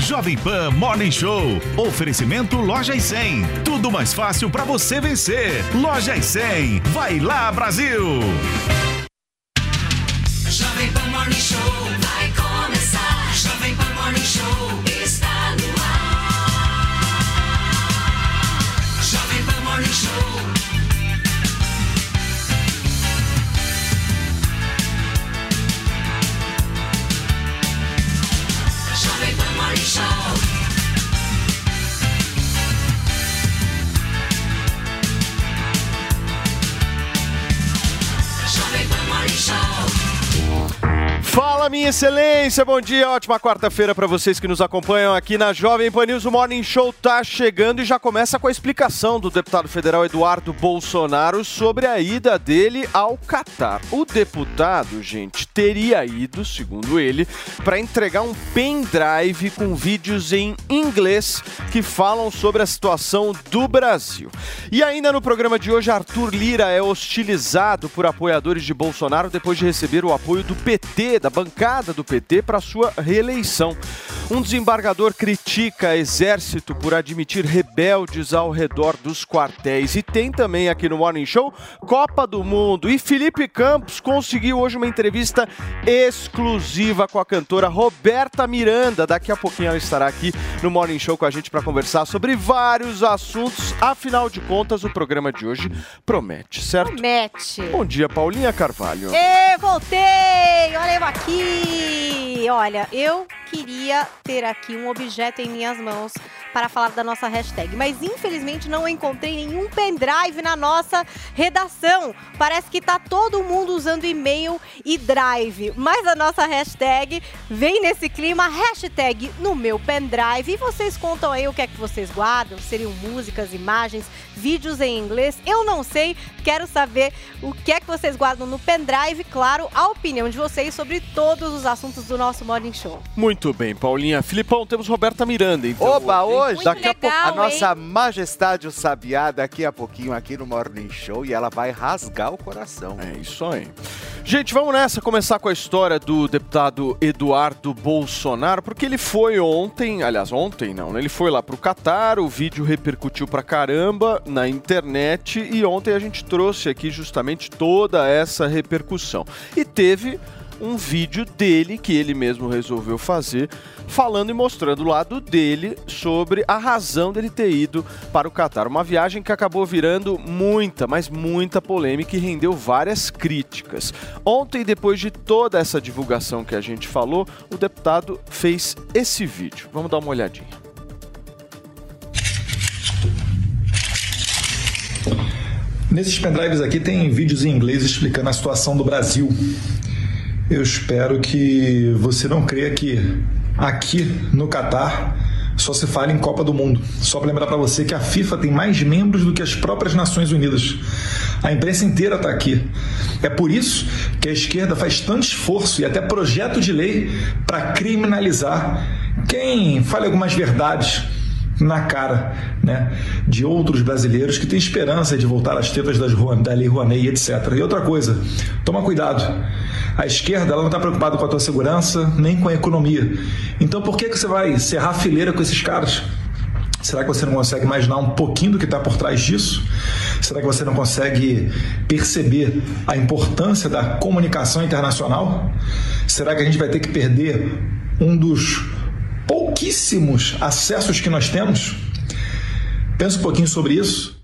Jovem Pan Morning Show. Oferecimento Loja e 100. Tudo mais fácil para você vencer. Loja e 100. Vai lá, Brasil! Fala, minha excelência, bom dia, ótima quarta-feira para vocês que nos acompanham aqui na Jovem Pan News. O Morning Show tá chegando e já começa com a explicação do deputado federal Eduardo Bolsonaro sobre a ida dele ao Catar. O deputado, gente, teria ido, segundo ele, para entregar um pendrive com vídeos em inglês que falam sobre a situação do Brasil. E ainda no programa de hoje, Arthur Lira é hostilizado por apoiadores de Bolsonaro depois de receber o apoio do PT, da bancada do PT, para sua reeleição. Um desembargador critica exército por admitir rebeldes ao redor dos quartéis. E tem também aqui no Morning Show Copa do Mundo. E Felipe Campos conseguiu hoje uma entrevista exclusiva com a cantora Roberta Miranda. Daqui a pouquinho ela estará aqui no Morning Show com a gente para conversar sobre vários assuntos. Afinal de contas, o programa de hoje promete, certo? Promete. Bom dia, Paulinha Carvalho. E voltei! Olha eu aqui! Olha, eu queria ter aqui um objeto em minhas mãos para falar da nossa hashtag, mas infelizmente não encontrei nenhum pendrive na nossa redação. Parece que tá todo mundo usando e-mail e drive, mas a nossa hashtag vem nesse clima, hashtag no meu pendrive. E vocês contam aí o que é que vocês guardam? Seriam músicas, imagens, vídeos em inglês? Eu não sei, quero saber o que é que vocês guardam no pendrive, claro, a opinião de vocês sobre todos os assuntos do nosso Morning Show. Muito bem, Paulinha. Filipão, temos Roberta Miranda, então. Oba, hoje, Muito daqui a pouco, legal, a nossa hein? majestade o Sabiá, daqui a pouquinho aqui no Morning Show, e ela vai rasgar o coração. É isso aí. Gente, vamos nessa começar com a história do deputado Eduardo Bolsonaro, porque ele foi ontem, aliás, ontem não, né? Ele foi lá pro Catar, o vídeo repercutiu pra caramba na internet e ontem a gente trouxe aqui justamente toda essa repercussão. E teve um vídeo dele que ele mesmo resolveu fazer, falando e mostrando o lado dele sobre a razão dele ter ido para o Catar. Uma viagem que acabou virando muita, mas muita polêmica e rendeu várias críticas. Ontem, depois de toda essa divulgação que a gente falou, o deputado fez esse vídeo. Vamos dar uma olhadinha. Nesses pendrives aqui tem vídeos em inglês explicando a situação do Brasil. Eu espero que você não creia que aqui no Catar só se fala em Copa do Mundo. Só para lembrar para você que a FIFA tem mais membros do que as próprias Nações Unidas. A imprensa inteira está aqui. É por isso que a esquerda faz tanto esforço e até projeto de lei para criminalizar quem fale algumas verdades na cara né, de outros brasileiros que têm esperança de voltar às tetas das, Rouan- da Lei Rouanet, etc. E outra coisa, toma cuidado. A esquerda ela não está preocupada com a tua segurança nem com a economia. Então por que, que você vai serrar fileira com esses caras? Será que você não consegue imaginar um pouquinho do que está por trás disso? Será que você não consegue perceber a importância da comunicação internacional? Será que a gente vai ter que perder um dos pouquíssimos acessos que nós temos? Pensa um pouquinho sobre isso.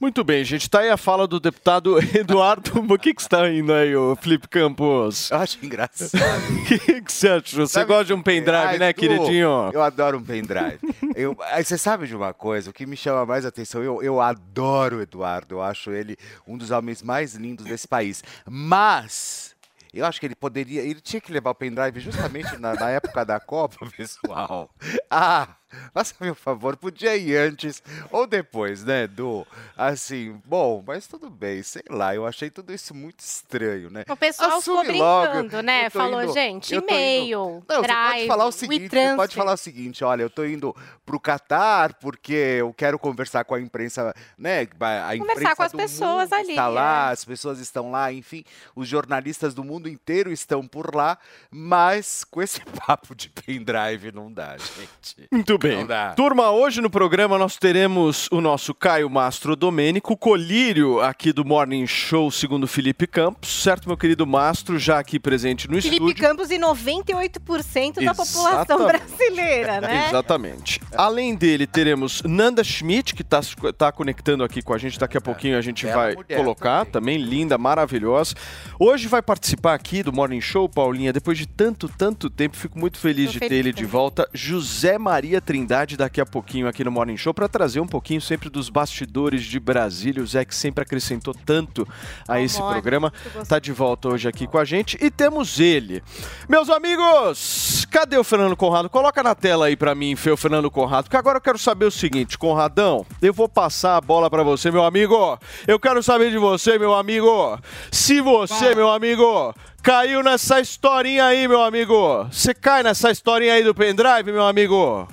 Muito bem, gente. Tá aí a fala do deputado Eduardo. O que, que está indo aí, ô Felipe Campos? Eu acho engraçado. O que, que você achou? Você Sabe- gosta de um pendrive, Ai, né, Du, queridinho? Eu adoro um pendrive. Eu, aí você sabe de uma coisa, o que me chama mais atenção, eu, eu adoro o Eduardo, eu acho ele um dos homens mais lindos desse país. Mas Eu acho que ele poderia. Ele tinha que levar o pendrive justamente na, na época da Copa, pessoal. Ah, faça meu favor, podia ir antes ou depois, né, Edu? Assim, bom, mas tudo bem, sei lá, eu achei tudo isso muito estranho, né? O pessoal Assume ficou logo, brincando, né? eu tô Falou, indo- gente, e-mail, Não, você drive, pode falar o seguinte, você pode falar o seguinte, olha, eu tô indo pro Catar porque eu quero conversar com a imprensa, né? A imprensa com as pessoas ali, Está lá, é. as pessoas estão lá, enfim, os jornalistas do mundo inteiro estão por lá, mas com esse papo de pendrive não dá, gente. Muito bem. Turma, hoje no programa nós teremos o nosso Caio Mastro Domênico, colírio aqui do Morning Show, segundo Felipe Campos. Certo, meu querido Mastro, já aqui presente no Felipe estúdio. Campos e 98% da população brasileira, né? Exatamente. Além dele, teremos Nanda Schmidt, que está tá conectando aqui com a gente. Daqui a pouquinho a gente bela vai colocar. Também. linda, maravilhosa. Hoje vai participar aqui do Morning Show, Paulinha. Depois de tanto, tanto tempo, fico muito feliz Tô de feliz ter ele de também. volta. José Maria Trindade, daqui a pouquinho aqui no Morning Show, para trazer um pouquinho sempre dos bastidores de Brasília. O Zé que sempre acrescentou tanto a Ô, esse programa. Tá de volta hoje aqui com a gente. E temos ele. Meus amigos, cadê o Fernando Conrado? Coloca na tela aí pra mim, Fê, o Fernando Conrado, porque agora eu quero saber o seguinte, Conradão, eu vou passar a bola pra você, meu amigo. Eu quero saber de você, meu amigo. Se você, meu amigo, caiu nessa historinha aí, meu amigo. Você cai nessa historinha aí do pendrive, meu amigo?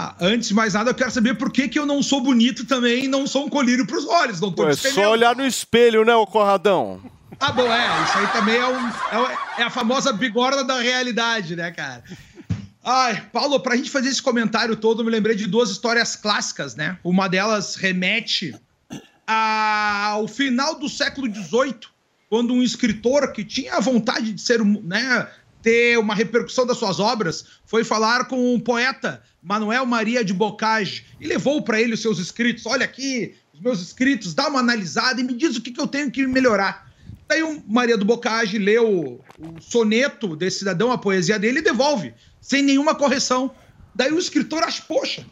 Ah, antes de mais nada, eu quero saber por que, que eu não sou bonito também e não sou um colírio pros olhos. Não tô Pô, é só olhar no espelho, né, ô Conradão? Ah, bom, é. Isso aí também é, um- é é a famosa bigorna da realidade, né, cara? Ai, Paulo, pra gente fazer esse comentário todo, eu me lembrei de duas histórias clássicas, né? Uma delas remete ao final do século XVIII, quando um escritor que tinha a vontade de ser, né, ter uma repercussão das suas obras, foi falar com um poeta, Manuel Maria de Bocage, e levou para ele os seus escritos. Olha aqui, os meus escritos, dá uma analisada e me diz o que, que eu tenho que melhorar. Daí o Maria do Bocage leu o soneto desse cidadão, a poesia dele, e devolve, sem nenhuma correção. Daí o escritor acha, poxa,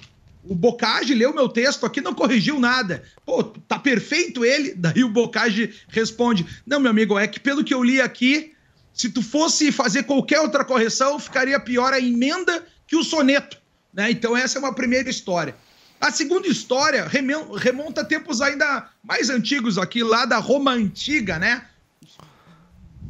o Bocage leu meu texto aqui, não corrigiu nada. Pô, tá perfeito ele? Daí o Bocage responde: Não, meu amigo, é que pelo que eu li aqui, se tu fosse fazer qualquer outra correção, ficaria pior a emenda que o soneto. Né? Então, essa é uma primeira história. A segunda história remonta a tempos ainda mais antigos aqui, lá da Roma Antiga, né?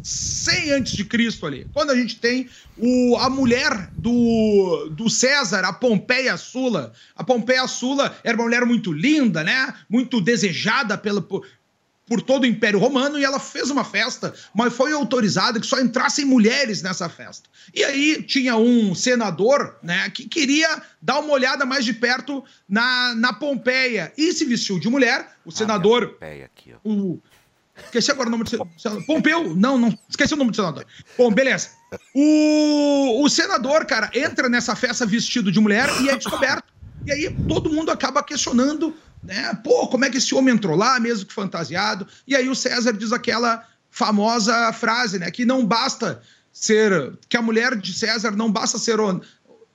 100 antes de Cristo ali. Quando a gente tem o, a mulher do, do César, a Pompeia Sula. A Pompeia Sula era uma mulher muito linda, né? Muito desejada pela, por, todo o Império Romano e ela fez uma festa, mas foi autorizada que só entrassem mulheres nessa festa. E aí tinha um senador, né, que queria dar uma olhada mais de perto na, na Pompeia e se vestiu de mulher. O senador Pé aqui, ó. o. Esqueci agora o nome do senador. Pompeu? Não, não. Esqueci o nome do senador. Bom, beleza. O, o senador, cara, entra nessa festa vestido de mulher e é descoberto. E aí todo mundo acaba questionando, né? Pô, como é que esse homem entrou lá, mesmo que fantasiado? E aí o César diz aquela famosa frase, né? Que não basta ser. Que a mulher de César não basta ser. hon-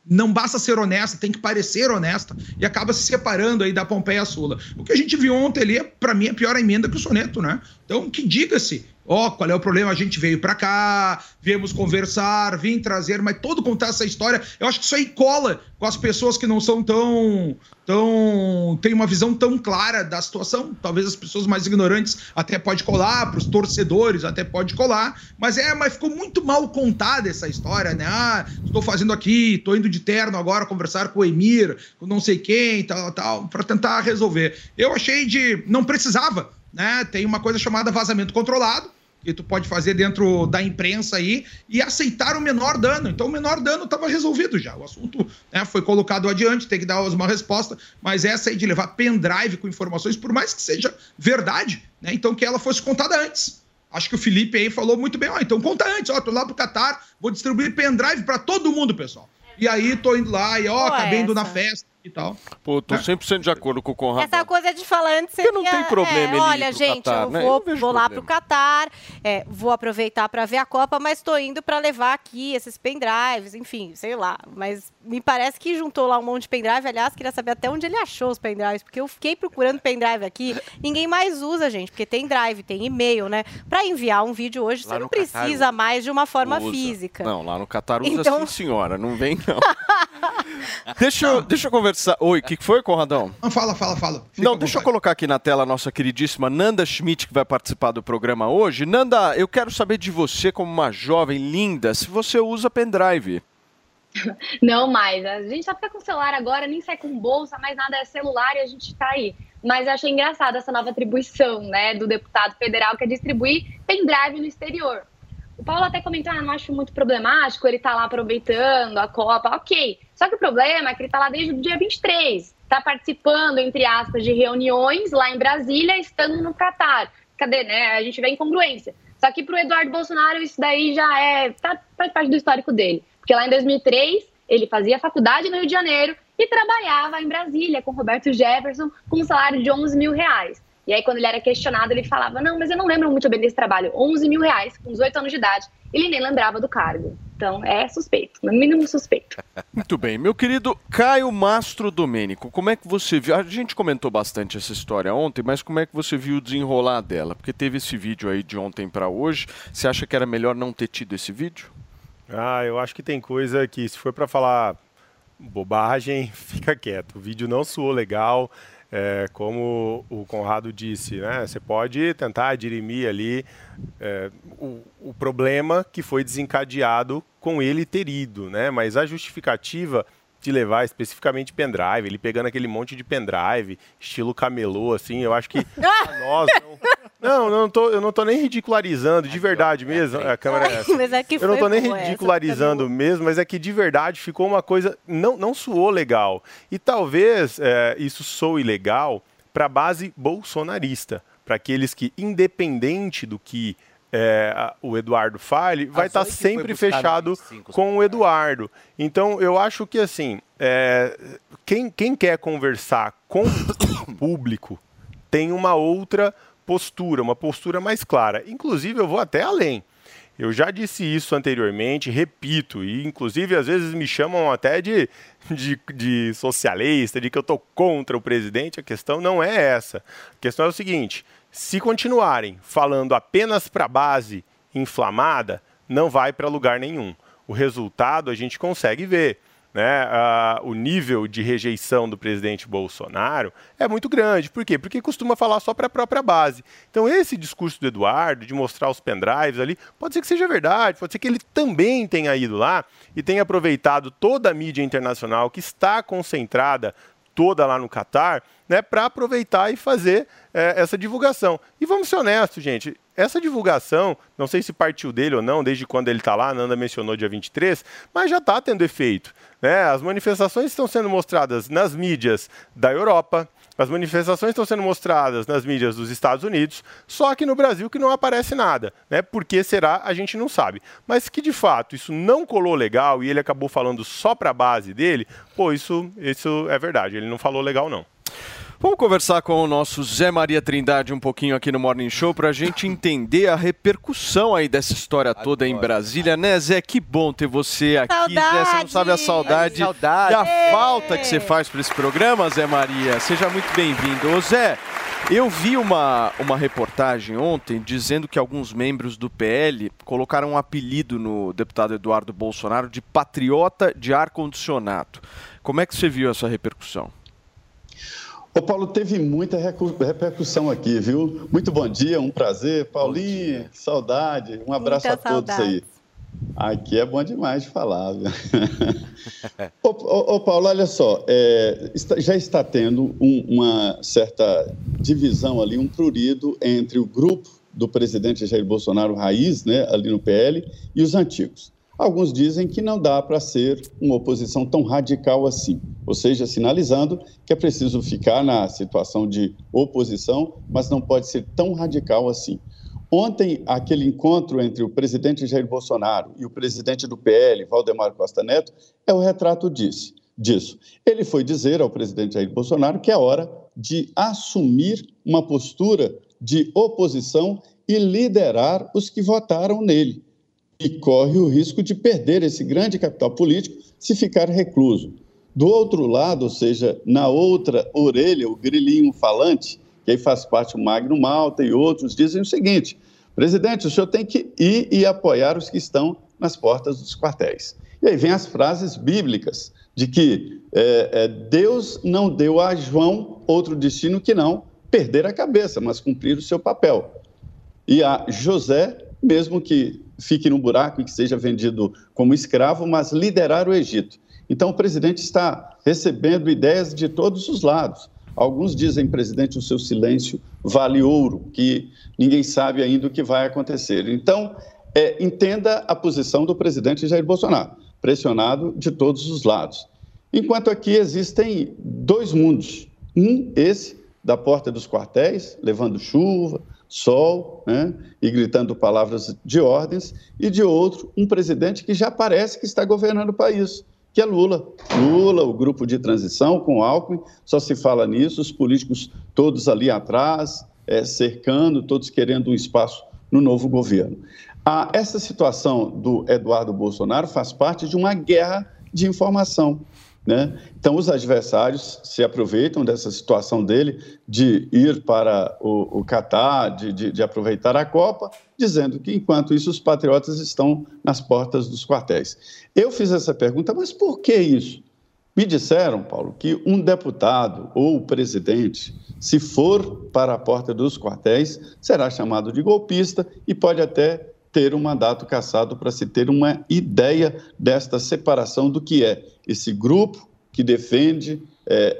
não basta ser honesta, tem que parecer honesta e acaba se separando aí da Pompeia Sula. O que a gente viu ontem ali, para mim, é pior a emenda que o soneto, né? Então, que diga-se, ó, qual é o problema? A gente veio para cá, viemos conversar, vim trazer, mas todo contar essa história, eu acho que isso aí cola com as pessoas que não são tão tão tem uma visão tão clara da situação. Talvez as pessoas mais ignorantes até pode colar, para os torcedores até pode colar, mas é, mas ficou muito mal contada essa história, né? Ah, estou fazendo aqui, estou indo de terno agora conversar com o Emir, com não sei quem, tal, tal, para tentar resolver. Eu achei de não precisava, né? Tem uma coisa chamada vazamento controlado que tu pode fazer dentro da imprensa aí e aceitar o menor dano. Então, o menor dano estava resolvido já. O assunto né, foi colocado adiante, tem que dar uma resposta, mas essa aí de levar pendrive com informações, por mais que seja verdade, né, então que ela fosse contada antes. Acho que o Felipe aí falou muito bem, ó, então conta antes, ó, tô lá pro Catar, vou distribuir pendrive para todo mundo, pessoal. E aí tô indo lá e ó, Boa acabei indo na essa. festa. E tal. Pô, tô 100% de acordo com o Conrado. Essa coisa de falar antes Porque não tem problema é, ele ir Olha, pro gente, Catar, eu né? vou, Eu vou lá pro Catar, é, vou aproveitar pra ver a Copa, mas tô indo pra levar aqui esses pendrives, enfim, sei lá. Mas me parece que juntou lá um monte de pendrive. Aliás, queria saber até onde ele achou os pendrives, porque eu fiquei procurando pendrive aqui. Ninguém mais usa, gente, porque tem drive, tem e-mail, né? Pra enviar um vídeo hoje, Lá você não precisa mais de uma forma Usa. física. Não, lá no Catar usa Então- sim, senhora. Não vem, não. deixa, eu, deixa eu conversar. Oi, o que, que foi, Conradão? Não, fala, fala, fala. Fica Não, deixa eu colocar aqui na tela a nossa queridíssima Nanda Schmidt, que vai participar do programa hoje. Nanda, eu quero saber de você, como uma jovem linda, se você usa pendrive. Não mais. A gente só fica com celular agora, nem sai com bolsa, mais nada é celular e a gente tá aí. Mas eu achei engraçada essa nova atribuição, né, do deputado federal, que é distribuir pendrive no exterior. O Paulo até comentou, ah, não acho muito problemático, ele tá lá aproveitando a Copa, ok. Só que o problema é que ele tá lá desde o dia 23, tá participando, entre aspas, de reuniões lá em Brasília, estando no Catar. Cadê, né? A gente vê incongruência. Só que pro Eduardo Bolsonaro isso daí já é, tá, faz parte do histórico dele. Porque lá em 2003, ele fazia faculdade no Rio de Janeiro e trabalhava em Brasília com Roberto Jefferson com um salário de 11 mil reais. E aí, quando ele era questionado, ele falava: Não, mas eu não lembro muito bem desse trabalho. 11 mil reais, com 18 anos de idade. Ele nem lembrava do cargo. Então, é suspeito, no mínimo suspeito. Muito bem. Meu querido Caio Mastro Domênico, como é que você viu? A gente comentou bastante essa história ontem, mas como é que você viu o desenrolar dela? Porque teve esse vídeo aí de ontem para hoje. Você acha que era melhor não ter tido esse vídeo? Ah, eu acho que tem coisa que, se for para falar bobagem, fica quieto. O vídeo não soou legal. É, como o Conrado disse, né? Você pode tentar dirimir ali é, o, o problema que foi desencadeado com ele ter ido, né? Mas a justificativa de levar especificamente pendrive, ele pegando aquele monte de pendrive, estilo camelô, assim, eu acho que pra nós não, não, não tô, eu não tô nem ridicularizando, de verdade mesmo. A câmera é essa. Mas é que Eu não tô nem ridicularizando mesmo, mas é que de verdade ficou uma coisa. Não, não soou legal. E talvez é, isso soe legal para a base bolsonarista, para aqueles que, independente do que é, o Eduardo fale, vai estar foi sempre fechado 25, com o Eduardo. Então, eu acho que assim, é, quem, quem quer conversar com o público tem uma outra postura, uma postura mais clara. Inclusive, eu vou até além. Eu já disse isso anteriormente, repito, e inclusive às vezes me chamam até de, de, de socialista, de que eu estou contra o presidente. A questão não é essa. A questão é o seguinte: se continuarem falando apenas para a base inflamada, não vai para lugar nenhum. O resultado a gente consegue ver. Né? Ah, o nível de rejeição do presidente Bolsonaro é muito grande. Por quê? Porque costuma falar só para a própria base. Então, esse discurso do Eduardo, de mostrar os pendrives ali, pode ser que seja verdade, pode ser que ele também tenha ido lá e tenha aproveitado toda a mídia internacional que está concentrada toda lá no Catar, né, para aproveitar e fazer eh, essa divulgação. E vamos ser honestos, gente, essa divulgação, não sei se partiu dele ou não, desde quando ele está lá, a Nanda mencionou dia 23, mas já está tendo efeito. Né? As manifestações estão sendo mostradas nas mídias da Europa, as manifestações estão sendo mostradas nas mídias dos Estados Unidos, só que no Brasil que não aparece nada. Né? Por que será, a gente não sabe. Mas que de fato isso não colou legal e ele acabou falando só para a base dele, pô, isso, isso é verdade, ele não falou legal não. Vamos conversar com o nosso Zé Maria Trindade um pouquinho aqui no Morning Show para a gente entender a repercussão aí dessa história toda em Brasília, né, Zé? Que bom ter você aqui, Zé. Você não sabe a saudade, Saudade. e a falta que você faz para esse programa, Zé Maria. Seja muito bem-vindo. Ô, Zé, eu vi uma, uma reportagem ontem dizendo que alguns membros do PL colocaram um apelido no deputado Eduardo Bolsonaro de patriota de ar-condicionado. Como é que você viu essa repercussão? Ô Paulo, teve muita repercussão aqui, viu? Muito bom dia, um prazer. Paulinho, que saudade. Um abraço Muita a todos aí. Aqui é bom demais de falar, viu? ô, ô- ô, Paulo, olha só, é, já está tendo um- uma certa divisão ali, um prurido entre o grupo do presidente Jair Bolsonaro Raiz, né, ali no PL, e os antigos. Alguns dizem que não dá para ser uma oposição tão radical assim, ou seja, sinalizando que é preciso ficar na situação de oposição, mas não pode ser tão radical assim. Ontem, aquele encontro entre o presidente Jair Bolsonaro e o presidente do PL, Valdemar Costa Neto, é o retrato disso, disso. Ele foi dizer ao presidente Jair Bolsonaro que é hora de assumir uma postura de oposição e liderar os que votaram nele. E corre o risco de perder esse grande capital político se ficar recluso. Do outro lado, ou seja, na outra orelha, o grilinho falante, que aí faz parte o Magno Malta e outros, dizem o seguinte: presidente, o senhor tem que ir e apoiar os que estão nas portas dos quartéis. E aí vem as frases bíblicas de que é, é, Deus não deu a João outro destino que não perder a cabeça, mas cumprir o seu papel. E a José, mesmo que fique no buraco e que seja vendido como escravo, mas liderar o Egito. Então, o presidente está recebendo ideias de todos os lados. Alguns dizem, presidente, o seu silêncio vale ouro, que ninguém sabe ainda o que vai acontecer. Então, é, entenda a posição do presidente Jair Bolsonaro, pressionado de todos os lados. Enquanto aqui existem dois mundos. Um, esse da porta dos quartéis, levando chuva, sol, né, e gritando palavras de ordens, e de outro, um presidente que já parece que está governando o país, que é Lula. Lula, o grupo de transição com Alckmin, só se fala nisso, os políticos todos ali atrás, é, cercando, todos querendo um espaço no novo governo. Ah, essa situação do Eduardo Bolsonaro faz parte de uma guerra de informação. Né? Então, os adversários se aproveitam dessa situação dele de ir para o, o Catar, de, de, de, aproveitar a Copa, dizendo que, enquanto isso, os patriotas estão nas portas dos quartéis. Eu fiz essa pergunta, mas por que isso? Me disseram, Paulo, que um deputado ou o presidente, se for para a porta dos quartéis, será chamado de golpista e pode até ter um mandato cassado para se ter uma ideia desta separação do que é esse grupo que defende, é,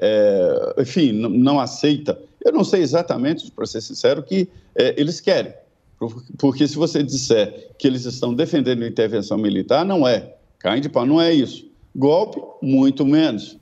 é, enfim, não aceita. Eu não sei exatamente, para ser sincero, o que é, eles querem. Porque se você disser que eles estão defendendo intervenção militar, não é. Caem de pau, não é isso. Golpe, muito menos.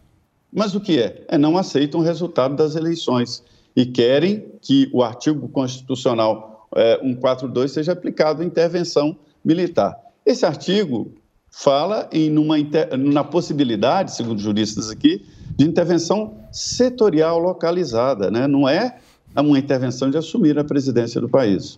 Mas o que é? É não aceitam o resultado das eleições e querem que o artigo constitucional é, 142 seja aplicado intervenção militar. Esse artigo fala em numa, na possibilidade, segundo juristas aqui, de intervenção setorial localizada, né? não é uma intervenção de assumir a presidência do país.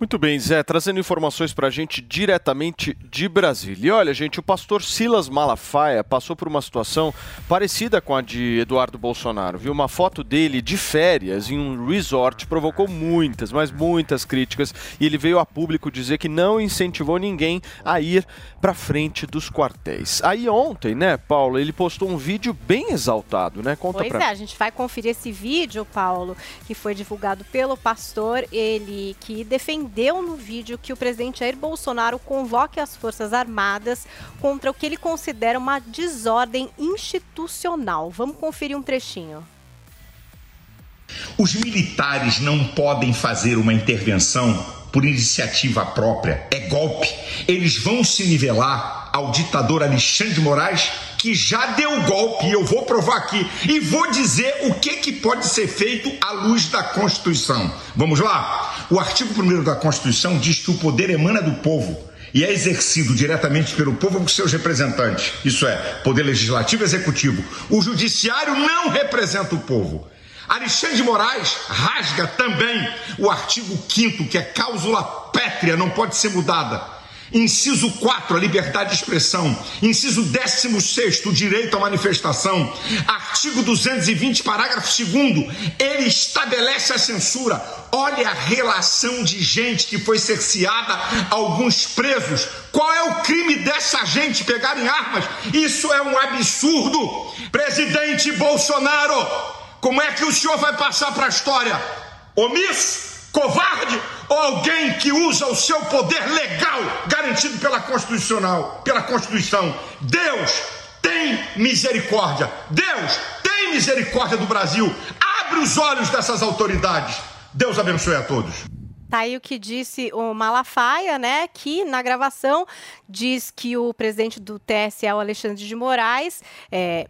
Muito bem, Zé, trazendo informações para a gente diretamente de Brasília. E olha, gente, o pastor Silas Malafaia passou por uma situação parecida com a de Eduardo Bolsonaro. Viu uma foto dele de férias em um resort, provocou muitas, mas muitas críticas. E ele veio a público dizer que não incentivou ninguém a ir para frente dos quartéis. Aí ontem, né, Paulo, ele postou um vídeo bem exaltado, né? Conta pois é, a gente vai conferir esse vídeo, Paulo, que foi divulgado pelo pastor, ele que defendeu defendeu no vídeo que o presidente Jair Bolsonaro convoque as Forças Armadas contra o que ele considera uma desordem institucional. Vamos conferir um trechinho. Os militares não podem fazer uma intervenção por iniciativa própria. É golpe. Eles vão se nivelar ao ditador Alexandre de Moraes, que já deu golpe, e eu vou provar aqui, e vou dizer o que, que pode ser feito à luz da Constituição. Vamos lá? O artigo 1 da Constituição diz que o poder emana do povo e é exercido diretamente pelo povo por seus representantes. Isso é, poder legislativo e executivo. O judiciário não representa o povo. Alexandre de Moraes rasga também o artigo 5 que é cláusula pétrea, não pode ser mudada Inciso 4, a liberdade de expressão. Inciso 16, o direito à manifestação. Artigo 220, parágrafo 2, ele estabelece a censura. Olha a relação de gente que foi cerceada, alguns presos. Qual é o crime dessa gente pegarem armas? Isso é um absurdo. Presidente Bolsonaro, como é que o senhor vai passar para a história? Omisso? covarde ou alguém que usa o seu poder legal garantido pela constitucional, pela Constituição. Deus tem misericórdia. Deus tem misericórdia do Brasil. Abre os olhos dessas autoridades. Deus abençoe a todos. Tá aí o que disse o Malafaia, né? Que na gravação diz que o presidente do TSE, o Alexandre de Moraes, é,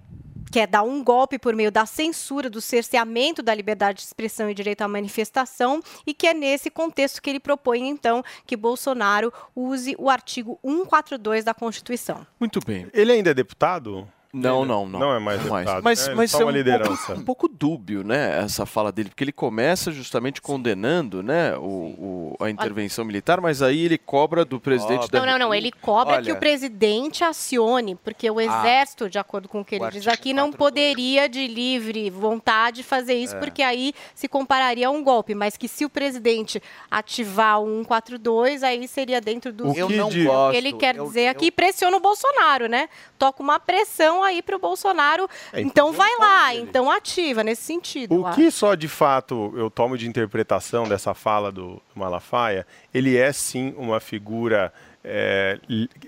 quer dar um golpe por meio da censura, do cerceamento da liberdade de expressão e direito à manifestação, e que é nesse contexto que ele propõe, então, que Bolsonaro use o artigo 142 da Constituição. Muito bem. Ele ainda é deputado? Não, não, não. Não é mais Não deputado. Mas, né? mas só é uma um liderança. pouco, um pouco dúbio, né, essa fala dele, porque ele começa justamente condenando, né, o, o- a intervenção militar, mas aí ele cobra do presidente da Não, não, não. Ele cobra que Olha. o presidente acione, porque o exército, de acordo com o que ele O diz aqui, não poderia de livre vontade fazer isso, É. porque aí se compararia a um golpe. Mas que se o presidente ativar o 142, aí seria dentro do. O que Eu não gosto, Ele quer eu- dizer aqui, pressiona o Bolsonaro, né? Toca uma pressão aí pro Bolsonaro. É, então vai lá, então ativa nesse sentido. O acho. que só de fato eu tomo de interpretação dessa fala do Malafaia, ele é sim uma figura, é,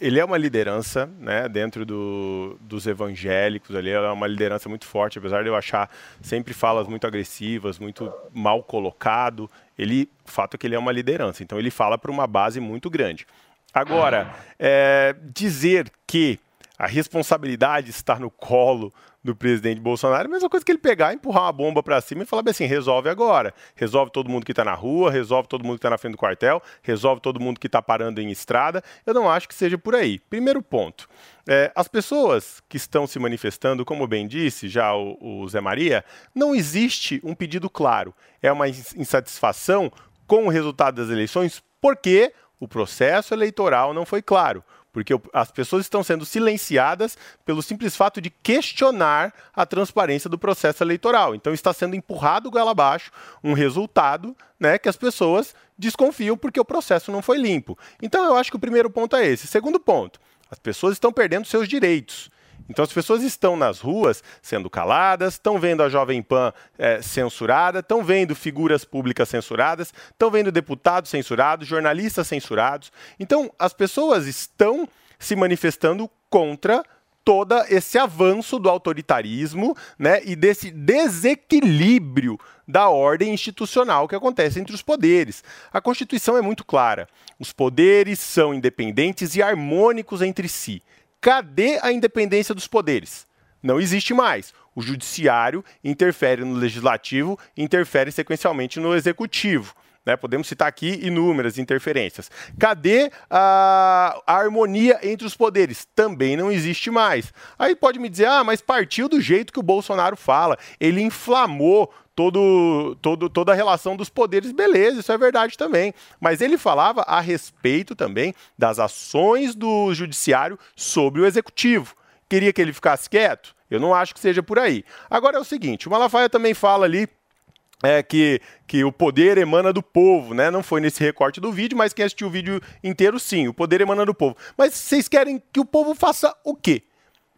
ele é uma liderança né, dentro do- dos evangélicos, ali, ela é uma liderança muito forte, apesar de eu achar sempre falas muito agressivas, muito mal colocado, ele, o fato é que ele é uma liderança, então ele fala para uma base muito grande. Agora, é, dizer que a responsabilidade está no colo do presidente Bolsonaro a mesma coisa que ele pegar, empurrar uma bomba para cima e falar assim, resolve agora. Resolve todo mundo que está na rua, resolve todo mundo que está na frente do quartel, resolve todo mundo que está parando em estrada. Eu não acho que seja por aí. Primeiro ponto. é, as pessoas que estão se manifestando, como bem disse já o, o Zé Maria, não existe um pedido claro. É uma ins- insatisfação com o resultado das eleições porque o processo eleitoral não foi claro. Porque as pessoas estão sendo silenciadas pelo simples fato de questionar a transparência do processo eleitoral. Então está sendo empurrado goela abaixo um resultado né, que as pessoas desconfiam porque o processo não foi limpo. Então eu acho que o primeiro ponto é esse. Segundo ponto, as pessoas estão perdendo seus direitos. Então as pessoas estão nas ruas sendo caladas, estão vendo a Jovem Pan eh, censurada, estão vendo figuras públicas censuradas, estão vendo deputados censurados, jornalistas censurados. Então as pessoas estão se manifestando contra todo esse avanço do autoritarismo né, e desse desequilíbrio da ordem institucional que acontece entre os poderes. A Constituição é muito clara. Os poderes são independentes e harmônicos entre si. Cadê a independência dos poderes? Não existe mais. O judiciário interfere no legislativo, interfere sequencialmente no executivo. né? Podemos citar aqui inúmeras interferências. Cadê a, a harmonia entre os poderes? Também não existe mais. Aí pode me dizer, ah, mas partiu do jeito que o Bolsonaro fala. Ele inflamou todo, todo, toda a relação dos poderes. Beleza, isso é verdade também. Mas ele falava a respeito também das ações do judiciário sobre o executivo. Queria que ele ficasse quieto? Eu não acho que seja por aí. Agora é o seguinte, o Malafaia também fala ali é, que, que o poder emana do povo, né? Não foi nesse recorte do vídeo, mas quem assistiu o vídeo inteiro, sim, o poder emana do povo. Mas vocês querem que o povo faça o quê?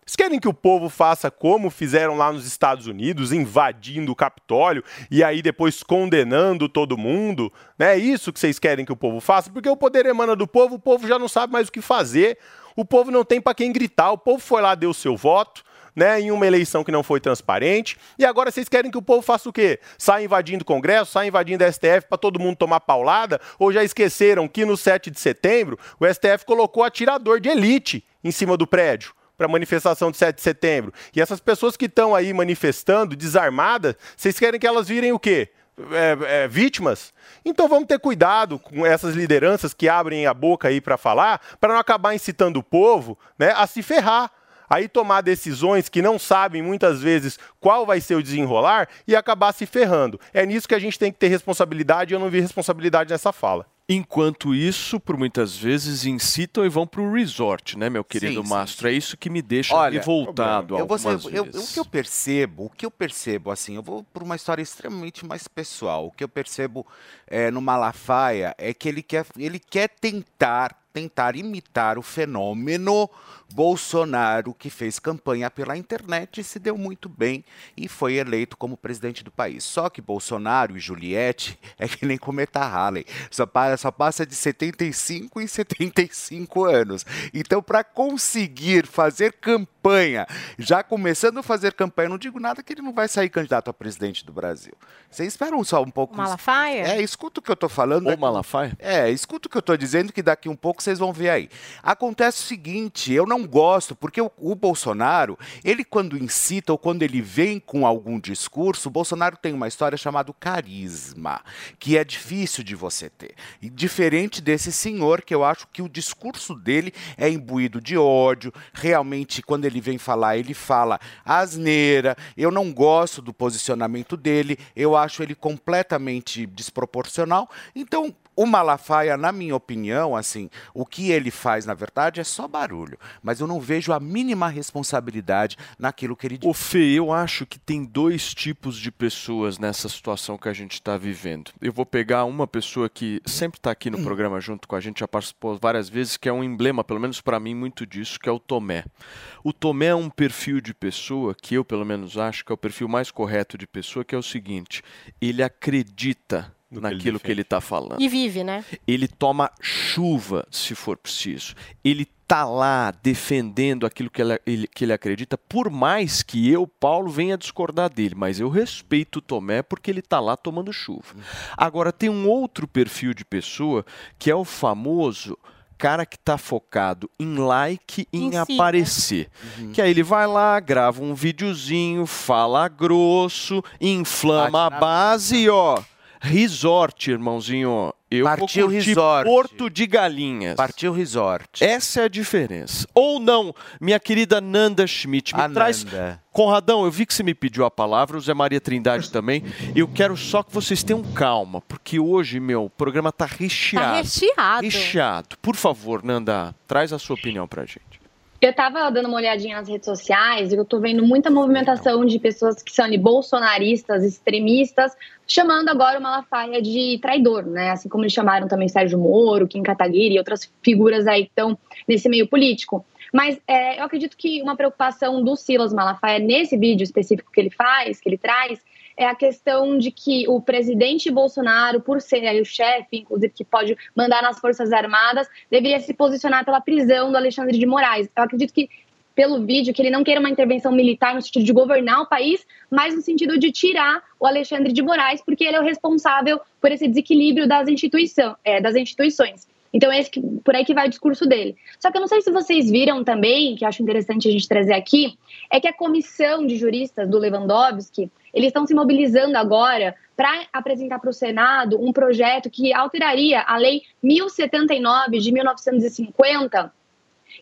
Vocês querem que o povo faça como fizeram lá nos Estados Unidos, invadindo o Capitólio e aí depois condenando todo mundo? Né? É isso que vocês querem que o povo faça? Porque o poder emana do povo, o povo já não sabe mais o que fazer. O povo não tem para quem gritar. O povo foi lá, deu seu voto. Né, em uma eleição que não foi transparente. E agora vocês querem que o povo faça o quê? Saia invadindo o Congresso, saia invadindo a STF para todo mundo tomar paulada? Ou já esqueceram que no 7 de setembro o STF colocou atirador de elite em cima do prédio? Para a manifestação de 7 de setembro. E essas pessoas que estão aí manifestando, desarmadas, vocês querem que elas virem o quê? É, é, vítimas? Então vamos ter cuidado com essas lideranças que abrem a boca aí para falar, para não acabar incitando o povo né, a se ferrar. Aí tomar decisões que não sabem muitas vezes qual vai ser o desenrolar e acabar se ferrando. É nisso que a gente tem que ter responsabilidade e eu não vi responsabilidade nessa fala. Enquanto isso, por muitas vezes incitam e vão para o resort, né, meu querido Sim, sim, Mastro? É isso que me deixa Olha, revoltado eu vou ser- eu- vezes. o que eu percebo, o que eu percebo, assim, eu vou por uma história extremamente mais pessoal. O que eu percebo é, no Malafaia é que ele quer, ele quer tentar, tentar imitar o fenômeno Bolsonaro que fez campanha pela internet e se deu muito bem e foi eleito como presidente do país. Só que Bolsonaro e Juliette é que nem cometa Halley, só, pa- só passa de 75 em 75 anos. Então, para conseguir fazer campanha, já começando a fazer campanha, não digo nada que ele não vai sair candidato a presidente do Brasil. Vocês esperam só um pouco. Malafaia? É, escuta o que eu tô falando. O Malafaia? É, escuta o que eu tô dizendo que daqui um pouco vocês vão ver aí. Acontece o seguinte, eu não não gosto, porque o, o Bolsonaro, ele quando incita ou quando ele vem com algum discurso, o Bolsonaro tem uma história chamada carisma, que é difícil de você ter. E diferente desse senhor, que eu acho que o discurso dele é imbuído de ódio, realmente quando ele vem falar, ele fala asneira, eu não gosto do posicionamento dele, eu acho ele completamente desproporcional. Então, o Malafaia, na minha opinião, assim, o que ele faz, na verdade, é só barulho. Mas eu não vejo a mínima responsabilidade naquilo que ele diz. Ô Fê, eu acho que tem dois tipos de pessoas nessa situação que a gente está vivendo. Eu vou pegar uma pessoa que sempre está aqui no programa junto com a gente, já participou várias vezes, que é um emblema, pelo menos para mim, muito disso, que é o Tomé. O Tomé é um perfil de pessoa que eu, pelo menos, acho que é o perfil mais correto de pessoa, que é o seguinte: ele acredita naquilo que ele está falando. E vive, né? Ele toma chuva, se for preciso. Ele tá lá defendendo aquilo que ele, que ele acredita, por mais que eu, Paulo, venha discordar dele. Mas eu respeito o Tomé porque ele tá lá tomando chuva. Agora, tem um outro perfil de pessoa que é o famoso cara que tá focado em like e em Em si, né? aparecer. Que aí ele vai lá, grava um videozinho, fala grosso, inflama a base e ó, resort, irmãozinho. Eu Partiu resort. Porto de Galinhas. Partiu resort. Essa é a diferença. Ou não, minha querida Nanda Schmidt, me A traz. Nanda. Conradão, eu vi que você me pediu a palavra, o Zé Maria Trindade também. Eu quero só que vocês tenham calma, porque hoje, meu, o programa tá recheado. Tá recheado. Recheado. Por favor, Nanda, traz a sua opinião pra gente. Eu tava dando uma olhadinha nas redes sociais e eu tô vendo muita movimentação de pessoas que são ali bolsonaristas, extremistas, chamando agora o Malafaia de traidor, né? Assim como eles chamaram também Sérgio Moro, Kim Kataguiri e outras figuras aí que estão nesse meio político. Mas é, eu acredito que uma preocupação do Silas Malafaia nesse vídeo específico que ele faz, que ele traz, é a questão de que o presidente Bolsonaro, por ser aí o chefe, inclusive que pode mandar nas Forças Armadas, deveria se posicionar pela prisão do Alexandre de Moraes. Eu acredito que pelo vídeo que ele não queira uma intervenção militar no sentido de governar o país, mas no sentido de tirar o Alexandre de Moraes, porque ele é o responsável por esse desequilíbrio das, instituição, é, das instituições. Então é que, por aí que vai o discurso dele. Só que eu não sei se vocês viram também, que acho interessante a gente trazer aqui, é que a comissão de juristas do Lewandowski, eles estão se mobilizando agora para apresentar para o Senado um projeto que alteraria a Lei 1079 de 1950,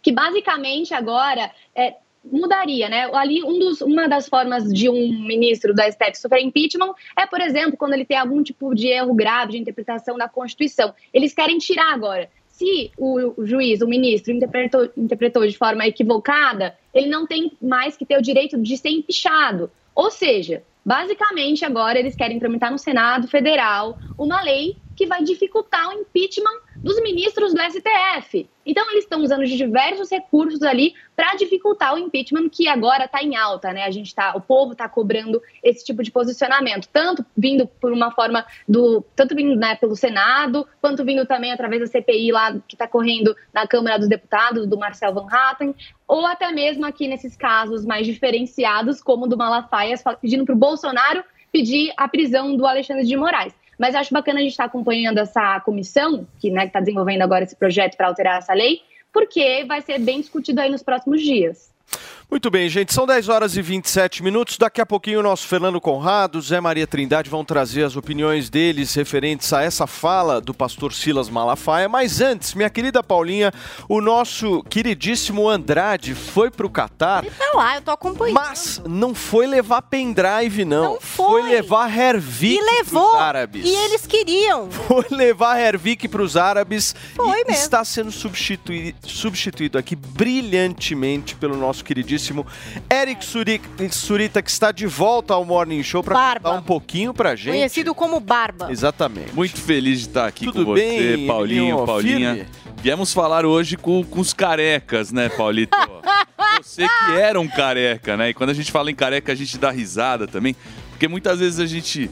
que basicamente agora é, mudaria, né? Ali um dos, uma das formas de um ministro da STF sofrer impeachment é, por exemplo, quando ele tem algum tipo de erro grave de interpretação da Constituição. Eles querem tirar agora. Se o, juiz, o ministro, interpretou, interpretou de forma equivocada, ele não tem mais que ter o direito de ser empichado. Ou seja, basicamente agora eles querem tramitar no Senado Federal uma lei que vai dificultar o impeachment dos ministros do STF. Então eles estão usando de diversos recursos ali para dificultar o impeachment que agora está em alta, né? A gente tá, o povo está cobrando esse tipo de posicionamento, tanto vindo por uma forma do, tanto vindo né, pelo Senado, quanto vindo também através da CPI lá que está correndo na Câmara dos Deputados do Marcel Van Hatten, ou até mesmo aqui nesses casos mais diferenciados, como o do Malafaia, pedindo para o Bolsonaro pedir a prisão do Alexandre de Moraes. Mas acho bacana a gente estar acompanhando essa comissão, que né, está desenvolvendo agora esse projeto para alterar essa lei, porque vai ser bem discutido aí nos próximos dias. Muito bem, gente, são 10 horas e 27 minutos. Daqui a pouquinho o nosso Fernando Conrado, Zé Maria Trindade vão trazer as opiniões deles referentes a essa fala do pastor Silas Malafaia. Mas antes, minha querida Paulinha, o nosso queridíssimo Andrade foi pro Catar. Tá lá, eu tô acompanhando. Mas não foi levar pendrive, não. Não foi. levar Hervik E levou. pros árabes. E eles queriam. Foi levar Hervik para os árabes Foi e mesmo. está sendo substituído, substituído aqui brilhantemente pelo nosso queridíssimo Eric Suri- Surita, que está de volta ao Morning Show para Barba. contar um pouquinho pra gente. Conhecido como Barba. Exatamente. Muito feliz de estar aqui Tudo com bem, você, Paulinho, Emiliano? Paulinha. Firme? Viemos falar hoje com, com os carecas, né, Paulito? Você que era um careca, né? E quando a gente fala em careca, a gente dá risada também. Porque muitas vezes a gente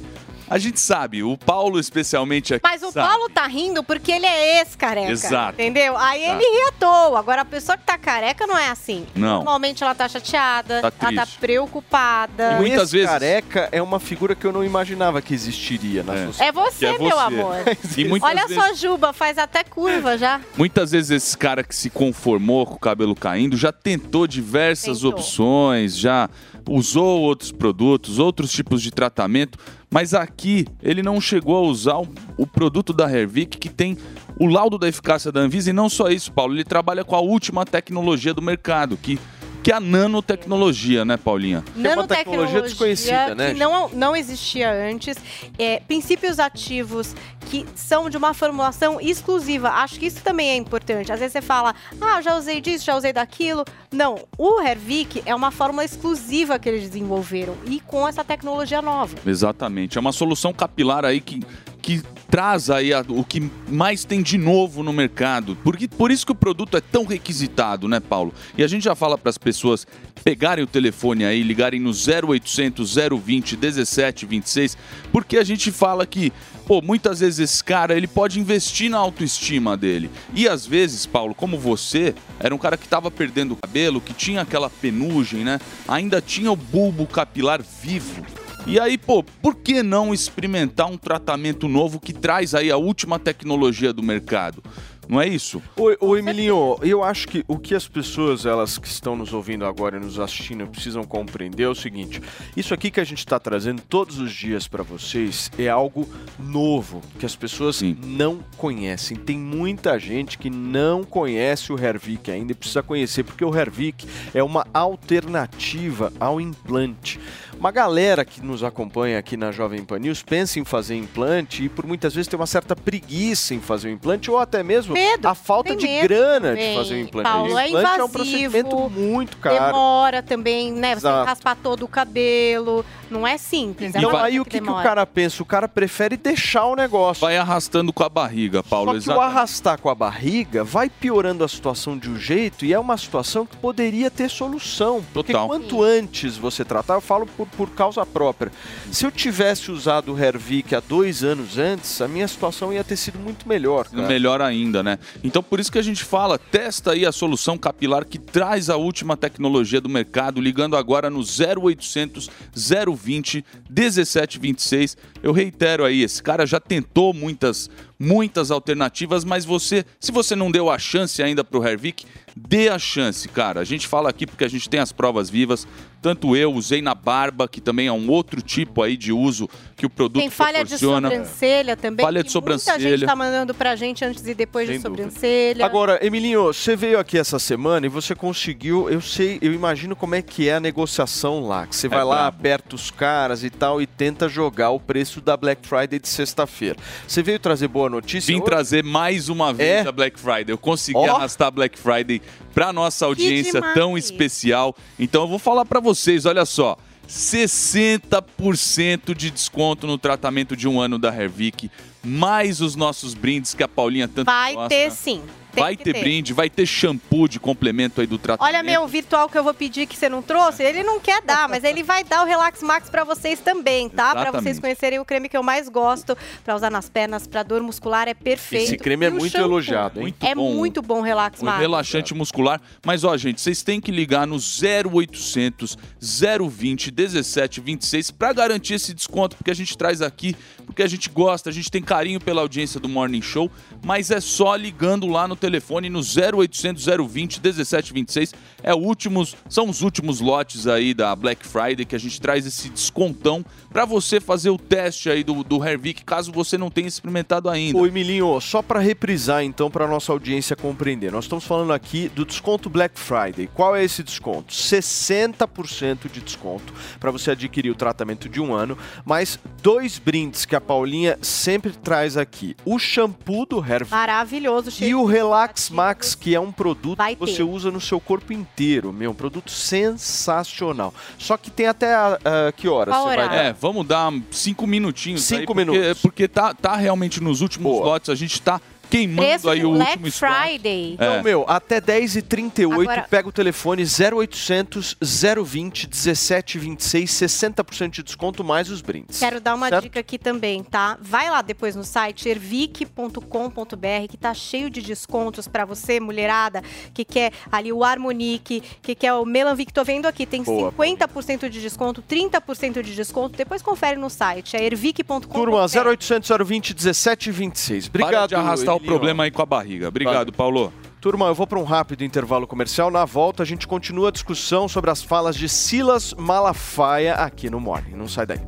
A gente sabe, o Paulo especialmente aqui Mas o sabe. Paulo tá rindo porque ele é ex-careca. Exato. Entendeu? Aí Exato. ele ri à toa. Agora, a pessoa que tá careca não é assim. Não. Normalmente ela tá chateada, Tá ela tá preocupada. o ex-careca é uma figura que eu não imaginava que existiria na sociedade. É você, meu amor. E muitas Olha vezes- só, Juba, faz até curva já. Muitas vezes esse cara que se conformou com o cabelo caindo já tentou diversas opções, já usou outros produtos, outros tipos de tratamento, mas aqui ele não chegou a usar o, o produto da Hervik que tem o laudo da eficácia da Anvisa e não só isso, Paulo, ele trabalha com a última tecnologia do mercado, que que é a nanotecnologia, né, Paulinha? Nanotecnologia desconhecida, né, Que não, não existia antes. É, princípios ativos que são de uma formulação exclusiva. Acho que isso também é importante. Às vezes você fala, ah, já usei disso, já usei daquilo. Não, o Hervik é uma fórmula exclusiva que eles desenvolveram e com essa tecnologia nova. Exatamente. É uma solução capilar aí que, que traz aí a- o que mais tem de novo no mercado. Porque, por isso que o produto é tão requisitado, né, Paulo? E a gente já fala para as pessoas pegarem o telefone aí, ligarem no 0800 020 1726, porque a gente fala que, pô, muitas vezes esse cara, ele pode investir na autoestima dele. E às vezes, Paulo, como você, era um cara que estava perdendo o cabelo, que tinha aquela penugem, né? Ainda tinha o bulbo capilar vivo. E aí, pô, por que não experimentar um tratamento novo que traz aí a última tecnologia do mercado? Não é isso? Oi, oi Milinho, eu acho que o que as pessoas, elas que estão nos ouvindo agora e nos assistindo, precisam compreender é o seguinte: isso aqui que a gente está trazendo todos os dias para vocês é algo novo, que as pessoas não conhecem. Tem muita gente que não conhece o Hervik ainda e precisa conhecer, porque o Hervik é uma alternativa ao implante. Uma galera que nos acompanha aqui na Jovem Pan News pensa em fazer implante e por muitas vezes tem uma certa preguiça em fazer o implante ou até mesmo a falta de medo grana também. de fazer o implante. Paulo, o é implante é um invasivo, procedimento muito caro. Demora também, né? Você tem Exato. que raspar todo o cabelo. Não é simples. é Então uma aí o que, que o demora. cara pensa? O cara prefere deixar o negócio. Vai arrastando com a barriga, Paulo. Só que o exatamente. arrastar com a barriga vai piorando a situação de um jeito e é uma situação que poderia ter solução. Porque Total. quanto antes você tratar, eu falo por, por causa própria. Se eu tivesse usado o Hervik há dois anos antes, a minha situação ia ter sido muito melhor. Cara. Melhor ainda, né? Então por isso que a gente fala, testa aí a solução capilar que traz a última tecnologia do mercado, ligando agora no 0800 020 1726. Eu reitero aí, esse cara já tentou muitas muitas alternativas, mas você, se você não deu a chance ainda pro Hervik, dê a chance, cara. A gente fala aqui porque a gente tem as provas vivas. Tanto eu usei na barba, que também é um outro tipo aí de uso que o produto Tem falha de proporciona. sobrancelha também. Falha de que Muita sobrancelha. gente tá mandando pra gente antes e depois Sem de dúvida. sobrancelha. Agora, Emilinho, você veio aqui essa semana e você conseguiu, eu sei, eu imagino como é que é a negociação lá, que você vai lá, aperta os caras e tal e tenta jogar o preço da Black Friday de sexta-feira. Você veio trazer boa notícia? Vim Ô, trazer mais uma vez a Black Friday. Eu consegui É? Ó. arrastar a Black Friday para nossa audiência tão especial. Então eu vou falar para vocês, olha só. 60% de desconto no tratamento de um ano da Hervik, mais os nossos brindes que a Paulinha tanto Vai gosta. ter sim. Tem vai que ter, brinde, vai ter shampoo de complemento aí do tratamento. Olha, meu virtual que eu vou pedir que você não trouxe, ele não quer dar, mas ele vai dar o Relax Max pra vocês também, tá? Pra Exatamente. vocês conhecerem o creme que eu mais gosto pra usar nas pernas, pra dor muscular, é perfeito. Esse creme é E o muito shampoo? elogiado, hein? Muito é bom. muito bom o Relax Um Max. relaxante muscular. Mas, ó, gente, vocês têm que ligar no 0800 020 1726 para garantir esse desconto, porque a gente traz aqui, porque a gente gosta, a gente tem carinho pela audiência do Morning Show, mas é só ligando lá no telefone no 0800 020 1726. É últimos, são os últimos lotes aí da Black Friday que a gente traz esse descontão para você fazer o teste aí do, do Hervik, caso você não tenha experimentado ainda. Oi, Milinho, só para reprisar então para nossa audiência compreender. Nós estamos falando aqui do desconto Black Friday. Qual é esse desconto? 60% de desconto para você adquirir o tratamento de um ano, mais dois brindes que a Paulinha sempre traz aqui. O shampoo do Hervik Maravilhoso, e o Relax Max, que é um produto Vai que você ter. usa no seu corpo inteiro, meu, um produto sensacional. Só que tem até a, a- que horas Qual você vai horário? dar? É, vamos dar cinco minutinhos. Cinco aí, porque, minutos. Porque tá, tá realmente nos últimos lotes, a gente tá queimando Preço aí o Black último. Friday. É. Então, meu, até 10h38, Agora- pega o telefone 0800 020 1726, 60% de desconto mais os brindes. Quero dar uma Certo? dica aqui também, tá? Vai lá depois no site ervic.com.br que tá cheio de descontos pra você, mulherada, que quer ali o Harmonique, que quer o Melanvic. Tô vendo aqui, tem Boa, 50% de desconto, 30% de desconto. Depois confere no site, é ervic.com.br. Turma, 0800 020 1726. Obrigado. Para de arrastar problema aí com a barriga. Obrigado, Paulo. Turma, eu vou para um rápido intervalo comercial. Na volta, a gente continua a discussão sobre as falas de Silas Malafaia aqui no Morning. Não sai daí.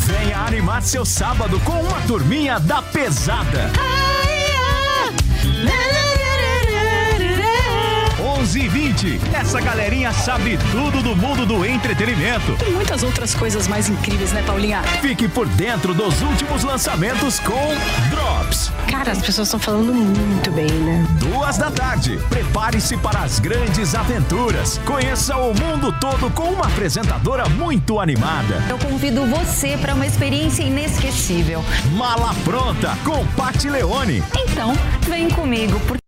Venha animar seu sábado com uma turminha da pesada. 11 e 20. Essa galerinha sabe tudo do mundo do entretenimento. Tem muitas outras coisas mais incríveis, né, Paulinha? Fique por dentro dos últimos lançamentos com Drops. Cara, as pessoas estão falando muito bem, né? Duas da tarde. Prepare-se para as grandes aventuras. Conheça o mundo todo com uma apresentadora muito animada. Eu convido você para uma experiência inesquecível. Mala pronta com Pati Leone. Então, vem comigo, porque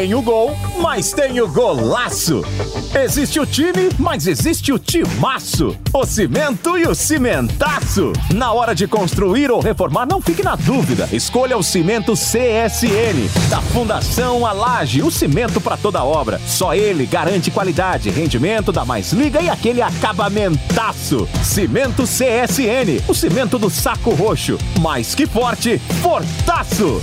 Tem o gol, mas tem o golaço. Existe o time, mas existe o timaço. O cimento e o cimentaço. Na hora de construir ou reformar, não fique na dúvida. Escolha o cimento CSN. Da Fundação A Laje, o cimento para toda obra. Só ele garante qualidade, rendimento, dá mais liga e aquele acabamentaço. Cimento CSN, o cimento do saco roxo. Mais que forte, fortaço.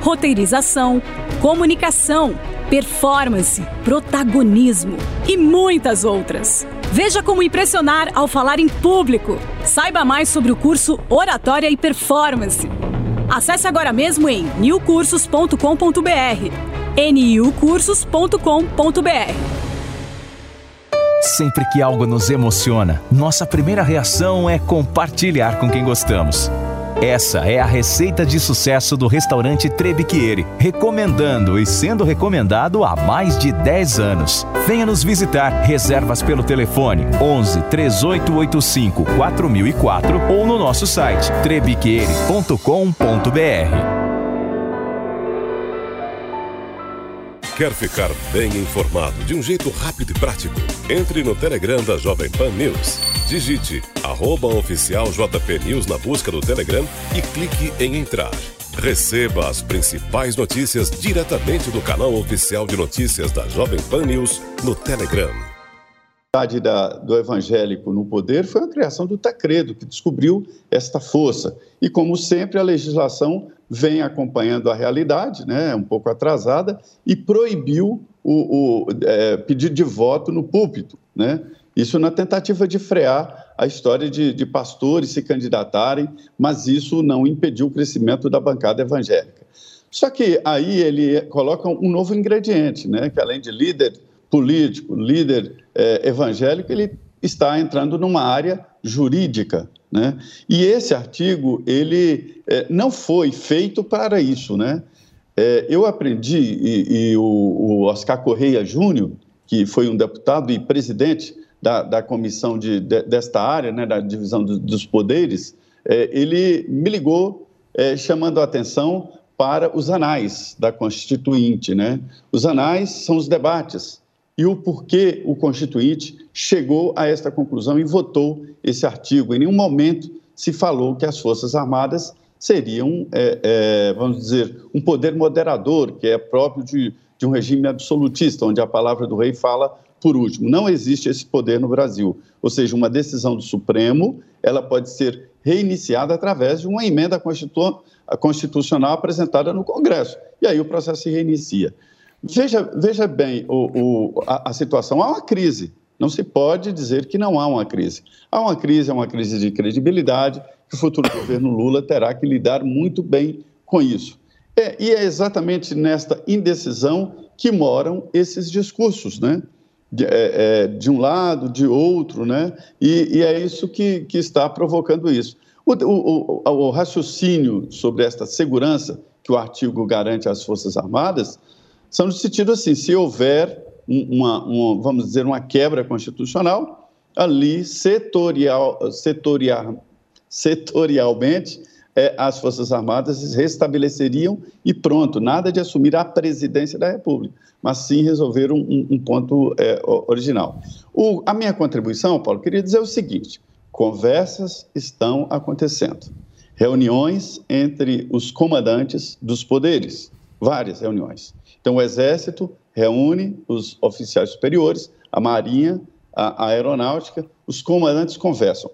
roteirização, comunicação, performance, protagonismo e muitas outras. Veja como impressionar ao falar em público. Saiba mais sobre o curso Oratória e Performance. Acesse agora mesmo em newcursos.com.br. niucursos.com.br. Sempre que algo nos emociona, nossa primeira reação é compartilhar com quem gostamos. Essa é a receita de sucesso do restaurante Trebiquieri, recomendando e sendo recomendado há mais de 10 anos. Venha nos visitar. Reservas pelo telefone 11 3885 4004 ou no nosso site trebiquieri.com.br. Quer ficar bem informado de um jeito rápido e prático? Entre no Telegram da Jovem Pan News. Digite arroba oficial JP News na busca do Telegram e clique em entrar. Receba as principais notícias diretamente do canal oficial de notícias da Jovem Pan News no Telegram. unidade da, do evangélico no poder foi a criação do Tacredo, que descobriu esta força. E, como sempre, a legislação vem acompanhando a realidade, né, um pouco atrasada, e proibiu o, o é, pedido de voto no púlpito, né? Isso na tentativa de frear a história de, de pastores se candidatarem, mas isso não impediu o crescimento da bancada evangélica. Só que aí ele coloca um novo ingrediente, né? Que além de líder político, líder é, evangélico, ele está entrando numa área jurídica, né? E esse artigo ele é, não foi feito para isso, né? É, eu aprendi e, e o, o, Oscar Correia Júnior, que foi um deputado e presidente da, da comissão de, de, desta área, né, da divisão do, dos poderes, é, ele me ligou é, chamando a atenção para os anais da Constituinte, né? Os anais são os debates e o porquê o Constituinte chegou a esta conclusão e votou esse artigo. Em nenhum momento se falou que as Forças Armadas seriam, é, é, vamos dizer, um poder moderador, que é próprio de, de um regime absolutista, onde a palavra do rei fala por último. Não existe esse poder no Brasil. Ou seja, uma decisão do Supremo, ela pode ser reiniciada através de uma emenda constitu constitucional apresentada no Congresso. E aí o processo se reinicia. Veja, veja bem o, o, a, a, situação. Há uma crise. Não se pode dizer que não há uma crise. Há uma crise, é uma crise de credibilidade, que o futuro governo Lula terá que lidar muito bem com isso. É, e é exatamente nesta indecisão que moram esses discursos, né? De, é, é, de um lado, de outro, né? E, e, é isso que, que está provocando isso. O, o, o, o raciocínio sobre esta segurança que o artigo garante às Forças Armadas são no sentido assim, se houver uma, uma, vamos dizer, uma quebra constitucional, ali setorial, setorial, setorialmente é, as Forças Armadas restabeleceriam e pronto, nada de assumir a presidência da República, mas sim resolver um, um ponto é, original. O, a minha contribuição, Paulo, queria dizer o seguinte: conversas estão acontecendo, reuniões entre os comandantes dos poderes, várias reuniões. Então, o Exército reúne os oficiais superiores, a Marinha, a, a Aeronáutica, os comandantes conversam.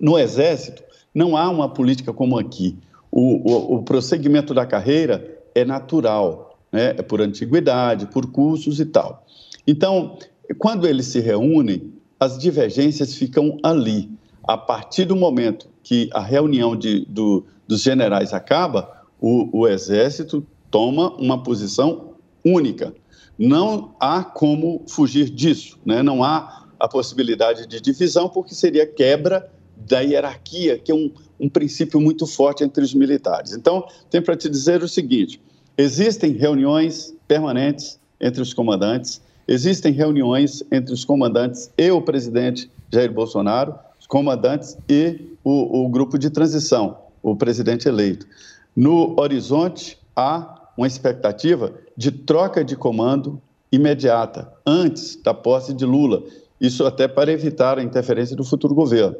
No Exército, não há uma política como aqui. O, o, o prosseguimento da carreira é natural, né? é por antiguidade, por cursos e tal. Então, quando eles se reúnem, as divergências ficam ali. A partir do momento que a reunião de, do, dos generais acaba, o, o Exército toma uma posição única. Não há como fugir disso, né? não há a possibilidade de divisão, porque seria quebra da hierarquia, que é um, um princípio muito forte entre os militares. Então, tenho para te dizer o seguinte: existem reuniões permanentes entre os comandantes, existem reuniões entre os comandantes e o presidente Jair Bolsonaro, os comandantes e o, o grupo de transição, o presidente eleito. No horizonte, há uma expectativa de troca de comando imediata, antes da posse de Lula. Isso até para evitar a interferência do futuro governo.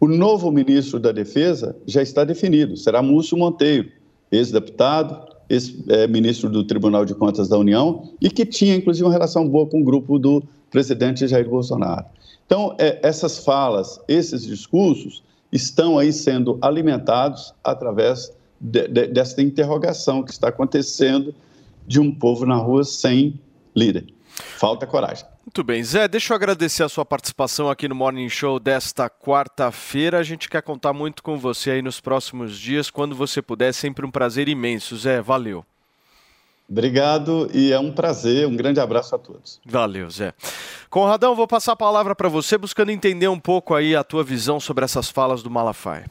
O novo ministro da Defesa já está definido, será Múcio Monteiro, ex-deputado, ex-ministro do Tribunal de Contas da União e que tinha, inclusive, uma relação boa com o grupo do presidente Jair Bolsonaro. Então, é, essas falas, esses discursos estão aí sendo alimentados através de, de, dessa interrogação que está acontecendo de um povo na rua sem líder. Falta coragem. Muito bem, Zé, deixa eu agradecer a sua participação aqui no Morning Show desta quarta-feira. A gente quer contar muito com você aí nos próximos dias, quando você puder. É sempre um prazer imenso, Zé. Valeu. Obrigado e é um prazer. Um grande abraço a todos. Valeu, Zé. Conradão, vou passar a palavra para você, buscando entender um pouco aí a tua visão sobre essas falas do Malafaia.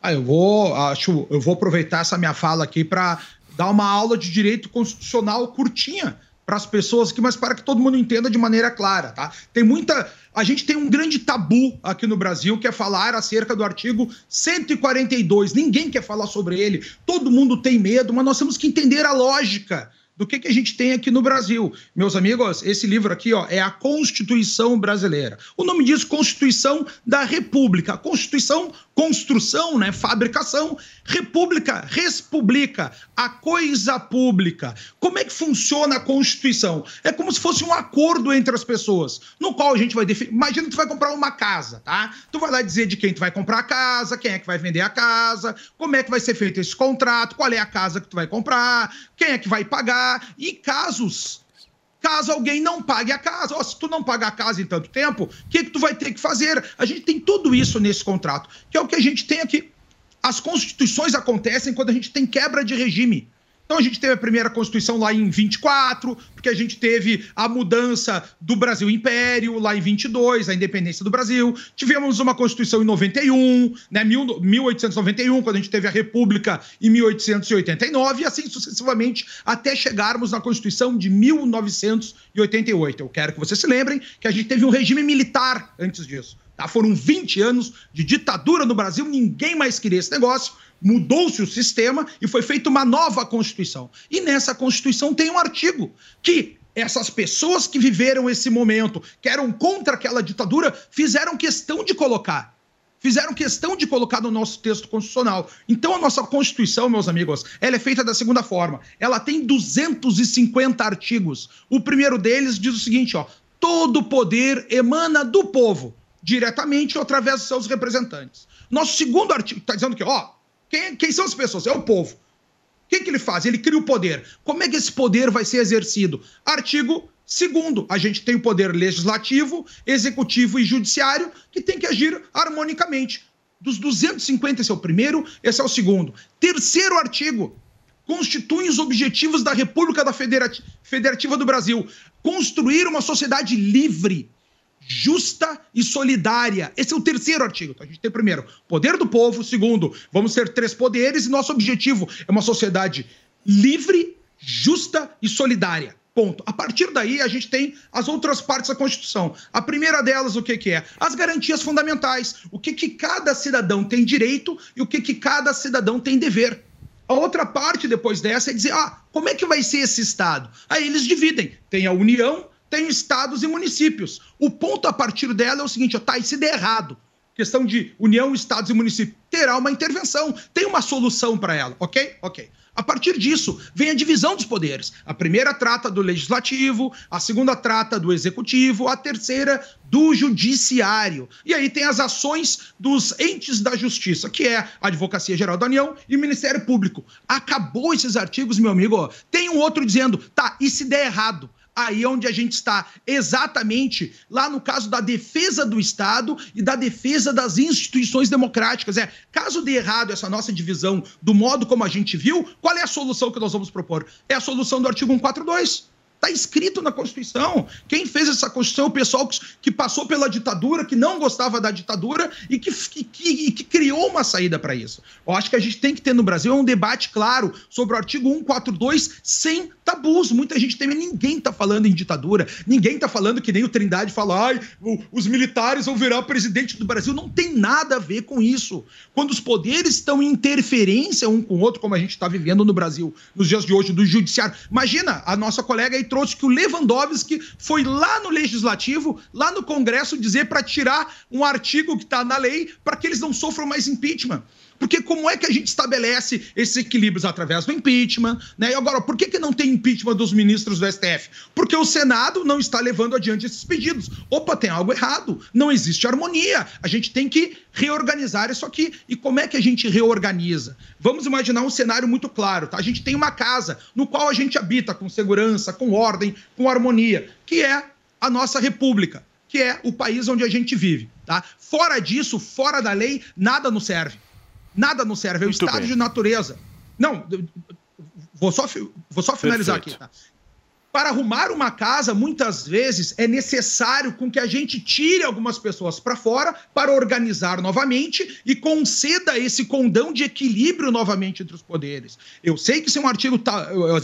Ah, eu vou, acho, eu vou aproveitar essa minha fala aqui para dar uma aula de direito constitucional curtinha para as pessoas aqui, mas para que todo mundo entenda de maneira clara, tá? Tem muita, a gente tem um grande tabu aqui no Brasil que é falar acerca do artigo 142. Ninguém quer falar sobre ele. Todo mundo tem medo, mas nós temos que entender a lógica do que, que a gente tem aqui no Brasil. Meus amigos, esse livro aqui ó, é a Constituição Brasileira. O nome diz Constituição da República. Constituição, construção, né? fabricação. República, respublica, a coisa pública. Como é que funciona a Constituição? É como se fosse um acordo entre as pessoas, no qual a gente vai definir. Imagina que tu vai comprar uma casa, tá? Tu vai lá dizer de quem tu vai comprar a casa, quem é que vai vender a casa, como é que vai ser feito esse contrato, qual é a casa que tu vai comprar, quem é que vai pagar e casos caso alguém não pague a casa. Ó, se tu não pagar a casa em tanto tempo, o que, que tu vai ter que fazer? A gente tem tudo isso nesse contrato, que é o que a gente tem aqui. As constituições acontecem quando a gente tem quebra de regime. Então a gente teve a primeira Constituição lá em 24, porque a gente teve a mudança do Brasil Império lá em 22, a independência do Brasil. Tivemos uma Constituição em 91, né, 1891, quando a gente teve a República em 1889, e assim sucessivamente até chegarmos na Constituição de 1988. Eu quero que vocês se lembrem que a gente teve um regime militar antes disso. Tá? Foram 20 anos de ditadura no Brasil, ninguém mais queria esse negócio. Mudou-se o sistema e foi feita uma nova Constituição. E nessa Constituição tem um artigo que essas pessoas que viveram esse momento, que eram contra aquela ditadura, fizeram questão de colocar. Fizeram questão de colocar no nosso texto constitucional. Então, a nossa Constituição, meus amigos, ela é feita da segunda forma. Ela tem 250 artigos. O primeiro deles diz o seguinte: ó, todo poder emana do povo, diretamente ou através dos seus representantes. Nosso segundo artigo está dizendo que, ó, quem, quem são as pessoas? É o povo. O que, que ele faz? Ele cria o poder. Como é que esse poder vai ser exercido? Artigo Segundo, a gente tem o poder legislativo, executivo e judiciário que tem que agir harmonicamente. Dos 250, esse é o primeiro, esse é o segundo. Terceiro artigo, constituem os objetivos da República da Federati- Federativa do Brasil. Construir uma sociedade livre, justa e solidária. Esse é o terceiro artigo. Então, a gente tem primeiro, poder do povo. Segundo, vamos ter três poderes e nosso objetivo é uma sociedade livre, justa e solidária. Ponto. A partir daí, a gente tem as outras partes da Constituição. A primeira delas, o que, que é? As garantias fundamentais. O que, que cada cidadão tem direito e o que, que cada cidadão tem dever. A outra parte, depois dessa, é dizer: ah, como é que vai ser esse Estado? Aí eles dividem. Tem a União, tem estados e municípios. O ponto a partir dela é o seguinte: ó, tá, e se der errado? Questão de União, estados e municípios. Terá uma intervenção, tem uma solução para ela, ok? Ok. A partir disso, vem a divisão dos poderes. A primeira trata do legislativo, a segunda trata do executivo, a terceira do judiciário. E aí tem as ações dos entes da justiça, que é a Advocacia Geral da União e o Ministério Público. Acabou esses artigos, meu amigo. Tem um outro dizendo, tá, e se der errado? Aí é onde a gente está exatamente lá no caso da defesa do Estado e da defesa das instituições democráticas. É, caso dê errado essa nossa divisão do modo como a gente viu, qual é a solução que nós vamos propor? É a solução do artigo 142. Está escrito na Constituição. Quem fez essa Constituição é o pessoal que, que passou pela ditadura, que não gostava da ditadura e que, que, que, que criou uma saída para isso. Eu acho que a gente tem que ter no Brasil um debate claro sobre o artigo 142 sem tabus. Muita gente tem, ninguém está falando em ditadura, ninguém está falando que nem o Trindade fala, ai, os militares vão virar presidente do Brasil. Não tem nada a ver com isso. Quando os poderes estão em interferência um com o outro, como a gente está vivendo no Brasil nos dias de hoje, do judiciário. Imagina, a nossa colega aí trouxe que o Lewandowski foi lá no Legislativo, lá no Congresso, dizer para tirar um artigo que está na lei para que eles não sofram mais impeachment. Porque como é que a gente estabelece esses equilíbrios através do impeachment? Né? E agora, por que, que não tem impeachment dos ministros do STF? Porque o Senado não está levando adiante esses pedidos. Opa, tem algo errado. Não existe harmonia. A gente tem que reorganizar isso aqui. E como é que a gente reorganiza? Vamos imaginar um cenário muito claro. Tá? A gente tem uma casa no qual a gente habita com segurança, com ordem, com harmonia, que é a nossa república, que é o país onde a gente vive. Tá? Fora disso, fora da lei, nada nos serve. Nada nos serve, é o estado bem. de natureza. Não, vou só, vou só finalizar Perfeito. aqui. Tá? Para arrumar uma casa, muitas vezes é necessário com que a gente tire algumas pessoas para fora para organizar novamente e conceda esse condão de equilíbrio novamente entre os poderes. Eu sei que isso é um artigo,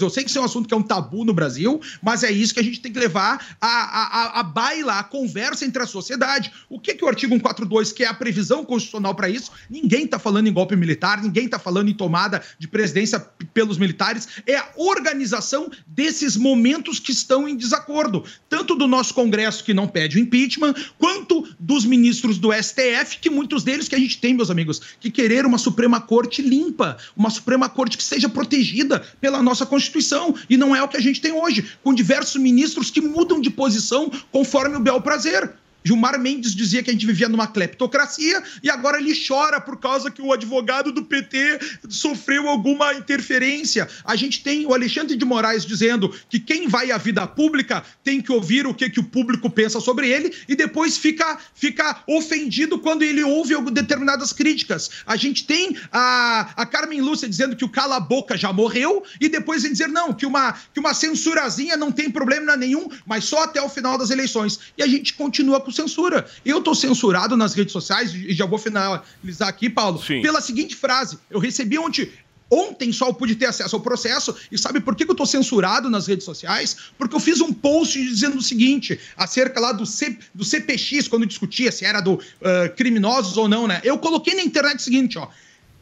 eu sei que isso é um assunto que é um tabu no Brasil, mas é isso que a gente tem que levar a, a, a, baila, a conversa entre a sociedade. O que, que o artigo 142, que é a previsão constitucional para isso, ninguém está falando em golpe militar, ninguém está falando em tomada de presidência pelos militares, é a organização desses momentos que estão em desacordo, tanto do nosso Congresso, que não pede o impeachment, quanto dos ministros do STF, que muitos deles que a gente tem, meus amigos, que querer uma Suprema Corte limpa, uma Suprema Corte que seja protegida pela nossa Constituição, e não é o que a gente tem hoje, com diversos ministros que mudam de posição conforme o bel prazer. Gilmar Mendes dizia que a gente vivia numa cleptocracia e agora ele chora por causa que o advogado do PT sofreu alguma interferência. A gente tem o Alexandre de Moraes dizendo que quem vai à vida pública tem que ouvir o que, que o público pensa sobre ele e depois fica, fica ofendido quando ele ouve determinadas críticas. A gente tem a, a Carmen Lúcia dizendo que o cala-boca já morreu e depois vem dizer não, que uma, que uma censurazinha não tem problema nenhum, mas só até o final das eleições. E a gente continua com censura. Eu tô censurado nas redes sociais, e já vou finalizar aqui, Paulo, pela seguinte frase. Eu recebi ontem. Ontem só eu pude ter acesso ao processo. E sabe por que eu tô censurado nas redes sociais? Porque eu fiz um post dizendo o seguinte, acerca lá do, C, do CPX, quando discutia se era do ah, criminosos ou não, né? Eu coloquei na internet o seguinte, ó.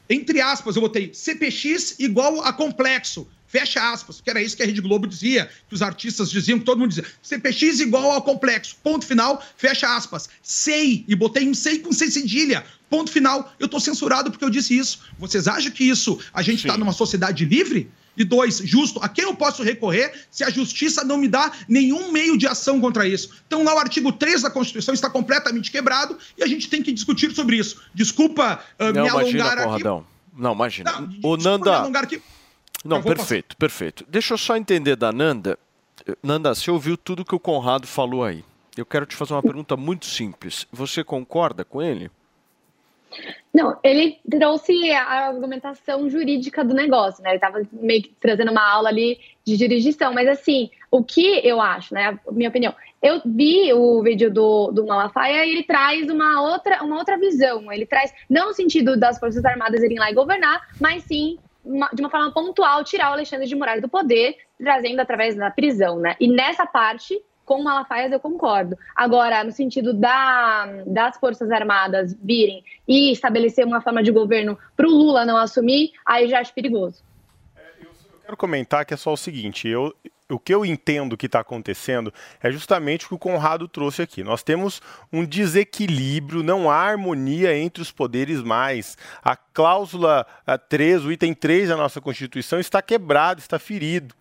Entre aspas, eu botei CPX igual a complexo. Fecha aspas, que era isso que a Rede Globo dizia, que os artistas diziam, que todo mundo dizia. CPX igual ao complexo. Ponto final, fecha aspas. Sei, e botei um sei com C cedilha. Ponto final. Eu tô censurado porque eu disse isso. Vocês acham que isso, a gente tá numa sociedade livre? E dois, justo, a quem eu posso recorrer se a justiça não me dá nenhum meio de ação contra isso? Então, lá o artigo 3 da Constituição está completamente quebrado e a gente tem que discutir sobre isso. Desculpa ah, Não, me imagina, alongar aqui. Conradão. Não, imagina. Não, me Nanda. Não, perfeito, perfeito. Deixa eu só entender da Nanda. Nanda, você ouviu tudo que o Conrado falou aí. Eu quero te fazer uma pergunta muito simples. Você concorda com ele? Não, ele trouxe a argumentação jurídica do negócio, né? Ele estava meio que trazendo uma aula ali de jurisdição, mas assim, o que eu acho, né? A minha opinião. Eu vi o vídeo do, do Malafaia e ele traz uma outra, uma outra visão. Ele traz, não no sentido das Forças Armadas irem lá e governar, mas sim uma- de uma forma pontual tirar o Alexandre de Moraes do poder, trazendo através da prisão, né? E nessa parte, com o Malafaia eu concordo. Agora, no sentido da, das Forças Armadas virem e estabelecer uma forma de governo para o Lula não assumir, aí já acho perigoso. quero comentar que é só o seguinte, eu, o que eu entendo que está acontecendo é justamente o que o Conrado trouxe aqui. Nós temos um desequilíbrio, não há harmonia entre os poderes mais. A cláusula ah, 3, o item 3 da nossa Constituição está quebrado, está ferido.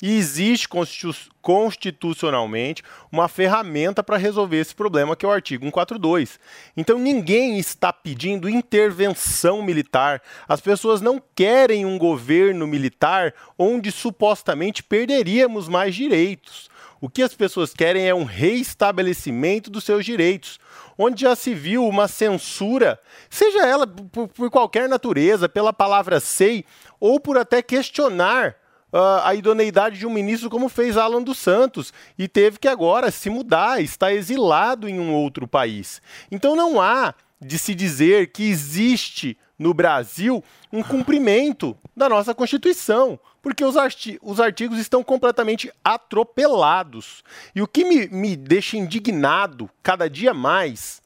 E existe constitu- constitucionalmente uma ferramenta para resolver esse problema, que é o artigo 142. Então ninguém está pedindo intervenção militar. As pessoas não querem um governo militar onde supostamente perderíamos mais direitos. O que as pessoas querem é um reestabelecimento dos seus direitos, onde já se viu uma censura, seja ela por, por qualquer natureza, pela palavra sei, ou por até questionar ah, a idoneidade de um ministro como fez Alan dos Santos e teve que agora se mudar, está exilado em um outro país. Então não há de se dizer que existe no Brasil um cumprimento da nossa Constituição, porque os, arti- os artigos estão completamente atropelados. E o que me, me deixa indignado cada dia mais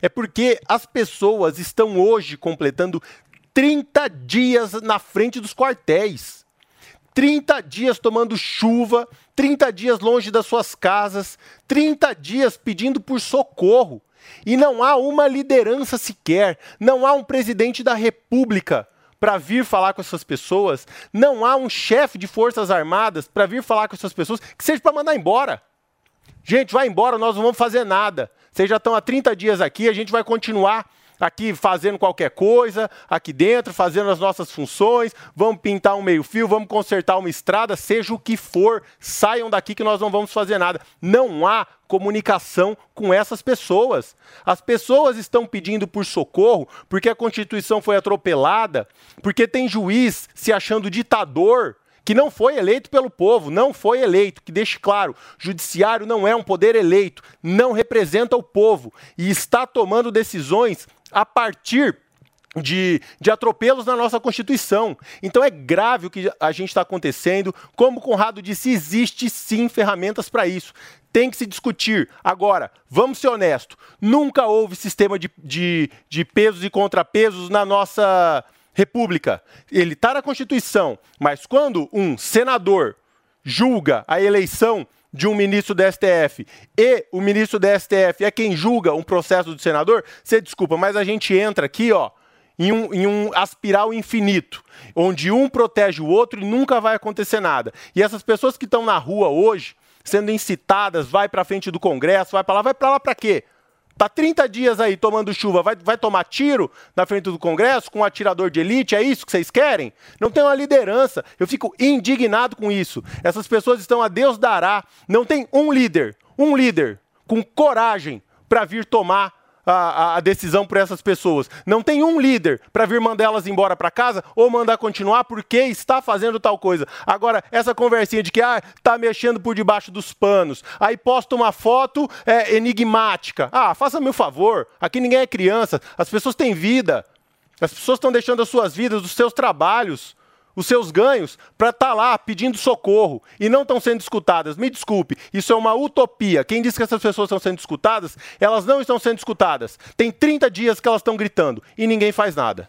é porque as pessoas estão hoje completando 30 dias na frente dos quartéis. 30 dias tomando chuva, 30 dias longe das suas casas, 30 dias pedindo por socorro. E não há uma liderança sequer, não há um presidente da República para vir falar com essas pessoas, não há um chefe de Forças Armadas para vir falar com essas pessoas, que seja para mandar embora. Gente, vai embora, nós não vamos fazer nada. Vocês já estão há 30 dias aqui, a gente vai continuar aqui fazendo qualquer coisa, aqui dentro, fazendo as nossas funções, vamos pintar um meio-fio, vamos consertar uma estrada, seja o que for, saiam daqui que nós não vamos fazer nada. Não há comunicação com essas pessoas. As pessoas estão pedindo por socorro porque a Constituição foi atropelada, porque tem juiz se achando ditador que não foi eleito pelo povo, não foi eleito, que deixe claro, judiciário não é um poder eleito, não representa o povo e está tomando decisões a partir de, de atropelos na nossa Constituição. Então é grave o que a gente está acontecendo. Como o Conrado disse, existe sim ferramentas para isso. Tem que se discutir. Agora, vamos ser honestos: nunca houve sistema de, de, de pesos e contrapesos na nossa República. Ele está na Constituição, mas quando um senador julga a eleição de um ministro do STF e o ministro do STF é quem julga um processo do senador, você desculpa, mas a gente entra aqui, ó, em um, em um aspiral infinito, onde um protege o outro e nunca vai acontecer nada. E essas pessoas que estão na rua hoje, sendo incitadas, vai para frente do Congresso, vai para lá, vai para lá para quê? Tá 30 dias aí tomando chuva, vai, vai tomar tiro na frente do Congresso com um atirador de elite? É isso que vocês querem? Não tem uma liderança. Eu fico indignado com isso. Essas pessoas estão a Deus dará. Não tem um líder, um líder com coragem para vir tomar a, a, decisão por essas pessoas. Não tem um líder para vir mandar elas embora para casa ou mandar continuar porque está fazendo tal coisa. Agora, essa conversinha de que ah, tá mexendo por debaixo dos panos, aí posta uma foto é, enigmática. Ah, faça meu favor. Aqui ninguém é criança. As pessoas têm vida. As pessoas estão deixando as suas vidas, os seus trabalhos os seus ganhos para estar tá lá pedindo socorro e não estão sendo escutadas. Me desculpe, isso é uma utopia. Quem diz que essas pessoas estão sendo escutadas, elas não estão sendo escutadas. Tem 30 dias que elas estão gritando e ninguém faz nada.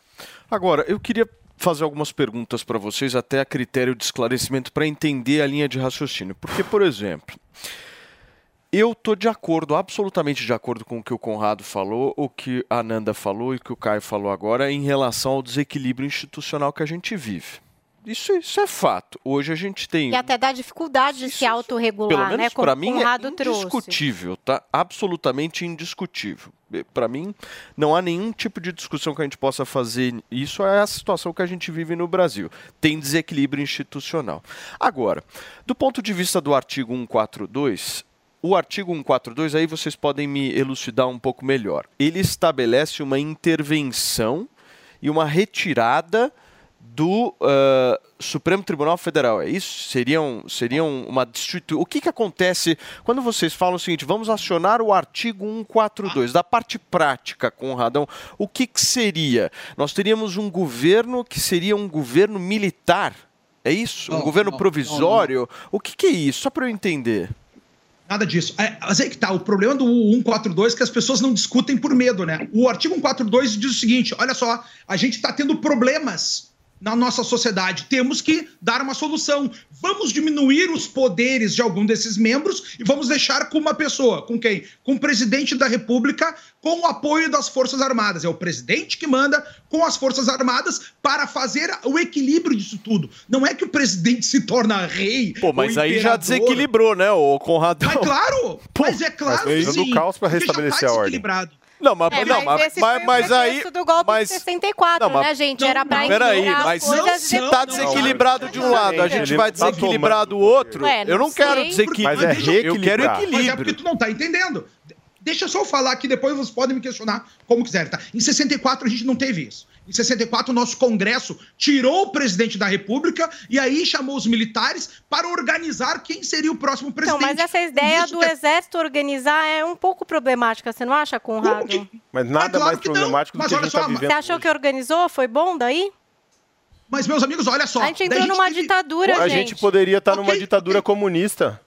Agora, eu queria fazer algumas perguntas para vocês, até a critério de esclarecimento, para entender a linha de raciocínio. Porque, por exemplo, eu tô de acordo, absolutamente de acordo com o que o Conrado falou, o que a Nanda falou e o que o Caio falou agora em relação ao desequilíbrio institucional que a gente vive. Isso, isso é fato. Hoje a gente tem. E até dá dificuldade de se Pelo autorregular, né? menos Como para mim Conrado é trouxe. indiscutível, tá? Absolutamente indiscutível. Para mim, não há nenhum tipo de discussão que a gente possa fazer. Isso é a situação que a gente vive no Brasil. Tem desequilíbrio institucional. Agora, do ponto de vista do artigo 142, o artigo 142, aí vocês podem me elucidar um pouco melhor. Ele estabelece uma intervenção e uma retirada do ah, Supremo Tribunal Federal. É isso? Seriam, seriam uma destituição. O que, que acontece quando vocês falam o seguinte: vamos acionar o artigo 142, da parte prática, Conradão? O que, que seria? Nós teríamos um governo que seria um governo militar. É isso? um Não, governo não, provisório? O que, que é isso? Só para eu entender. Nada disso. É, mas aí que tá, o problema do 142 é que as pessoas não discutem por medo, né? O artigo 142 diz o seguinte: olha só, a gente está tendo problemas na nossa sociedade, temos que dar uma solução. Vamos diminuir os poderes de algum desses membros e vamos deixar com uma pessoa. Com quem? Com o presidente da República, com o apoio das Forças Armadas. É o presidente que manda com as Forças Armadas para fazer o equilíbrio disso tudo. Não é que o presidente se torna rei. Pô, mas aí já desequilibrou, né, o Conradão? Mas claro! mas é claro mas que veio do sim. caos já tá restabelecer a ordem. Não, mas, É, não, mas, mas, mas, aí. do golpe mas- de 64, Não, mas- né, gente? Era pra Peraí, mas se tá desequilibrado de um lado, a gente vai desequilibrar do outro. Ué, não eu não quero sei. desequilibrar. Mas é eu quero reequilibrar. Mas é porque equilíbrio. tu não tá entendendo. Deixa eu só falar aqui, depois vocês podem me questionar como quiserem, tá? Em 64 a gente não teve isso. Em 64 o nosso Congresso tirou o presidente da República e aí chamou os militares para organizar quem seria o próximo Então, presidente. mas essa ideia do que é- exército organizar é um pouco problemática, você não acha, Conrado? Mas nada claro mais que não. problemático do Mas que a gente está só, mas- vivendo. Você achou que organizou? Foi bom daí? Mas, meus amigos, olha só. A gente entrou numa teve- ditadura, A gente. gente poderia estar numa Ok, ditadura comunista.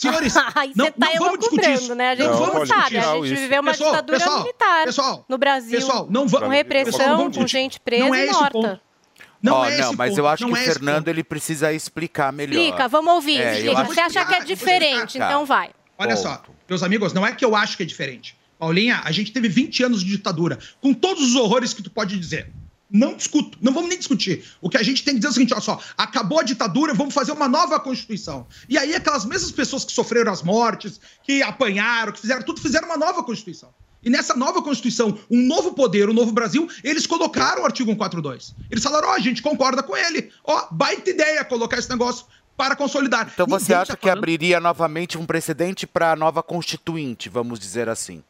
Senhores, não, você tá não vamos discutir isso. né? A gente Não, não, vamos sabe. A gente isso. viveu uma Pessoal, ditadura pessoal, militar pessoal, no Brasil. Pessoal, não com vamos. repressão, com vamos discutir. gente presa Não é e morta. ponto. Não Ó, é não, mas ponto, eu acho não que é o Fernando ele precisa explicar melhor. Explica, vamos ouvir. É, eu explica. acho Você acha que é diferente, Tá. então vai. Olha Ponto. só, meus amigos, não é que eu acho que é diferente. Paulinha, a gente teve 20 anos de ditadura, com todos os horrores que tu pode dizer. Não discuto, não vamos nem discutir. O que a gente tem que dizer é o seguinte: olha só, acabou a ditadura, vamos fazer uma nova Constituição. E aí, aquelas mesmas pessoas que sofreram as mortes, que apanharam, que fizeram tudo, fizeram uma nova Constituição. E nessa nova Constituição, um novo poder, um novo Brasil, eles colocaram o artigo 142. Eles falaram: ó, a gente concorda com ele. Ó, baita ideia colocar esse negócio para consolidar. Então você Ninguém acha tá que abriria novamente um precedente para a nova constituinte, vamos dizer assim?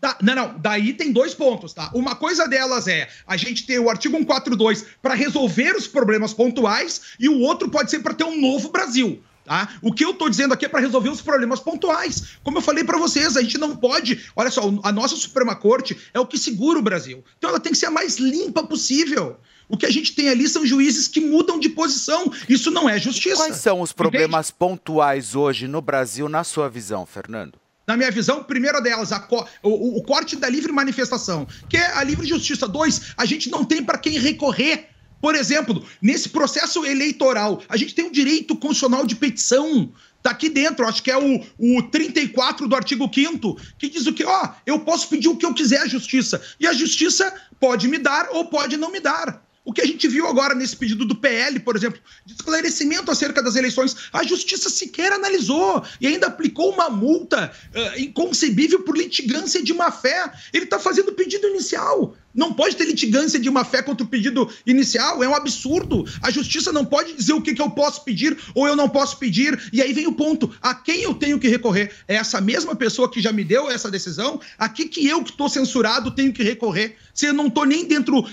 Tá, não, não, daí tem dois pontos, tá? Uma coisa delas é a gente ter o artigo 142 para resolver os problemas pontuais e o outro pode ser para ter um novo Brasil. Tá? O que eu tô dizendo aqui é para resolver os problemas pontuais. Como eu falei para vocês, a gente não pode. Olha só, a nossa Suprema Corte é o que segura o Brasil. Então ela tem que ser a mais limpa possível. O que a gente tem ali são juízes que mudam de posição. Isso não é justiça. Quais são os problemas pontuais hoje no Brasil, na sua visão, Fernando? Na minha visão, primeira delas, co- o, o corte da livre manifestação, que é a livre justiça. Dois, a gente não tem para quem recorrer. Por exemplo, nesse processo eleitoral, a gente tem o direito constitucional de petição. Tá aqui dentro, acho que é o, o 34 do artigo 5 que diz o que, ó, eu posso pedir o que eu quiser à justiça. E a justiça pode me dar ou pode não me dar. O que a gente viu agora nesse pedido do PL, por exemplo, de esclarecimento acerca das eleições, a justiça sequer analisou e ainda aplicou uma multa ah, inconcebível por litigância de má fé. Ele está fazendo o pedido inicial. Não pode ter litigância de má fé contra o pedido inicial, é um absurdo. A justiça não pode dizer o que, que eu posso pedir ou eu não posso pedir. E aí vem o ponto: a quem eu tenho que recorrer? É essa mesma pessoa que já me deu essa decisão? A que, que eu que estou censurado tenho que recorrer? Se eu não estou nem dentro.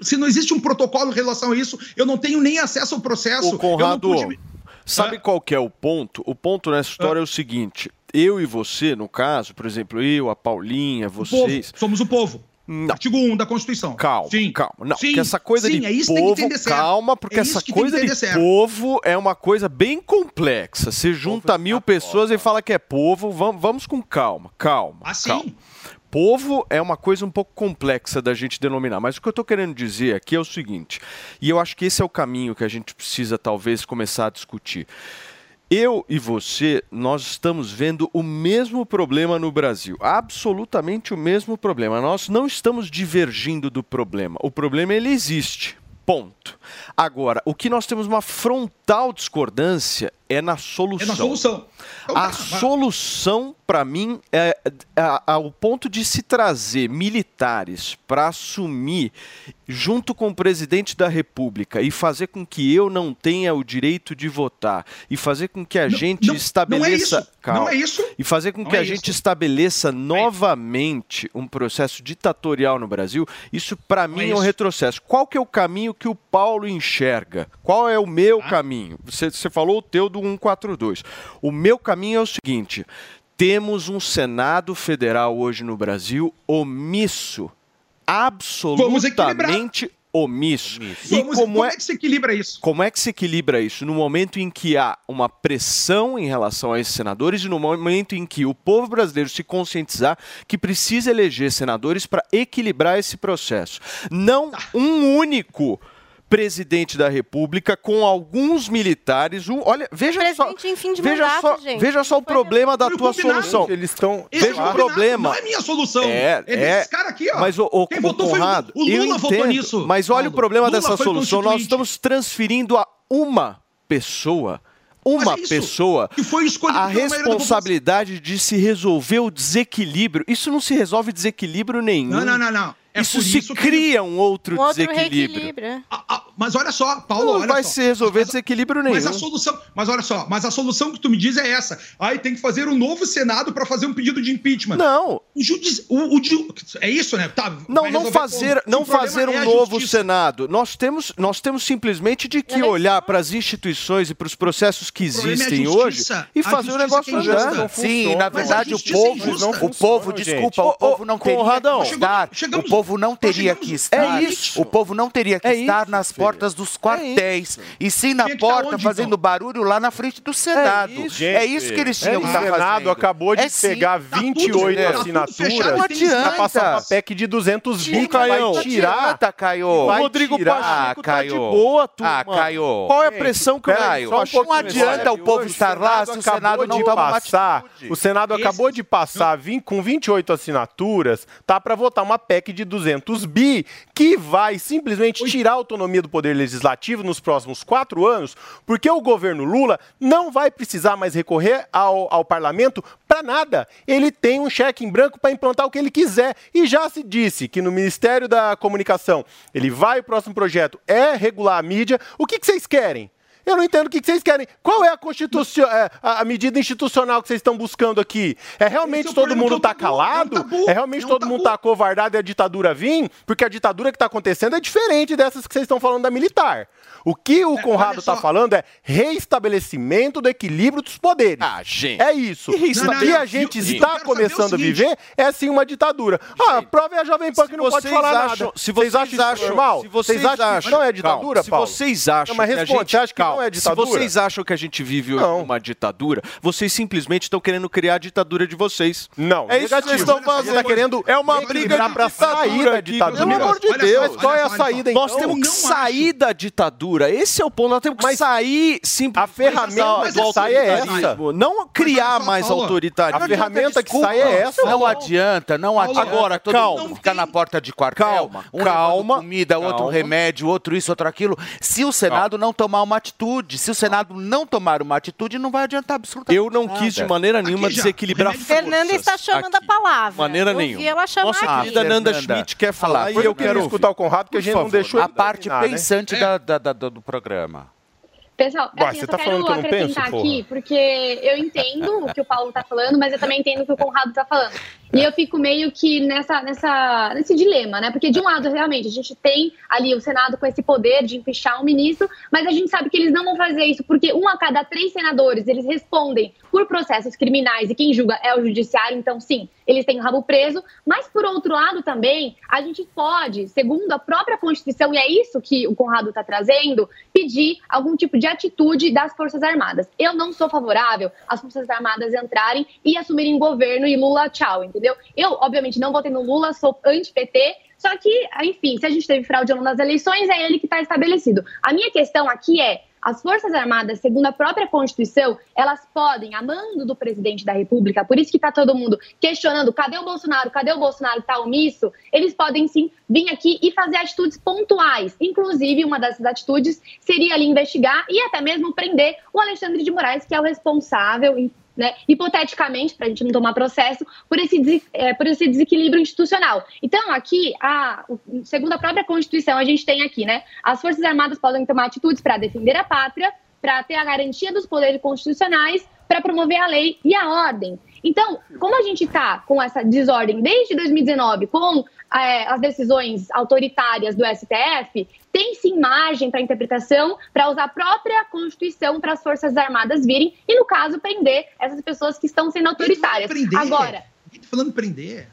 Se não existe um protocolo em relação a isso, eu não tenho nem acesso ao processo. Ô, Conrado, pude- sabe qual que é o ponto? O ponto nessa história é o seguinte: eu e você, no caso, por exemplo, eu, a Paulinha, povo, vocês. somos o povo. Não. Artigo 1 da Constituição. Calma, calma. Não, Sim, porque essa coisa sim, de é isso que tem que povo, entender certo. calma, porque É essa coisa de certo. povo é uma coisa bem complexa. Você junta mil pessoas e fala que é povo, vamos, vamos com calma, calma. Assim? calma. Povo é uma coisa um pouco complexa da gente denominar, mas o que eu estou querendo dizer aqui é o seguinte, e eu acho que esse é o caminho que a gente precisa talvez começar a discutir. Eu e você, nós estamos vendo o mesmo problema no Brasil. Absolutamente o mesmo problema. Nós não estamos divergindo do problema. O problema ele existe. Ponto. Agora, o que nós temos uma frontal discordância é na solução. É na solução. A solução, para mim, é, é, é o ponto de se trazer militares para assumir, junto com o presidente da República, e fazer com que eu não tenha o direito de votar, e fazer com que a gente não é estabeleça. isso. Não é isso. E fazer com Não que é a isso. gente estabeleça novamente um processo ditatorial no Brasil, isso para mim é, um isso. retrocesso. Qual que é o caminho que o Paulo enxerga? Qual é o meu Ah. caminho? Você, você falou o teu do 142. O meu caminho é o seguinte: temos um Senado Federal hoje no Brasil omisso, absolutamente omisso. E Vamos- como é que se equilibra isso? como é que se equilibra isso? No momento em que há uma pressão em relação a esses senadores e no momento em que o povo brasileiro se conscientizar que precisa eleger senadores para equilibrar esse processo. Não um único presidente da República com alguns militares. Um, olha, veja só, Presidente em fim de veja mandato, só, gente. veja só o problema da o tua combinado. solução. Eles estão. Esse Veja o problema. Não é minha solução. É, é é. desses caras aqui, ó. Mas o, o, Quem o votou foi o Conrado, Lula. O eu Lula votou entendo, nisso. Mas olha o problema Lula dessa solução. Nós estamos transferindo a uma pessoa, uma é isso, pessoa, que foi escolhido a responsabilidade de se resolver o desequilíbrio. Isso não se resolve desequilíbrio nenhum. Não, não, não, não. É isso se isso que- cria um outro, Um outro desequilíbrio. reequilíbrio. Mas olha só, Paulo, Não olha vai só. se resolver desequilíbrio nenhum. Mas a solução, mas olha só, mas a solução que tu me diz é essa. Aí tem que fazer um novo Senado para fazer um pedido de impeachment. Não. O judici... o, o é isso, né? Tá, Não, não fazer, não O fazer um é novo justiça. Senado. Nós temos, nós temos simplesmente de que olhar para as instituições e para os processos que é existem justiça. hoje e fazer o negócio é andar. Sim, na Mas verdade o é povo, injusta. não, o povo, gente. desculpa, Ô, o povo não teria Conradão. que estar, Chegamos- o povo não teria que estar, É isso. o povo não teria que É estar nas filho. Portas dos quartéis, e sim na porta fazendo então? barulho lá na frente do Senado. isso, É isso que eles tinham o que estar Senado fazendo. acabou de É sim. pegar Tá tudo 28 fechado, tá tudo assinaturas fechado, Não uma PEC de 200 bi que vai tirar. Adianta, Caio. O Vai Rodrigo tirar. Pacheco tá de Caio. boa, turma. Ah, Caio. Qual é a pressão que o Caio, não adianta o povo estar lá se o Senado não de toma passar, o Senado acabou de passar com 28 assinaturas, tá para votar uma PEC de 200 bi que vai simplesmente tirar a autonomia do poder legislativo nos próximos quatro anos, porque o governo Lula não vai precisar mais recorrer ao, ao parlamento para nada. Ele tem um cheque em branco para implantar o que ele quiser e já se disse que no Ministério da Comunicação ele vai o próximo projeto é regular a mídia. O que, que vocês querem? Eu não entendo o que que vocês querem. Qual é a, constitucio- é, a a medida institucional que vocês estão buscando aqui? É realmente é todo mundo que é um tá tabu, é um calado? tabu, É realmente é um todo mundo tá acovardado e a ditadura vir? Porque a ditadura que tá acontecendo é diferente dessas que vocês estão falando da militar. O que o Conrado tá falando é reestabelecimento do equilíbrio dos poderes. Ah, gente. É isso. E O que reestabele- a gente Gente, está eu o começando a viver é sim uma ditadura. Ah, a prova é a Jovem Pan que não pode vocês falar acham- nada. se vocês acham isso acham- normal? se vocês acham que acham- isso não é ditadura, Calma, se Paulo? vocês acham Não, mas que a responde, gente- você acha que não é ditadura? Se vocês acham que a gente vive uma ditadura, vocês simplesmente estão querendo criar a ditadura de vocês. Não, é isso que negativo. vocês estão fazendo. tá querendo é uma briga pra sair da ditadura. Pelo amor de Deus. mas qual é a saída, Nós então? temos que Não sair da ditadura. Esse é o ponto. Nós temos que sair simplesmente a ferramenta que sai é essa. Não criar mais autoritarismo. a ferramenta que sai é essa. Não adianta, não adianta. Agora, todo calma. mundo ficar na porta de quartel. Calma, um calma, comida, outro calma. remédio, outro isso, outro aquilo. Se o Senado não tomar uma atitude, se o Senado não tomar uma atitude, não vai adiantar absolutamente Eu não nada. quis de maneira nenhuma desequilibrar forças. Fernanda está chamando a palavra. Maneira Eu nenhuma. ela chamar Nossa aqui. querida Nanda Schmidt quer falar fala, e eu quero escutar o Conrado, que a gente não deixou A parte terminar, né? pensante da- da- da- do, do programa. Pessoal, Ué, assim, você eu só tá quero falando que eu não penso, aqui, porque eu entendo o que o Paulo tá falando, mas eu também entendo o que o Conrado tá falando. E eu fico meio que nessa, nessa, nesse dilema, né? Porque de um lado, realmente, a gente tem ali o Senado com esse poder de empichar um ministro, mas a gente sabe que eles não vão fazer isso, porque um a cada três senadores, eles respondem por processos criminais e quem julga é o judiciário, então sim, eles têm o rabo preso. Mas por outro lado também, a gente pode, segundo a própria Constituição, e é isso que o Conrado está trazendo, pedir algum tipo de atitude das Forças Armadas. Eu não sou favorável às Forças Armadas entrarem e assumirem governo e Lula tchau, entendeu? Eu, obviamente, não votei no Lula, sou anti-PT, só que, enfim, se a gente teve fraude ou não nas eleições, é ele que está estabelecido. A minha questão aqui é, as Forças Armadas, segundo a própria Constituição, elas podem, a mando do presidente da República, por isso que está todo mundo questionando cadê o Bolsonaro, cadê o Bolsonaro, está omisso, eles podem sim vir aqui e fazer atitudes pontuais. Inclusive, uma dessas atitudes seria ali investigar e até mesmo prender o Alexandre de Moraes, que é o responsável, né, hipoteticamente, para a gente não tomar processo, por esse, eh, por esse desequilíbrio institucional. Então, aqui, a, segundo a própria Constituição, a gente tem aqui, né, as Forças Armadas podem tomar atitudes para defender a pátria, para ter a garantia dos poderes constitucionais, para promover a lei e a ordem. Então, como a gente está com essa desordem desde 2019, com eh, as decisões autoritárias do STF, tem sim margem para interpretação para usar a própria Constituição para as Forças Armadas virem e, no caso, prender essas pessoas que estão sendo autoritárias. prender. Agora, Tá falando prender.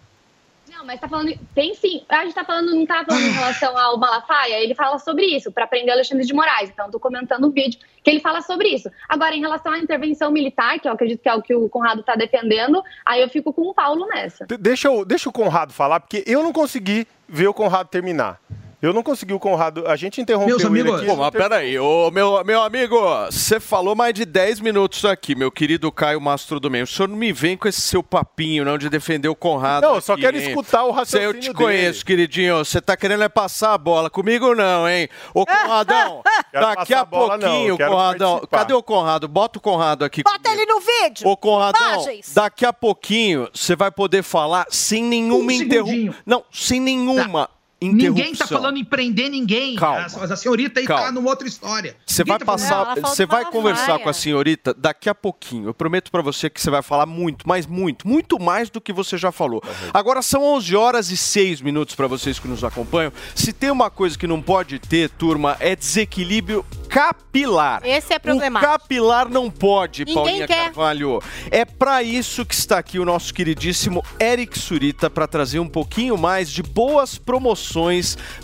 Não, mas tá falando. Tem sim. A gente tá falando, não tá falando em relação ao Malafaia, ele fala sobre isso, para prender Alexandre de Moraes. Então, tô comentando o vídeo que ele fala sobre isso. Agora, em relação à intervenção militar, que eu acredito que é o que o Conrado tá defendendo, aí eu fico com o Paulo nessa. De- Deixa, eu, deixa o Conrado falar, porque eu não consegui ver o Conrado terminar. Eu não consegui o Conrado. A gente interrompeu ele aqui. Pô, mas peraí, ô, meu, meu amigo, você falou mais de 10 minutos aqui, meu querido Caio Mastro do Meio. O senhor não me vem com esse seu papinho, não, de defender o Conrado. Não, eu só quero hein? escutar o Cê, raciocínio Eu te dele. conheço, queridinho. Você tá querendo é passar a bola. Comigo não, hein? Ô, Conradão, daqui a a bola, não, pouquinho, quero Conradão. participar. Cadê o Conrado? Bota o Conrado aqui. Bota ele no vídeo. Ô, Conradão, Imagens. daqui a pouquinho você vai poder falar sem nenhuma interrupção. Não, sem nenhuma interrupção. Ninguém tá falando em prender ninguém. Calma. A, a senhorita aí tá Calma. numa outra história. Você vai tá passar, você vai conversar com a senhorita daqui a pouquinho. Eu prometo pra você que você vai falar muito, mas muito, muito mais do que você já falou. Agora são 11 horas e 6 minutos pra vocês que nos acompanham. Se tem uma coisa que não pode ter, turma, é desequilíbrio capilar. Esse é problemático. O capilar não pode, Ninguém Paulinha quer. Carvalho. É pra isso que está aqui o nosso queridíssimo Eric Surita para trazer um pouquinho mais de boas promoções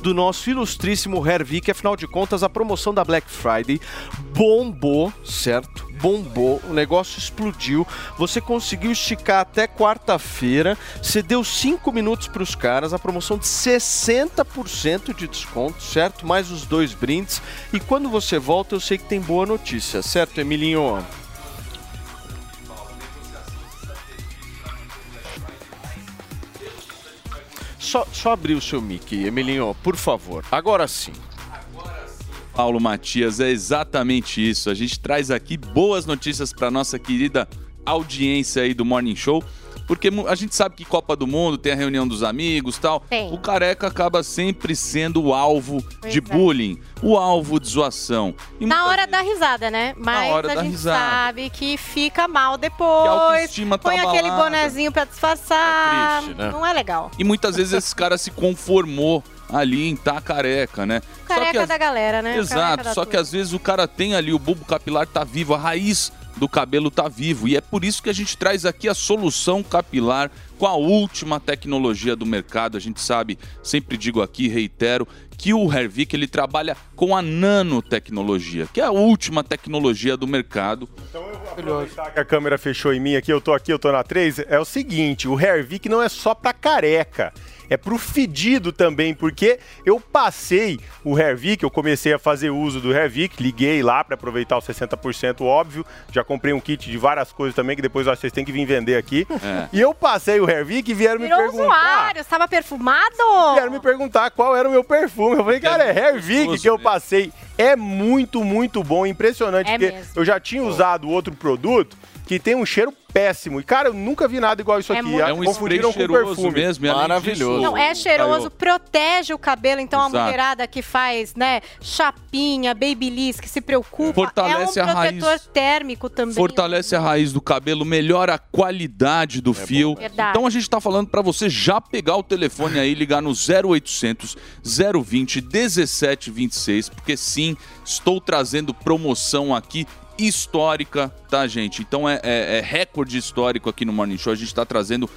do nosso ilustríssimo Hervik. Afinal de contas, a promoção da Black Friday bombou, certo? Bombou, o negócio explodiu. Você conseguiu esticar até quarta-feira. Você deu 5 minutos para os caras, a promoção de 60% de desconto, certo? Mais os dois brindes. E quando você volta, eu sei que tem boa notícia, certo, Emilinho? Só, só abrir o seu mic, Emilinho, por favor. Agora sim. Paulo Matias, é exatamente isso. A gente traz aqui boas notícias para nossa querida audiência aí do Morning Show, Porque a gente sabe que Copa do Mundo tem a reunião dos amigos tal. Tem. O careca acaba sempre sendo o alvo Pois de é. bullying, o alvo de zoação. E Na hora da risada, né? Mas hora a da gente risada. sabe que fica mal Que a depois. autoestima tá Põe aquele abalada. bonezinho pra disfarçar. É triste, né? Não é legal. E muitas vezes esse cara se conformou ali em tá careca, né? Só que Careca as- da galera, né? Exato, só que às vezes o cara tem ali, o bulbo capilar tá vivo, a raiz do cabelo tá vivo. E é por isso que a gente traz aqui a solução capilar com a última tecnologia do mercado. A gente sabe, sempre digo aqui, reitero, que o Hervik ele trabalha com a nanotecnologia, que é a última tecnologia do mercado. Aproveitar que a câmera fechou em mim aqui, eu tô aqui, eu tô na 3, é o seguinte, o Hervik não é só pra careca, é pro fedido também, porque eu passei o Hervik, eu comecei a fazer uso do Hervik, liguei lá pra aproveitar os 60% óbvio, já comprei um kit de várias coisas também, que depois eu vocês têm que vir vender aqui, É. e eu passei o Hervik e vieram me Virou perguntar... usuário, estava perfumado? Vieram me perguntar qual era o meu perfume. Eu falei, cara, é Hervik que eu passei. É muito, muito bom, impressionante. É porque mesmo. eu já tinha usado outro produto que tem um cheiro péssimo. E, cara, eu nunca vi nada igual isso É aqui. muito É um Confundiram spray com cheiroso perfume. mesmo, Maravilhoso. disso- Não, é cheiroso, Caio, protege o cabelo. Então, Exato. a mulherada que faz, né, chapinha, babyliss, que se preocupa, Fortalece é um a raiz. protetor térmico também. Fortalece a raiz do cabelo, melhora a qualidade do fio. Verdade. Então a gente tá falando para você já pegar o telefone aí, ligar no 0800 020 1726, porque sim, estou trazendo promoção aqui histórica, tá, gente? Então é, é- é recorde histórico aqui no Morning Show. A gente está trazendo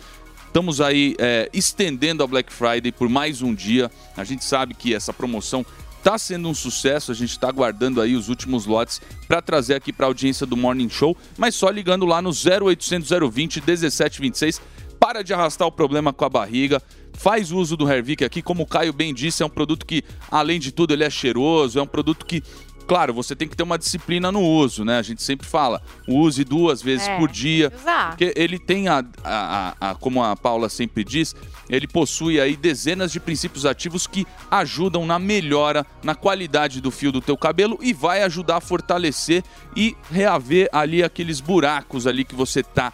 Estamos aí é, estendendo a Black Friday por mais um dia. A gente sabe que essa promoção está sendo um sucesso. A gente está aguardando aí os últimos lotes para trazer aqui para a audiência do Morning Show. Mas só ligando lá no 0800 020 1726. Para de arrastar o problema com a barriga. Faz uso do Hervik aqui. Como o Caio bem disse, é um produto que, além de tudo, ele é cheiroso. É um produto que Claro, você tem que ter uma disciplina no uso, né? A gente sempre fala, use duas vezes É, por dia. usar. Porque ele tem a, a- a- a- como a Paula sempre diz, ele possui aí dezenas de princípios ativos que ajudam na melhora, na qualidade do fio do teu cabelo e vai ajudar a fortalecer e reaver ali aqueles buracos ali que você tá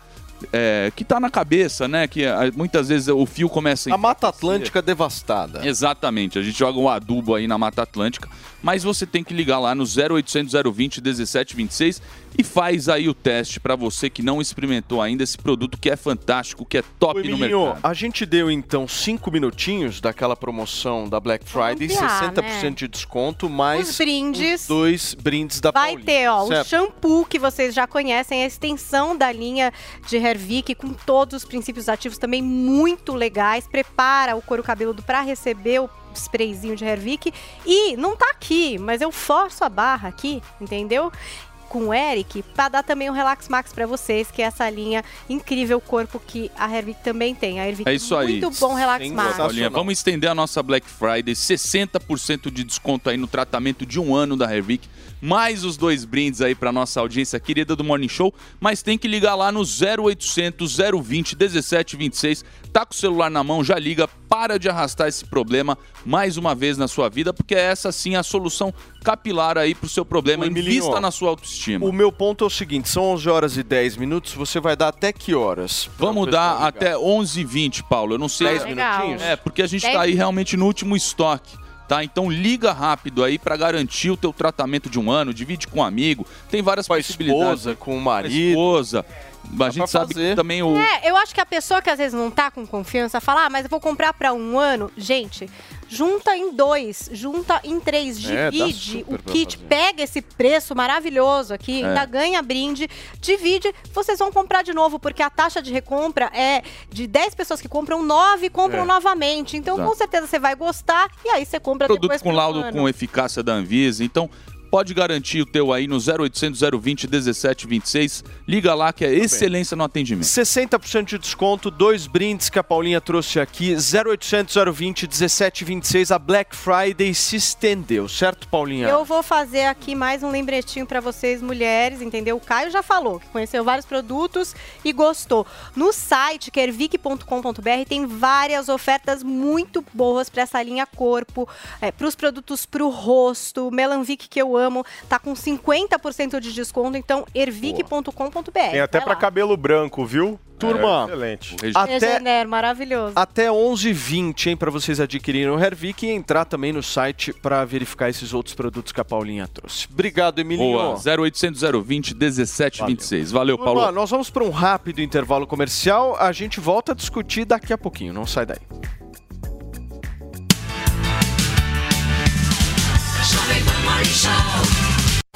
é, que tá na cabeça, né? Que ah, muitas vezes o fio começa A Mata Atlântica devastada. Exatamente, a gente joga um adubo aí na Mata Atlântica, mas você tem que ligar lá no 0800 020 1726 e faz aí o teste para você que não experimentou ainda esse produto que é fantástico, que é top Ô, no Emilinho, mercado. a gente deu então cinco minutinhos daquela promoção da Black Friday, ampliar, 60% né? de desconto, mais Os brindes. os dois brindes da Vai Paulinha, ter, ó, o certo? shampoo que vocês já conhecem, a extensão da linha de Hervik com todos os princípios ativos também muito legais. Prepara o couro cabeludo para receber o sprayzinho de Hervik. E não tá aqui, mas eu forço a barra aqui, entendeu? Com o Eric, para dar também o Relax Max para vocês, que é essa linha incrível corpo que a Hervik também tem. A Hervik É isso aí. muito bom Relax Max. Paulinha, vamos estender a nossa Black Friday, 60% de desconto aí no tratamento de um ano da Hervik, mais os dois brindes aí para nossa audiência querida do Morning Show, mas tem que ligar lá no 0800 020 1726, tá com o celular na mão, já liga, para de arrastar esse problema mais uma vez na sua vida, porque é essa sim a solução capilar aí pro seu problema, Ô, Emilinho, invista ó, na sua autoestima. O meu ponto é o seguinte, são 11 horas e 10 minutos, você vai dar até que horas? Vamos dar ligar? até 11h20, Paulo. Eu não sei. 10 Legal. minutinhos? É, porque a gente Dez tá aí realmente no último estoque. Tá? Então liga rápido aí pra garantir o teu tratamento de um ano, divide com um amigo. Tem várias possibilidades. esposa, com o Com a marido. esposa. A gente sabe que também o. É, eu acho que a pessoa que às vezes não tá com confiança fala, ah, mas eu vou comprar pra um ano. Gente, junta em dois, junta em três, É, divide super o kit, fazer. pega esse preço maravilhoso aqui, É. ainda ganha brinde, divide, vocês vão comprar de novo, porque a taxa de recompra é de 10 pessoas que compram, 9 compram É. novamente. Então, Exato. com certeza você vai gostar e aí você compra produto depois com por um laudo ano. com eficácia da Anvisa. Então, pode garantir o teu aí no 0800 020 1726. Liga lá que é excelência no atendimento. 60% de desconto, dois brindes que a Paulinha trouxe aqui, 0800 020 1726, a Black Friday se estendeu, certo, Paulinha? Eu vou fazer aqui mais um lembretinho pra vocês, mulheres, entendeu? O Caio já falou que conheceu vários produtos e gostou. No site, que é ervic.com.br, tem várias ofertas muito boas pra essa linha corpo, é, para os produtos pro rosto, Melanvic que eu amo. Tá com 50% de desconto, então ervic.com.br. Tem até lá. cabelo branco, viu? Turma, É, excelente. até- Regener, maravilhoso. Até 11h20, hein, pra vocês adquirirem o Hervik e entrar também no site pra verificar esses outros produtos que a Paulinha trouxe. Obrigado, Emilinho. Boa, 0800 020 1726. Valeu, Vamos Paulo. nós vamos para um rápido intervalo comercial. A gente volta a discutir daqui a pouquinho. Não sai daí. show.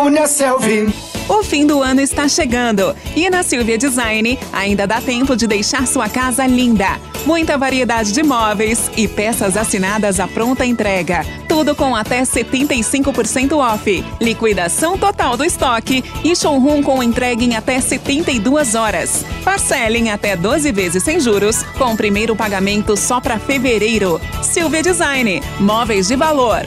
Uniaselv. O fim do ano está chegando e na Silvia Design ainda dá tempo de deixar sua casa linda. Muita variedade de móveis e peças assinadas à pronta entrega. Tudo com até 75% off. Liquidação total do estoque e showroom com entrega em até 72 horas. Parcela em até 12 vezes sem juros, com primeiro pagamento só para fevereiro. Silvia Design, móveis de valor.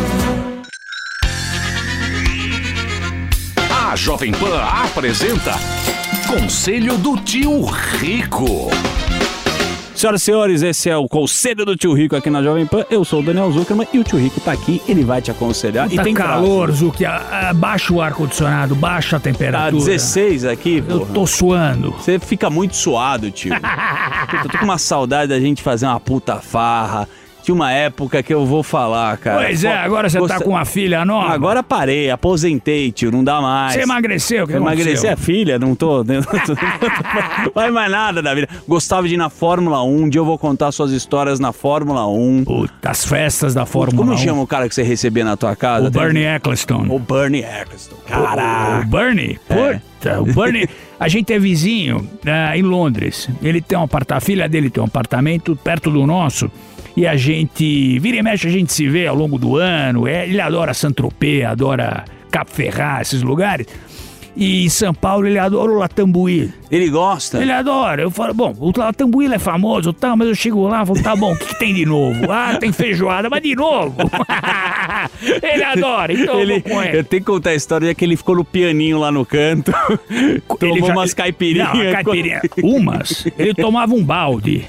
A Jovem Pan apresenta Conselho do Tio Rico. Senhoras e senhores, esse é o Conselho do Tio Rico aqui na Jovem Pan. Eu sou o Daniel Zuckerman e o Tio Rico tá aqui, ele vai te aconselhar. Tá e tem calor, ah, Baixa o ar-condicionado, baixa a Tá temperatura. 16 aqui, Eu tô suando. Você fica muito suado, tio. Puta, eu tô com uma saudade da gente fazer uma puta farra. Tinha uma época que eu vou falar, cara. Pois é, agora você tá gosta- com uma filha nova. Agora parei, aposentei, tio, não dá mais. Você emagreceu, que emagreci a filha, não tô. Não faz mais nada da vida. Gostava de ir na Fórmula 1, um dia eu vou contar suas histórias na Fórmula 1. Puta, as festas da Fórmula Como 1. chama o cara que você recebia na tua casa? O Bernie Eccleston. O Bernie Eccleston. Caraca. O Bernie? É. Puta, o Bernie. A gente é vizinho ah, em Londres. Ele tem um apartamento, a filha dele tem um apartamento perto do nosso. E a gente, vira e mexe, a gente se vê ao longo do ano. É, ele adora Saint-Tropez, adora Cap Ferrat, esses lugares. E em São Paulo ele adora o Latambuí. Ele gosta? Ele adora. Eu falo, bom, o Latambuí é famoso, tal, mas eu chego lá e falo, tá bom, o que, que tem de novo? Ah, tem feijoada, mas de novo. ele adora, então eu ele, ele. eu tenho que contar a história de que ele ficou no pianinho lá no canto. tomou já- umas caipirinhas. Não, caipirinha. Umas. Ele tomava um balde.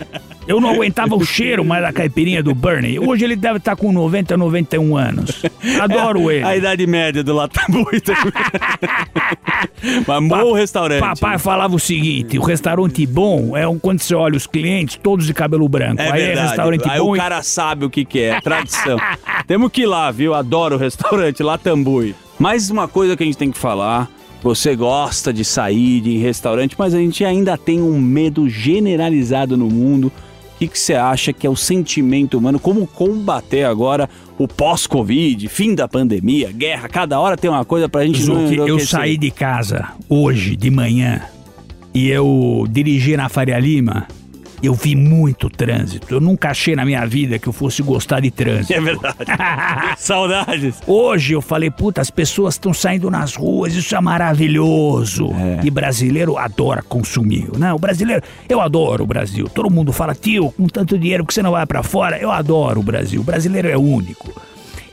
Eu não aguentava o cheiro mais da caipirinha do Bernie. Hoje ele deve estar com 90, 91 anos. Adoro É ele. A idade média do Latambuí também. Mas bom restaurante. Papai falava o seguinte: o restaurante bom é um quando você olha os clientes todos de cabelo branco. É Aí é verdade. restaurante Aí bom. o e- cara sabe o que, que é, tradição. Temos que ir lá, viu? Adoro o restaurante Latambui. Mais uma coisa que a gente tem que falar. Você gosta de sair de restaurante, mas a gente ainda tem um medo generalizado no mundo. O que que você acha que é o sentimento humano? Como combater agora o pós-Covid, fim da pandemia, guerra? Cada hora tem uma coisa pra gente Zuki, eu saí de casa hoje de manhã e eu dirigi na Faria Lima. Eu vi muito trânsito. Eu nunca achei na minha vida que eu fosse gostar de trânsito. É verdade. Saudades. Hoje eu falei, puta, as pessoas estão saindo nas ruas, isso é maravilhoso. E brasileiro adora consumir, né? O brasileiro, eu adoro o Brasil. Todo mundo fala, tio, com tanto dinheiro que você não vai pra fora, eu adoro o Brasil. O brasileiro é único.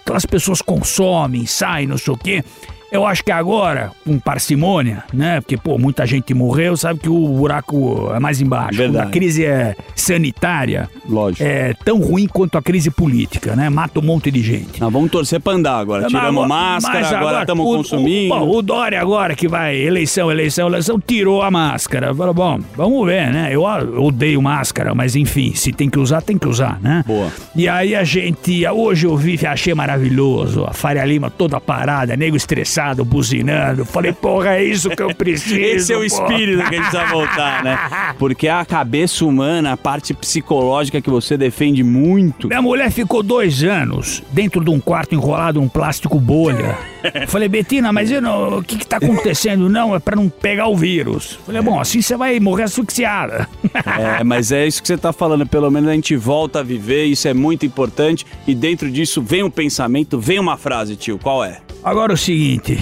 Então as pessoas consomem, saem, não sei o quê. Eu acho que agora, com parcimônia, né? Porque, pô, muita gente morreu, sabe que o buraco é mais embaixo. Verdade. Quando a crise é sanitária, Lógico. é tão ruim quanto a crise política, né? Mata um monte de gente. Nós vamos torcer pra andar agora. Tiramos máscara, Mas agora estamos consumindo. O, bom, o Dória agora que vai, eleição, eleição, eleição, tirou a máscara. Falou, bom, vamos ver, né? Eu eu odeio máscara, mas enfim, se tem que usar, tem que usar, né? Boa. E aí a gente, hoje eu vi, achei maravilhoso, a Faria Lima toda parada, nego estressado, buzinando. Falei, porra, é isso que eu preciso. Esse é o espírito que a gente precisa voltar, né? Porque é a cabeça humana, a parte psicológica que você defende muito. Minha mulher ficou dois anos dentro de um quarto enrolado em um plástico bolha. Falei, Betina, mas eu não- o que, que tá acontecendo? Não, é pra não pegar o vírus. Falei, bom, assim você vai morrer asfixiada. É, mas é isso que você tá falando. Pelo menos a gente volta a viver, isso é muito importante. E dentro disso vem um pensamento, vem uma frase, tio. Qual é? Agora o seguinte.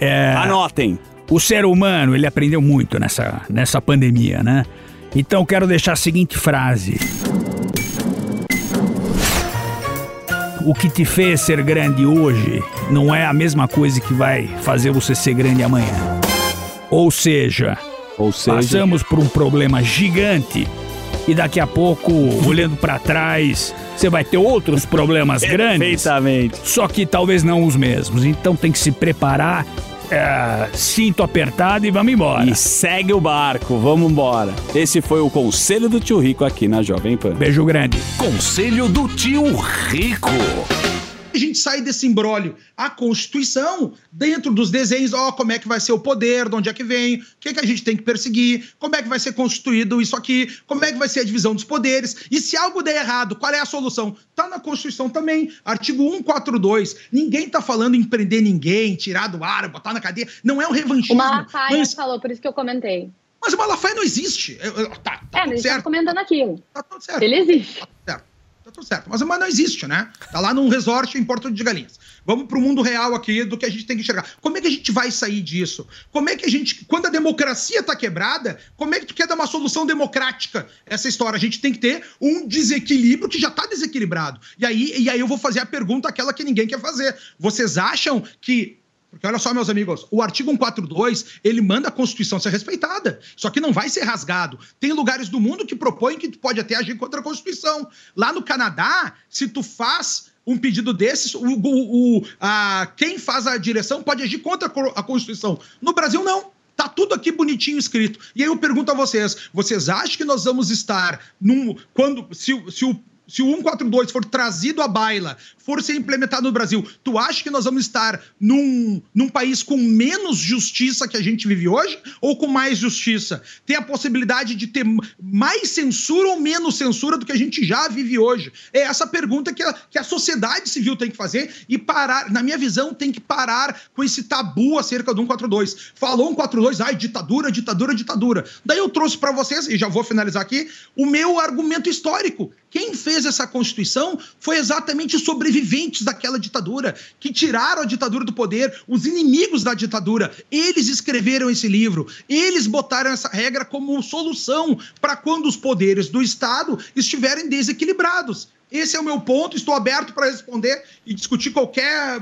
É, Anotem. O ser humano, ele aprendeu muito nessa, nessa pandemia, né? Então quero deixar a seguinte frase. O que te fez ser grande hoje não é a mesma coisa que vai fazer você ser grande amanhã. Ou seja, Ou seja- passamos por um problema gigante e daqui a pouco, olhando pra trás, você vai ter outros problemas grandes. Perfeitamente. Só que talvez não os mesmos. Então tem que se preparar, é, cinto apertado e vamos embora. E segue o barco, vamos embora. Esse foi o conselho do tio Rico aqui na Jovem Pan. Beijo grande. Conselho do tio Rico. Gente sai desse imbróglio. A Constituição, dentro dos desenhos, ó, como é que vai ser o poder, de onde é que vem, o que, é que a gente tem que perseguir, como é que vai ser constituído isso aqui, como é que vai ser a divisão dos poderes. E se algo der errado, qual é a solução? Tá na Constituição também, artigo 142. Ninguém tá falando em prender ninguém, tirar do ar, botar na cadeia. Não é um O revanchismo. Malafaia Mas, falou, por isso que eu comentei. mas o Malafaia não existe. Eu- Tá, É, mas gente tá comentando aquilo. Tá tudo certo. Ele existe. Tá tudo certo. Mas, mas não existe, né? Tá lá num resort em Porto de Galinhas. Vamos pro mundo real aqui do que a gente tem que enxergar. Como é que a gente vai sair disso? Como é que a gente. Quando a democracia tá quebrada, como é que tu quer dar uma solução democrática essa história? A gente tem que ter um desequilíbrio que já tá desequilibrado. E aí, e aí eu vou fazer a pergunta aquela que ninguém quer fazer. Vocês acham que porque olha só, meus amigos, o artigo 142, ele manda a Constituição ser respeitada. Só que não vai ser rasgado. Tem lugares do mundo que propõem que tu pode até agir contra a Constituição. Lá no Canadá, se tu faz um pedido desses, o, o- a- quem faz a direção pode agir contra a co- a Constituição. No Brasil, não. Tá tudo aqui bonitinho escrito. E aí eu pergunto a vocês: vocês acham que nós vamos estar num. Quando. Se, se o. Se o 142 for trazido à baila, for ser implementado no Brasil, tu acha que nós vamos estar num, num país com menos justiça que a gente vive hoje ou com mais justiça? Tem a possibilidade de ter mais censura ou menos censura do que a gente já vive hoje? É essa pergunta que a, que a sociedade civil tem que fazer e parar, na minha visão, tem que parar com esse tabu acerca do 142. Falou 142, ai, ditadura, ditadura, ditadura. Daí eu trouxe para vocês, e já vou finalizar aqui, o meu argumento histórico. Quem fez essa Constituição foi exatamente os sobreviventes daquela ditadura, que tiraram a ditadura do poder, os inimigos da ditadura. Eles escreveram esse livro, eles botaram essa regra como solução para quando os poderes do Estado estiverem desequilibrados. Esse é o meu ponto, estou aberto para responder e discutir qualquer,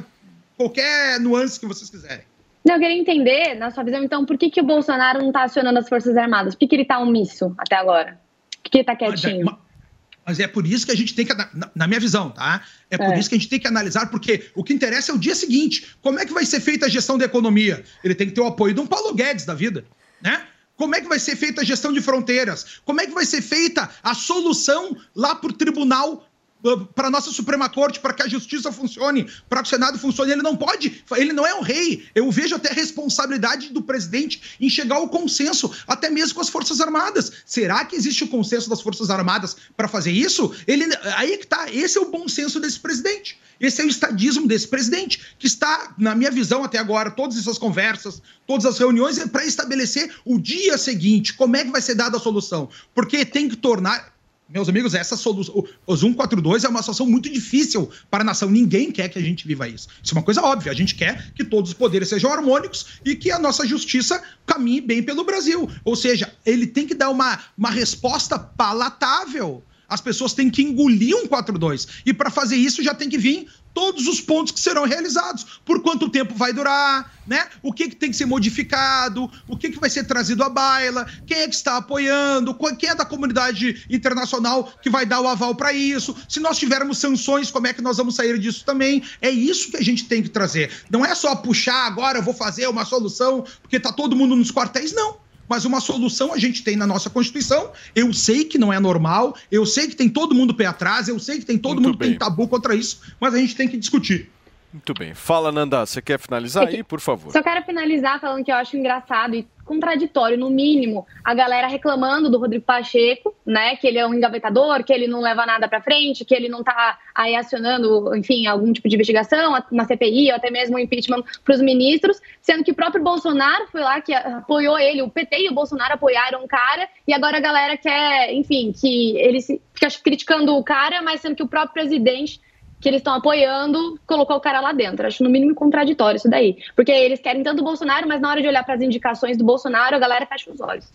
qualquer nuance que vocês quiserem. Não, eu queria entender, na sua visão, então, por que, que o Bolsonaro não tá acionando as Forças Armadas? Por que, que ele tá omisso até agora? Por que, que ele tá quietinho? Mas é por isso que a gente tem que, na, na minha visão, tá? É por É. isso que a gente tem que analisar, porque o que interessa é o dia seguinte. Como é que vai ser feita a gestão da economia? Ele tem que ter o apoio de um Paulo Guedes da vida, né? Como é que vai ser feita a gestão de fronteiras? Como é que vai ser feita a solução lá por tribunal para a nossa Suprema Corte, para que a justiça funcione, para que o Senado funcione. Ele não pode, ele não é o rei. Eu vejo até a responsabilidade do presidente em chegar ao consenso, até mesmo com as Forças Armadas. Será que existe o consenso das Forças Armadas para fazer isso? Ele, aí é que tá. Esse é o bom senso desse presidente. Esse é o estadismo desse presidente, que está, na minha visão até agora, todas essas conversas, todas as reuniões, é para estabelecer o dia seguinte, como é que vai ser dada a solução. Porque tem que tornar. Meus amigos, essa solução. o- Os 142 é uma situação muito difícil para a nação. Ninguém quer que a gente viva isso. Isso é uma coisa óbvia. A gente quer que todos os poderes sejam harmônicos e que a nossa justiça caminhe bem pelo Brasil. Ou seja, ele tem que dar uma, uma resposta palatável As pessoas têm que engolir um 4-2. E para fazer isso já tem que vir todos os pontos que serão realizados. Por quanto tempo vai durar, né? O que, que tem que ser modificado, o que, que vai ser trazido à baila, quem é que está apoiando, quem é da comunidade internacional que vai dar o aval para isso. Se nós tivermos sanções, como é que nós vamos sair disso também? É isso que a gente tem que trazer. Não é só puxar agora, eu vou fazer uma solução, porque tá todo mundo nos quartéis, não. Mas uma solução a gente tem na nossa Constituição. Eu sei que não é normal, eu sei que tem todo mundo pé atrás, eu sei que tem todo mundo que tem tabu contra isso, mas a gente tem que discutir. Muito bem. Fala, Nanda, você quer finalizar aí, por favor? Só quero finalizar falando que eu acho engraçado e contraditório, no mínimo, a galera reclamando do Rodrigo Pacheco, né? Que ele é um engavetador, que ele não leva nada pra frente, que ele não tá aí acionando, enfim, algum tipo de investigação, uma CPI ou até mesmo um impeachment pros ministros, sendo que o próprio Bolsonaro foi lá que apoiou ele, o PT e o Bolsonaro apoiaram o cara, e agora a galera quer, enfim, que ele fica criticando o cara, mas sendo que o próprio presidente que eles estão apoiando, colocou o cara lá dentro. Acho no mínimo contraditório isso daí. Porque eles querem tanto o Bolsonaro, mas na hora de olhar para as indicações do Bolsonaro, a galera fecha os olhos.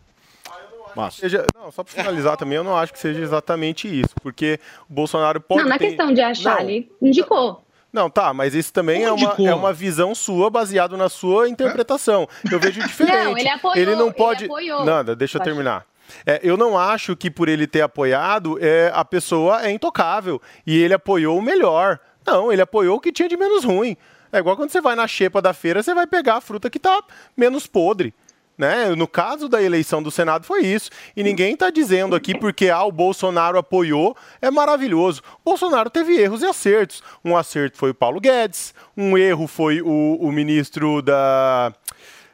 Seja- não, só para finalizar também, eu não acho que seja exatamente isso, porque o Bolsonaro pode. não, é ter- questão de achar, Não, ele indicou. Não, tá, mas isso também é uma, é uma visão sua baseado na sua interpretação. Eu vejo diferente. Não, ele apoiou, Ele não ele pode. apoiou. Nanda, deixa eu terminar. É, eu não acho que por ele ter apoiado, é, a pessoa é intocável. E ele apoiou o melhor. Não, ele apoiou o que tinha de menos ruim. É igual quando você vai na xepa da feira, você vai pegar a fruta que tá menos podre. Né? No caso da eleição do Senado foi isso. E ninguém está dizendo aqui porque ah, o Bolsonaro apoiou, é maravilhoso. O Bolsonaro teve erros e acertos. Um acerto foi o Paulo Guedes, um erro foi o, o ministro da,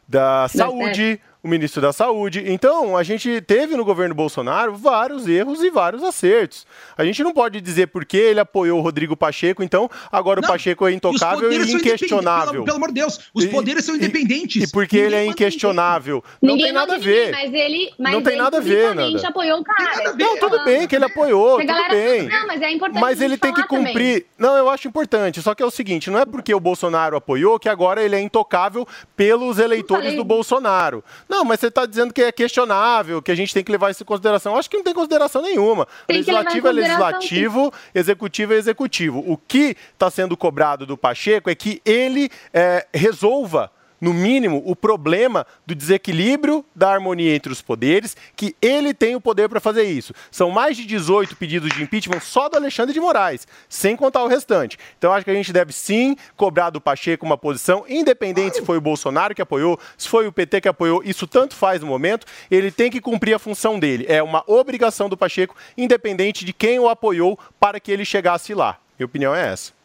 da Saúde, o ministro da Saúde. Então, a gente teve no governo Bolsonaro vários erros e vários acertos. A gente não pode dizer porque ele apoiou o Rodrigo Pacheco, então agora o Pacheco é intocável e inquestionável. Pelo, pelo amor de Deus, os E- poderes são independentes. E porque ele é inquestionável. Não ninguém tem nada a ninguém, ver. mas ele, mas Não tem ele nada a ver, Nanda. apoiou o cara. Não, tudo bem que ele apoiou, tudo galera- bem. Não, mas é importante Mas ele tem que falar também. cumprir. Não, eu acho importante. Só que é o seguinte: não é porque o Bolsonaro apoiou que agora ele é intocável pelos eleitores do Bolsonaro. Não, mas você está dizendo que é questionável, que a gente tem que levar isso em consideração. Eu acho que não tem consideração nenhuma. Tem legislativo é legislativo, executivo é executivo. O que está sendo cobrado do Pacheco é que ele é, resolva. No mínimo, o problema do desequilíbrio da harmonia entre os poderes, que ele tem o poder para fazer isso. São mais de 18 pedidos de impeachment só do Alexandre de Moraes, sem contar o restante. Então, acho que a gente deve sim cobrar do Pacheco uma posição, independente se foi o Bolsonaro que apoiou, se foi o PT que apoiou, isso tanto faz no momento, ele tem que cumprir a função dele. É uma obrigação do Pacheco, independente de quem o apoiou, para que ele chegasse lá. Minha opinião é essa.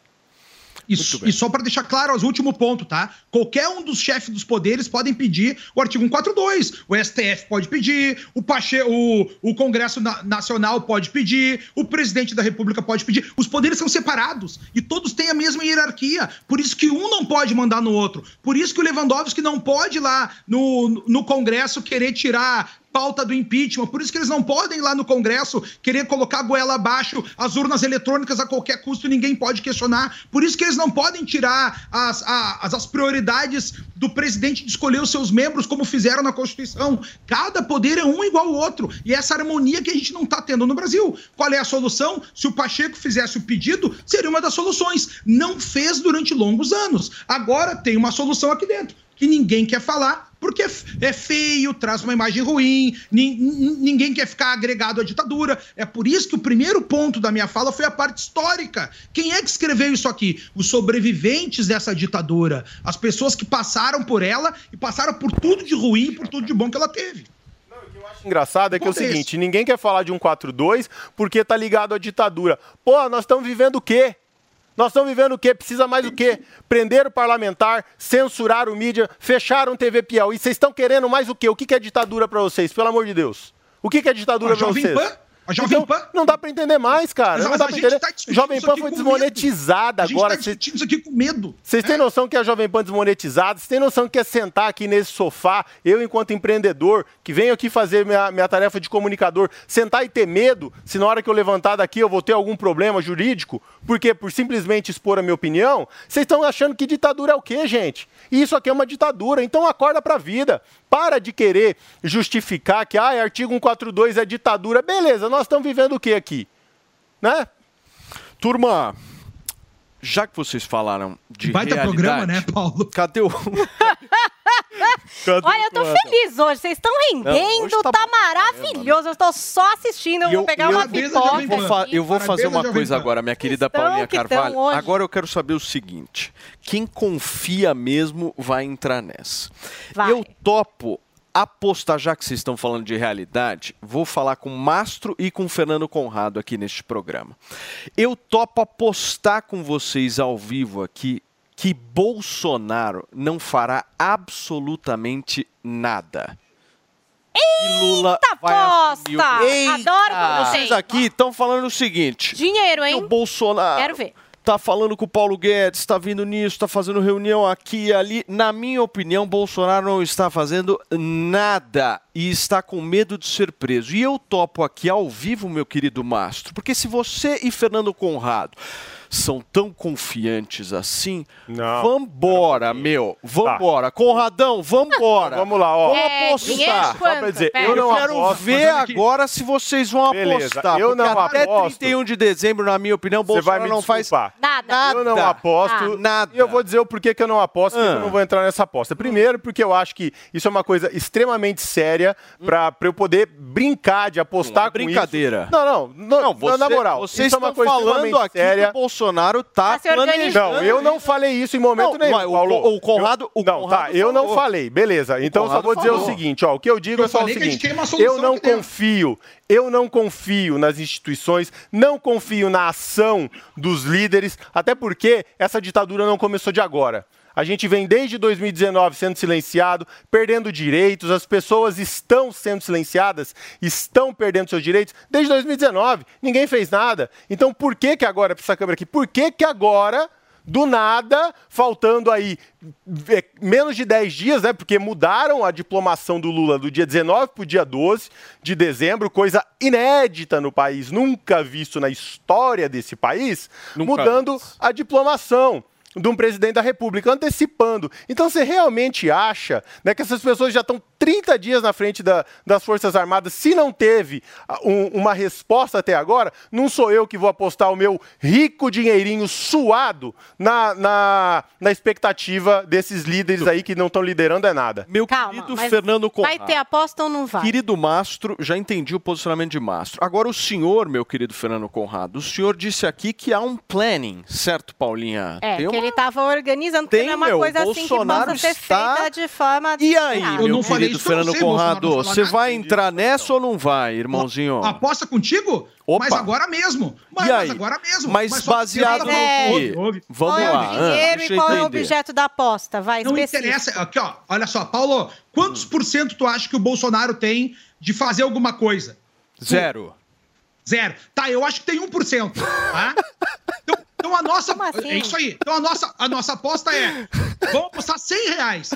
E só para deixar claro, os último ponto, tá? Qualquer um dos chefes dos poderes podem pedir o artigo 142. O STF pode pedir, o, Pache, o, o Congresso Na- Nacional pode pedir, o presidente da República pode pedir. Os poderes são separados e todos têm a mesma hierarquia. Por isso que um não pode mandar no outro. Por isso que o Lewandowski não pode ir lá no, no Congresso querer tirar pauta do impeachment. Por isso que eles não podem ir lá no Congresso querer colocar a goela abaixo as urnas eletrônicas a qualquer custo ninguém pode questionar. Por isso que eles não podem tirar as, as, as prioridades do presidente de escolher os seus membros, como fizeram na Constituição. Cada poder é um igual ao outro. E essa harmonia que a gente não está tendo no Brasil. Qual é a solução? Se o Pacheco fizesse o pedido, seria uma das soluções. Não fez durante longos anos. Agora tem uma solução aqui dentro que ninguém quer falar, porque é é feio, traz uma imagem ruim, nin- nin- ninguém quer ficar agregado à ditadura. É por isso que o primeiro ponto da minha fala foi a parte histórica. Quem é que escreveu isso aqui? Os sobreviventes dessa ditadura. As pessoas que passaram por ela e passaram por tudo de ruim e por tudo de bom que ela teve. engraçado é que é o seguinte, ninguém quer falar de um 4-2 porque tá ligado à ditadura. Pô, nós estamos vivendo o quê? Nós estamos vivendo o quê? Precisa mais o quê? Prender o parlamentar, censurar o mídia, fecharam TV Piauí. Vocês estão querendo mais o quê? O que é ditadura pra vocês? Pelo amor de Deus. O que é ditadura A pra Jovem vocês? Pan? A Jovem Então, não dá pra entender mais, cara. Mas- não dá a pra entender. tá Jovem Pan foi desmonetizada A gente agora. tá Cê- isso aqui com medo. vocês têm noção que a Jovem Pan desmonetizada? Vocês têm noção que é sentar aqui nesse sofá, eu enquanto empreendedor, que venho aqui fazer minha, minha tarefa de comunicador, sentar e ter medo se na hora que eu levantar daqui eu vou ter algum problema jurídico? Por quê? Por simplesmente expor a minha opinião? Vocês estão achando que ditadura é o quê, gente? E isso aqui é uma ditadura, então acorda pra vida. Para de querer justificar que ah, artigo 142 é ditadura. Beleza, nós estamos vivendo o quê aqui? né? Turma, já que vocês falaram de Baita realidade... programa, né, Paulo? Cadê o... Cadê Olha, eu tô o- feliz hoje. Vocês estão rendendo, hoje tá, tá maravilhoso. Eu tô só assistindo. Eu vou pegar uma eu pipoca. vou, fa- aqui. eu vou fazer uma coisa agora, minha querida Estão Paulinha que Carvalho. Agora eu quero saber o seguinte: quem confia mesmo vai entrar nessa. Vai. Eu topo apostar, já que vocês estão falando de realidade, vou falar com o Mastro e com o Fernando Conrado aqui neste programa. Eu topo apostar com vocês ao vivo aqui que Bolsonaro não fará absolutamente nada. E Lula vai assumir aposta! Adoro Vocês vocês. aqui estão falando o seguinte: Dinheiro, hein? o Bolsonaro Quero ver. Tá falando com o Paulo Guedes, tá vindo nisso, tá fazendo reunião aqui e ali. Na minha opinião, Bolsonaro não está fazendo nada e está com medo de ser preso. E eu topo aqui ao vivo, meu querido Mastro, porque se você e Fernando Conrado são tão confiantes assim, vambora, meu, vambora. Conradão, vambora. Vamos lá, ó. Vamos É, apostar. Só pra dizer, eu não quero aposto. ver agora se vocês vão Beleza, apostar. eu porque não até aposto. 31 de dezembro, na minha opinião, Bolsonaro não faz desculpar. Nada. Eu não aposto. Ah. nada. E eu vou dizer o porquê que eu não aposto, porque Ah. eu não vou entrar nessa aposta. Primeiro, porque eu acho que isso é uma coisa extremamente séria pra, pra eu poder brincar de apostar Não é com brincadeira. isso. Não, não, não, Não, você, na moral. vocês isso é uma estão coisa falando aqui séria. que Bolsonaro tá, Tá planejando. Não, eu não falei isso em momento Não, nenhum. mas o- Paulo. o Conrado- o não, Conrado tá, eu não falei, beleza. Então só vou dizer o falou. seguinte, ó, o que eu digo Eu é só o seguinte. Eu não confio, eu não confio nas instituições, não confio na ação dos líderes, até porque essa ditadura não começou de agora. A gente vem desde 2019 sendo silenciado, perdendo direitos, as pessoas estão sendo silenciadas, estão perdendo seus direitos desde 2019. Ninguém fez nada. Então por que que agora, pra essa câmera aqui, por que que agora, do nada, faltando aí é, menos de 10 dias, né? Porque mudaram a diplomação do Lula do dia 19 para o dia 12 de dezembro, coisa inédita no país, nunca visto na história desse país, Nunca mudando a diplomação de um presidente da República, antecipando. Então você realmente acha né, que essas pessoas já estão 30 dias na frente da- das Forças Armadas, se não teve ah, um- uma resposta até agora, não sou eu que vou apostar o meu rico dinheirinho suado na, na, na expectativa desses líderes aí que não estão liderando é nada. Meu Calma, querido Fernando Conrado. Vai ter aposta ou não vai? Querido Mastro, já entendi o posicionamento de Mastro. Agora, o senhor, meu querido Fernando Conrado, o senhor disse aqui que há um planning, certo, Paulinha? É, Tem que uma- ele tava organizando, Tem, é uma meu, coisa assim que Bolsonaro possa ser está- feita de forma... E aí, meu não falei querido Fernando sei, Conrado, você vai entrar nessa ou não vai, irmãozinho? Aposta contigo? Opa. Mas agora mesmo. Mas, E mas aí? agora mesmo. Mas que baseado no ouve. Vamos Qual é lá, o dinheiro deixa e qual é o objeto da aposta? Vai, Não específico. interessa. Aqui, ó. Olha só, Paulo, quantos por cento tu acha que o Bolsonaro tem de fazer alguma coisa? Zero. Zero. Tá, eu acho que tem 1%. Tá? Então, então a nossa. assim? É isso aí. Então a nossa, a nossa aposta é: vamos apostar 100 reais.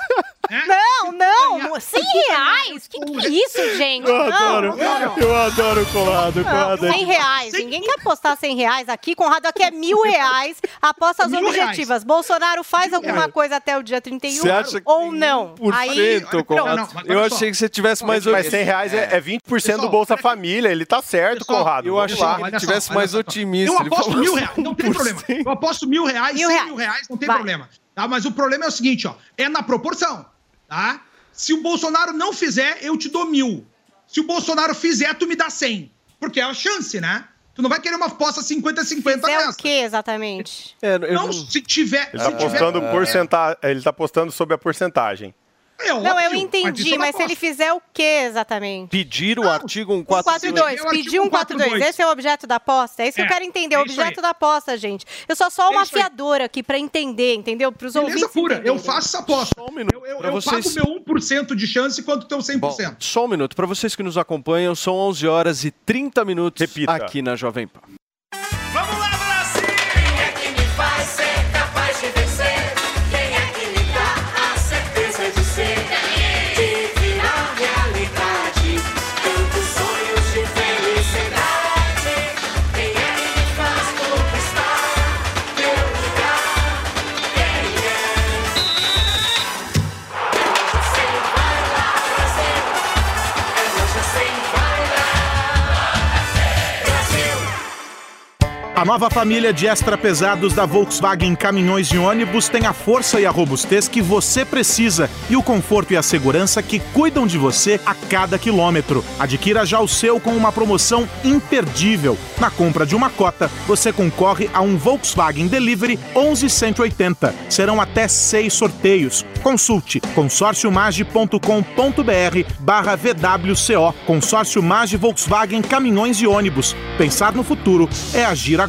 né? Não, não, ganhar- não, 100 reais? Que que é isso, gente? Eu não, adoro, não, não. eu adoro o Conrado, Conrado. é 100 reais. Ninguém quer apostar 100 reais aqui. Conrado, aqui é mil reais. Apostas Mil objetivas. Bolsonaro faz alguma reais. coisa até o dia 31 Você acha ou não? Por cento, Conrado. não, Eu achei que você tivesse mais... Mas 100 reais é, é 20% do Pessoal, Bolsa Família, ele tá certo, Pessoal, Conrado. Eu achei que ele tivesse mais otimista. Eu aposto mil reais, não tem 1%. Eu aposto mil reais, Mil cem reais. mil reais, não tem Vai. problema. Tá? Mas o problema é o seguinte, ó. É na proporção, tá? Se o Bolsonaro não fizer, eu te dou mil. Se o Bolsonaro fizer, tu me dá cem. Porque é a chance, né? Tu não vai querer uma aposta 50-50 é o nessa. que exatamente? É, Não, não- se tiver... Ele se tá tiver postando porcentagem, ele tá postando sobre a porcentagem. É Não, eu óbvio, entendi, é mas se ele fizer o que exatamente? Pedir o artigo 142, 142. Eu pedir artigo 142. 142. Esse é o objeto da aposta? É isso que É, eu quero entender, é o objeto aí. da aposta, gente. Eu sou só uma aí. fiadora aqui pra entender, entendeu? Pros Beleza ouvintes pura, eu faço essa aposta. Só um minuto. Eu, eu, eu vocês... pago meu 1% de chance quanto teu 100%. Bom, só um minuto. Para vocês que nos acompanham, são 11 horas e 30 minutos Repita. aqui na Jovem Pan. A nova família de extra pesados da Volkswagen Caminhões e Ônibus tem a força e a robustez que você precisa e o conforto e a segurança que cuidam de você a cada quilômetro. Adquira já o seu com uma promoção imperdível. Na compra de uma cota, você concorre a um Volkswagen Delivery 11180. Serão até seis sorteios. Consulte consórciomage.com.br barra VWCO. Consórcio Mage Volkswagen Caminhões e Ônibus. Pensar no futuro é agir agora.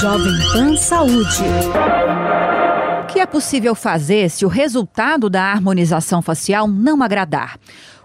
Jovem Pan Saúde. O que é possível fazer se o resultado da harmonização facial não agradar?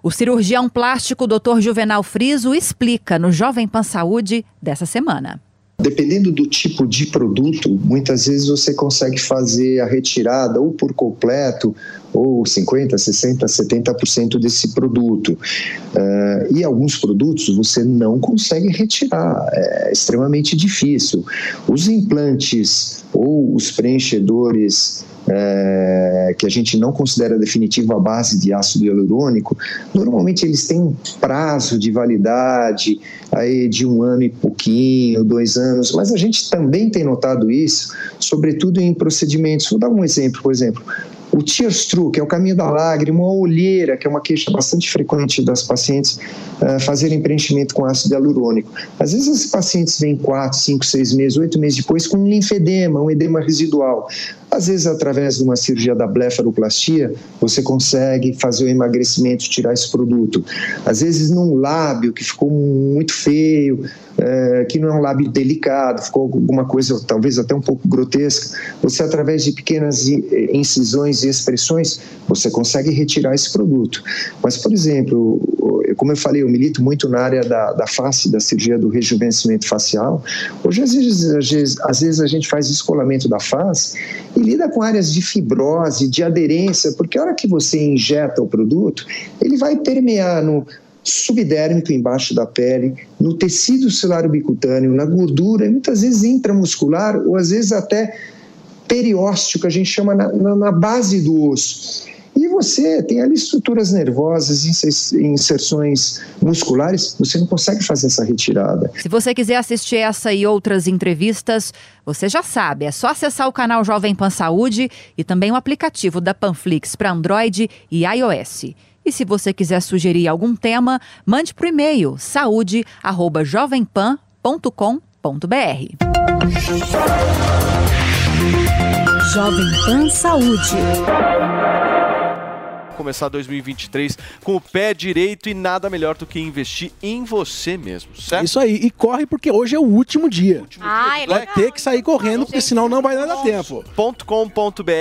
O cirurgião plástico Dr. Juvenal Friso explica no Jovem Pan Saúde dessa semana. Dependendo do tipo de produto, muitas vezes você consegue fazer a retirada ou por completo, ou 50%, 60%, 70% desse produto. Uh, e alguns produtos você não consegue retirar, é extremamente difícil. Os implantes ou os preenchedores é, que a gente não considera definitivo a base de ácido hialurônico, normalmente eles têm um prazo de validade aí de um ano e pouquinho, dois anos, mas a gente também tem notado isso, sobretudo em procedimentos. Vou dar um exemplo, por exemplo, o tears through, que é o caminho da lágrima, a olheira, que é uma queixa bastante frequente das pacientes uh, fazerem preenchimento com ácido hialurônico. Às vezes os pacientes vêm 4, 5, 6 meses, 8 meses depois com um linfedema, um edema residual. Às vezes, através de uma cirurgia da blefaroplastia, você consegue fazer o emagrecimento, tirar esse produto. Às vezes, num lábio que ficou muito feio, é, que não é um lábio delicado, ficou alguma coisa talvez até um pouco grotesca, você, através de pequenas incisões e expressões, você consegue retirar esse produto. Mas, por exemplo, como eu falei, eu milito muito na área da, da face, da cirurgia do rejuvenescimento facial. Hoje, às vezes, às vezes, às vezes a gente faz descolamento da face e lida com áreas de fibrose, de aderência, porque a hora que você injeta o produto, ele vai permear no subdérmico embaixo da pele, no tecido celular bicutâneo, na gordura, muitas vezes intramuscular ou às vezes até periósteo, que a gente chama na, na, na base do osso. E você tem ali estruturas nervosas, inserções musculares, você não consegue fazer essa retirada. Se você quiser assistir essa e outras entrevistas, você já sabe, é só acessar o canal Jovem Pan Saúde e também o aplicativo da Panflix para Android e iOS. E se você quiser sugerir algum tema, mande por e-mail saúde@jovempan.com.br. Jovem Pan Saúde. Começar 2023 com o pé direito e nada melhor do que investir em você mesmo, certo? Isso aí. E corre porque hoje é o último dia. Ah, é Vai legal. ter que sair correndo, porque senão não vai dar tempo. .com.br,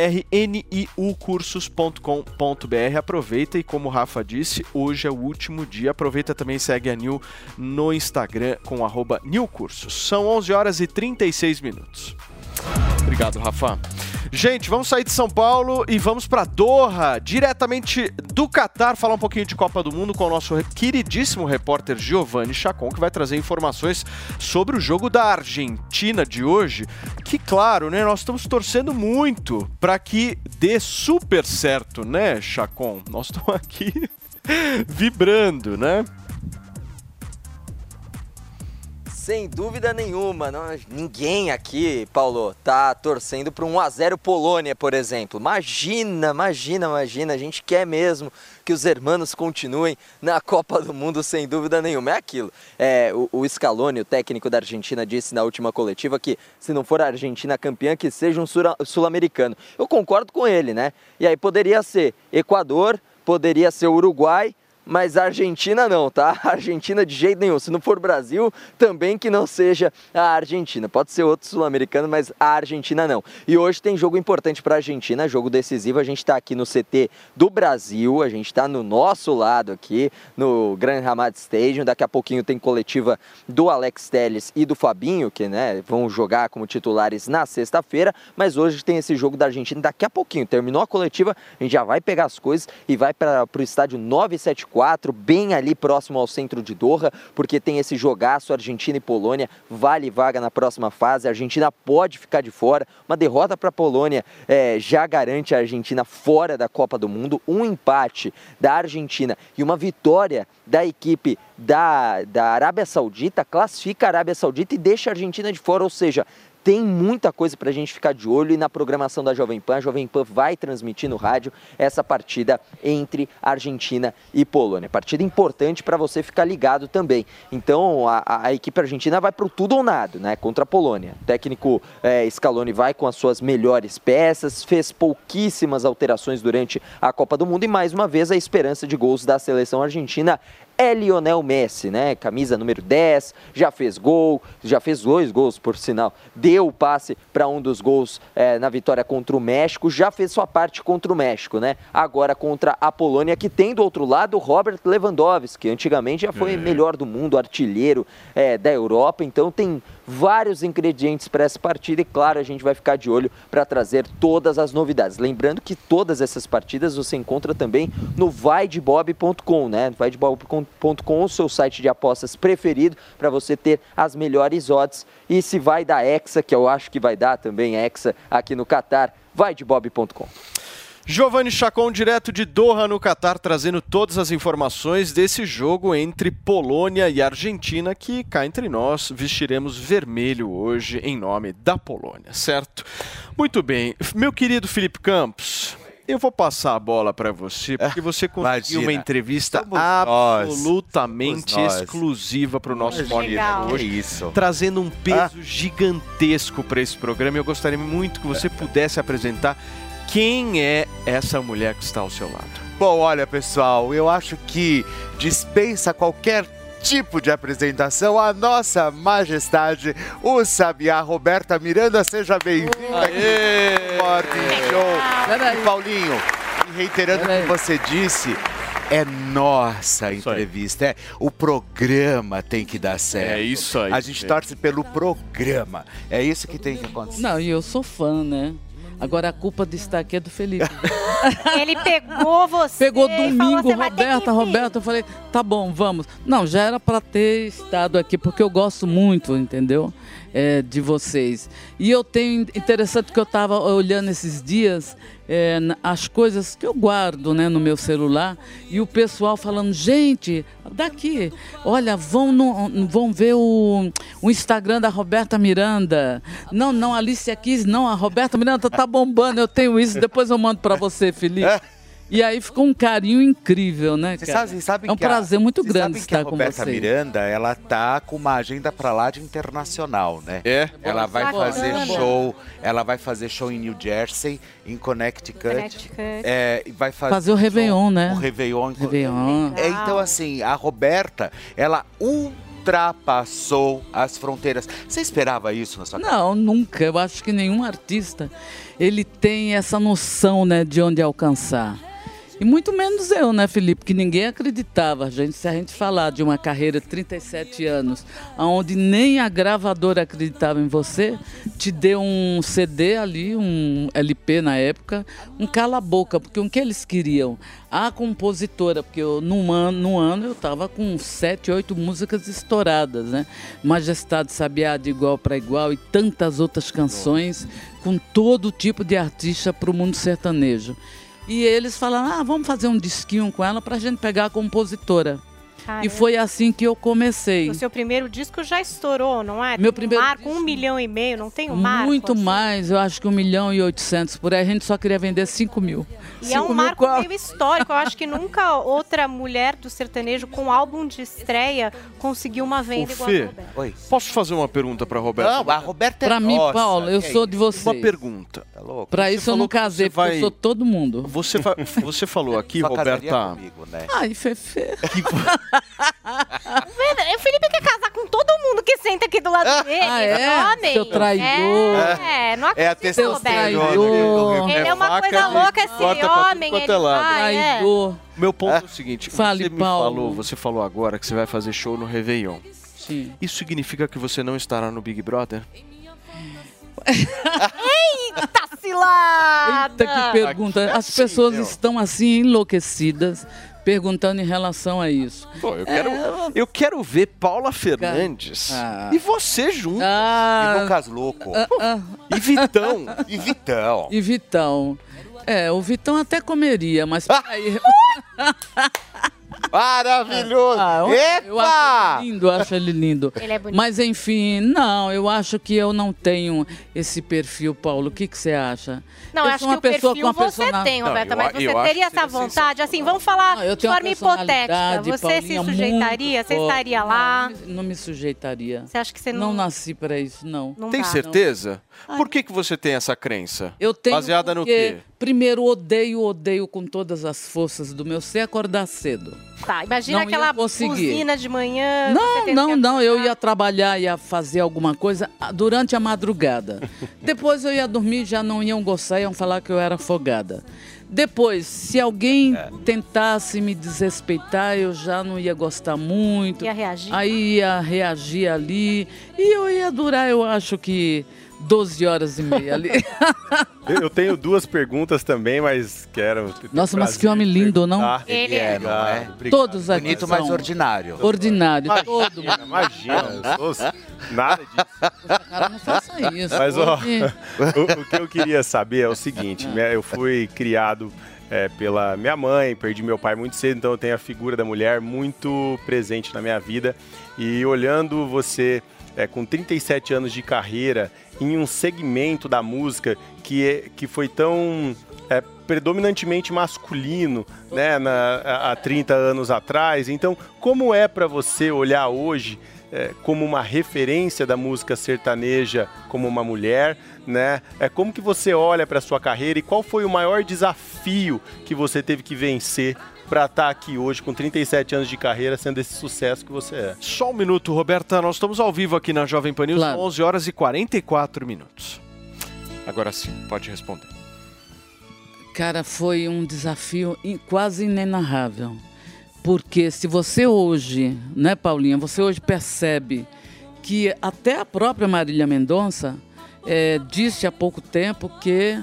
niucursos.com.br. Aproveita e como o Rafa disse, hoje é o último dia. Aproveita também e segue a Nil no Instagram com arroba nilcursos. São 11 horas e 36 minutos. Obrigado, Rafa. Gente, vamos sair de São Paulo e vamos para Doha, diretamente do Catar, falar um pouquinho de Copa do Mundo com o nosso queridíssimo repórter Giovanni Chacon, que vai trazer informações sobre o jogo da Argentina de hoje. Que, claro, né, nós estamos torcendo muito para que dê super certo, né, Chacon? Nós estamos aqui vibrando, né? Sem dúvida nenhuma, nós- ninguém aqui, Paulo, tá torcendo para um 1x0 Polônia, por exemplo. Imagina, imagina, imagina, a gente quer mesmo que os hermanos continuem na Copa do Mundo, sem dúvida nenhuma. É aquilo. É, o, o Scaloni, o técnico da Argentina, disse na última coletiva que se não for a Argentina campeã, que seja um sul-americano. Eu concordo com ele, né? E aí poderia ser Equador, poderia ser Uruguai, mas a Argentina não, tá? A Argentina de jeito nenhum. Se não for Brasil, também que não seja a Argentina. Pode ser outro sul-americano, mas a Argentina não. E hoje tem jogo importante para a Argentina, jogo decisivo. A gente está aqui no CT do Brasil, a gente está no nosso lado aqui, no Grand Hamad Stadium. Daqui a pouquinho tem coletiva do Alex Telles e do Fabinho, que né, vão jogar como titulares na sexta-feira. Mas hoje tem esse jogo da Argentina. Daqui a pouquinho, terminou a coletiva, a gente já vai pegar as coisas e vai para o estádio 974, bem ali próximo ao centro de Doha, porque tem esse jogaço Argentina e Polônia, vale vaga na próxima fase. A Argentina pode ficar de fora. Uma derrota para a Polônia eh, já garante a Argentina fora da Copa do Mundo. Um empate da Argentina e uma vitória da equipe da, da Arábia Saudita classifica a Arábia Saudita e deixa a Argentina de fora, ou seja, tem muita coisa para a gente ficar de olho e na programação da Jovem Pan, a Jovem Pan vai transmitir no rádio essa partida entre Argentina e Polônia. Partida importante para você ficar ligado também. Então a, a- equipe argentina vai para o tudo ou nada, né? Contra a Polônia. O técnico eh, Scaloni vai com as suas melhores peças, fez pouquíssimas alterações durante a Copa do Mundo e mais uma vez a esperança de gols da seleção argentina é Lionel Messi, né? Camisa número 10, já fez gol, já fez dois gols, por sinal. Deu o passe para um dos gols eh, na vitória contra o México, já fez sua parte contra o México, né? Agora contra a Polônia, que tem do outro lado Robert Lewandowski, que antigamente já foi melhor do mundo, artilheiro eh, da Europa, então tem vários ingredientes para essa partida e claro, a gente vai ficar de olho para trazer todas as novidades. Lembrando que todas essas partidas você encontra também no vaidebob.com, né? vaidebob.com, o seu site de apostas preferido para você ter as melhores odds e se vai dar Hexa, que eu acho que vai dar também Hexa aqui no Catar, vaidebob.com. Giovanni Chacon, direto de Doha, no Catar, trazendo todas as informações desse jogo entre Polônia e Argentina, que cá entre nós vestiremos vermelho hoje em nome da Polônia, certo? Muito bem. Meu querido Felipe Campos, eu vou passar a bola para você, porque você conseguiu Imagina. uma entrevista Somos nós. absolutamente Somos nós. exclusiva para o nosso. Morning. Show hoje, isso. trazendo um peso gigantesco para esse programa. Eu gostaria muito que você pudesse apresentar quem é essa mulher que está ao seu lado. Bom, olha, pessoal, eu acho que dispensa qualquer tipo de apresentação a nossa majestade, o Sabiá Roberta Miranda. Seja bem-vinda aqui no Morning Show. E Paulinho, e reiterando o que você disse, é nossa entrevista, é o programa tem que dar certo. É isso aí. A gente torce pelo programa. É isso que tem que acontecer. Não, e eu sou fã, né? Agora a culpa de estar aqui é do Felipe. Ele pegou você. Pegou falou, domingo, "Você vai ter que Roberta, vir." Roberta. Eu falei, tá bom, vamos. Não, já era para ter estado aqui, porque eu gosto muito, entendeu? É, de vocês. E eu tenho, interessante que eu estava olhando esses dias é, as coisas que eu guardo né, no meu celular e o pessoal falando, gente, daqui, olha, vão, no- vão ver o, o Instagram da Roberta Miranda. Não, não, Alicia Keys, não, a Roberta Miranda tá bombando, eu tenho isso, depois eu mando para você, Felipe. E aí ficou um carinho incrível, né, Vocês cara? sabem, vocês sabem é um que a- prazer muito grande sabem que a estar com Roberta você. Miranda, ela tá com uma agenda pra lá de internacional, né? É? Ela vai Bacana. fazer show, ela vai fazer show em New Jersey, em Connecticut. Connecticut. É, e vai fazer, Fazer o Réveillon, né? o Réveillon. em- Réveillon. É, então, assim, a Roberta, ela ultrapassou as fronteiras. Você esperava isso na sua Não, nunca. Eu acho que nenhum artista ele tem essa noção, né, de onde alcançar. E muito menos eu, né, Felipe? Que ninguém acreditava. Gente, se a gente falar de uma carreira de 37 anos, onde nem a gravadora acreditava em você, te deu um CD ali, um LP na época, um cala-boca, porque o que eles queriam? A compositora, porque eu, num, ano, num ano eu estava com sete, oito músicas estouradas, né? Majestade Sabiá de Igual para Igual e tantas outras canções com todo tipo de artista para o mundo sertanejo. E eles falaram, ah, vamos fazer um disquinho com ela para a gente pegar a compositora. E Caramba. foi assim que eu comecei. O seu primeiro disco já estourou, não é? Meu um primeiro marco, um milhão e meio, não tem um marco? Muito mais, eu acho que um milhão e oitocentos por aí. A gente só queria vender cinco mil. E é um Cinco mil marco qual- meio histórico. Eu acho que nunca outra mulher do sertanejo com álbum de estreia conseguiu uma Ô, venda igual a Fê, Roberta. posso fazer uma pergunta pra Roberta? Não, a Roberta é Pra mim, nossa, Paulo, eu que é sou de você. Uma pergunta. Tá louco? Pra Você isso eu não que casei, porque vai- eu sou todo mundo. Você, fa- você falou aqui, Roberta. comigo, né? Ai, Fefe. Vendo? O Felipe quer casar com todo mundo que senta aqui do lado dele. Ah, é? Homem. Seu traidor. É, não É a acredito, testosterona. Roberto. Traidor. Ele é uma faca coisa louca esse homem, ele é vai, é. Traidor. Meu ponto é o seguinte, Fale, você me Paulo. falou, você falou agora que você vai fazer show no Réveillon. Sim. Isso significa que você não estará no Big Brother? Eita cilada! Eita, que pergunta. As pessoas estão assim enlouquecidas perguntando em relação a isso. Pô, eu quero, eu quero ver Paula Fernandes Ah. e você junto. E Ah, Lucas Louco. ah, ah. E Vitão. E Vitão. E Vitão. É, o Vitão até comeria, mas peraí. Maravilhoso. Ah, eu, eu acho Epa! ele lindo, eu acho ele lindo. Ele é bonito. Mas enfim, não, eu acho que eu não tenho esse perfil, Paulo. O que que você acha? Não, eu acho sou que uma o pessoa perfil você persona- tem, Não, Roberta, eu mas você teria essa vontade? Assim, vamos falar Não, de forma hipotética. Você se Paulinha, sujeitaria? muito Você estaria lá? Não, não me sujeitaria. Você acha que você Não não... nasci para isso, não. não Tem dá? certeza? Por que, que você tem essa crença? Eu tenho Baseada no porque, quê? Primeiro, odeio, odeio com todas as forças do meu ser acordar cedo. Tá, imagina Não aquela buzina de manhã. Não, não, não. Eu ia trabalhar, ia fazer alguma coisa ah, durante a madrugada. Depois eu ia dormir, já não iam gostar, iam falar que eu era afogada. Depois, se alguém É. tentasse me desrespeitar, eu já não ia gostar muito. Ia reagir? Aí ia reagir ali. E eu ia durar, eu acho que 12 horas e meia ali. Eu eu tenho duas perguntas também, mas quero. Nossa, mas que homem lindo, não? Ele é, não é? Obrigado. Todos aqui Bonito, mas ordinário. ordinário. Todo Imagina, imagina, eu sou nada disso. Cara, não faça isso. Mas, ó, o, o que eu queria saber é o seguinte: né, eu fui criado é, pela minha mãe, perdi meu pai muito cedo, então eu tenho a figura da mulher muito presente na minha vida. E olhando você é, com 37 anos de carreira em um segmento da música que, é- que foi tão é, predominantemente masculino, né, na- há há 30 anos atrás. Então, como é para você olhar hoje é, como uma referência da música sertaneja, como uma mulher, né? É como que você olha para sua carreira e qual foi o maior desafio que você teve que vencer para estar aqui hoje com 37 anos de carreira, sendo esse sucesso que você é? Só um minuto, Roberta. Nós estamos ao vivo aqui na Jovem Pan News, Claro. 11 horas e 44 minutos. Agora sim, pode responder. Cara, foi um desafio quase inenarrável. Porque se você hoje, né, Paulinha, você hoje percebe que até a própria Marília Mendonça eh, disse há pouco tempo que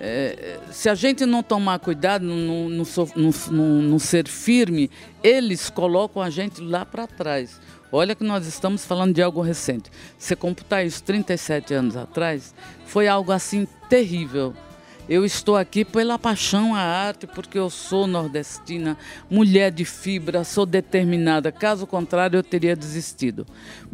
eh, se a gente não tomar cuidado, não, ser firme, eles colocam a gente lá para trás. Olha que nós estamos falando de algo recente. Você computar isso 37 anos atrás, foi algo assim terrível. Eu estou aqui pela paixão à arte, porque eu sou nordestina, mulher de fibra, sou determinada. Caso contrário, eu teria desistido.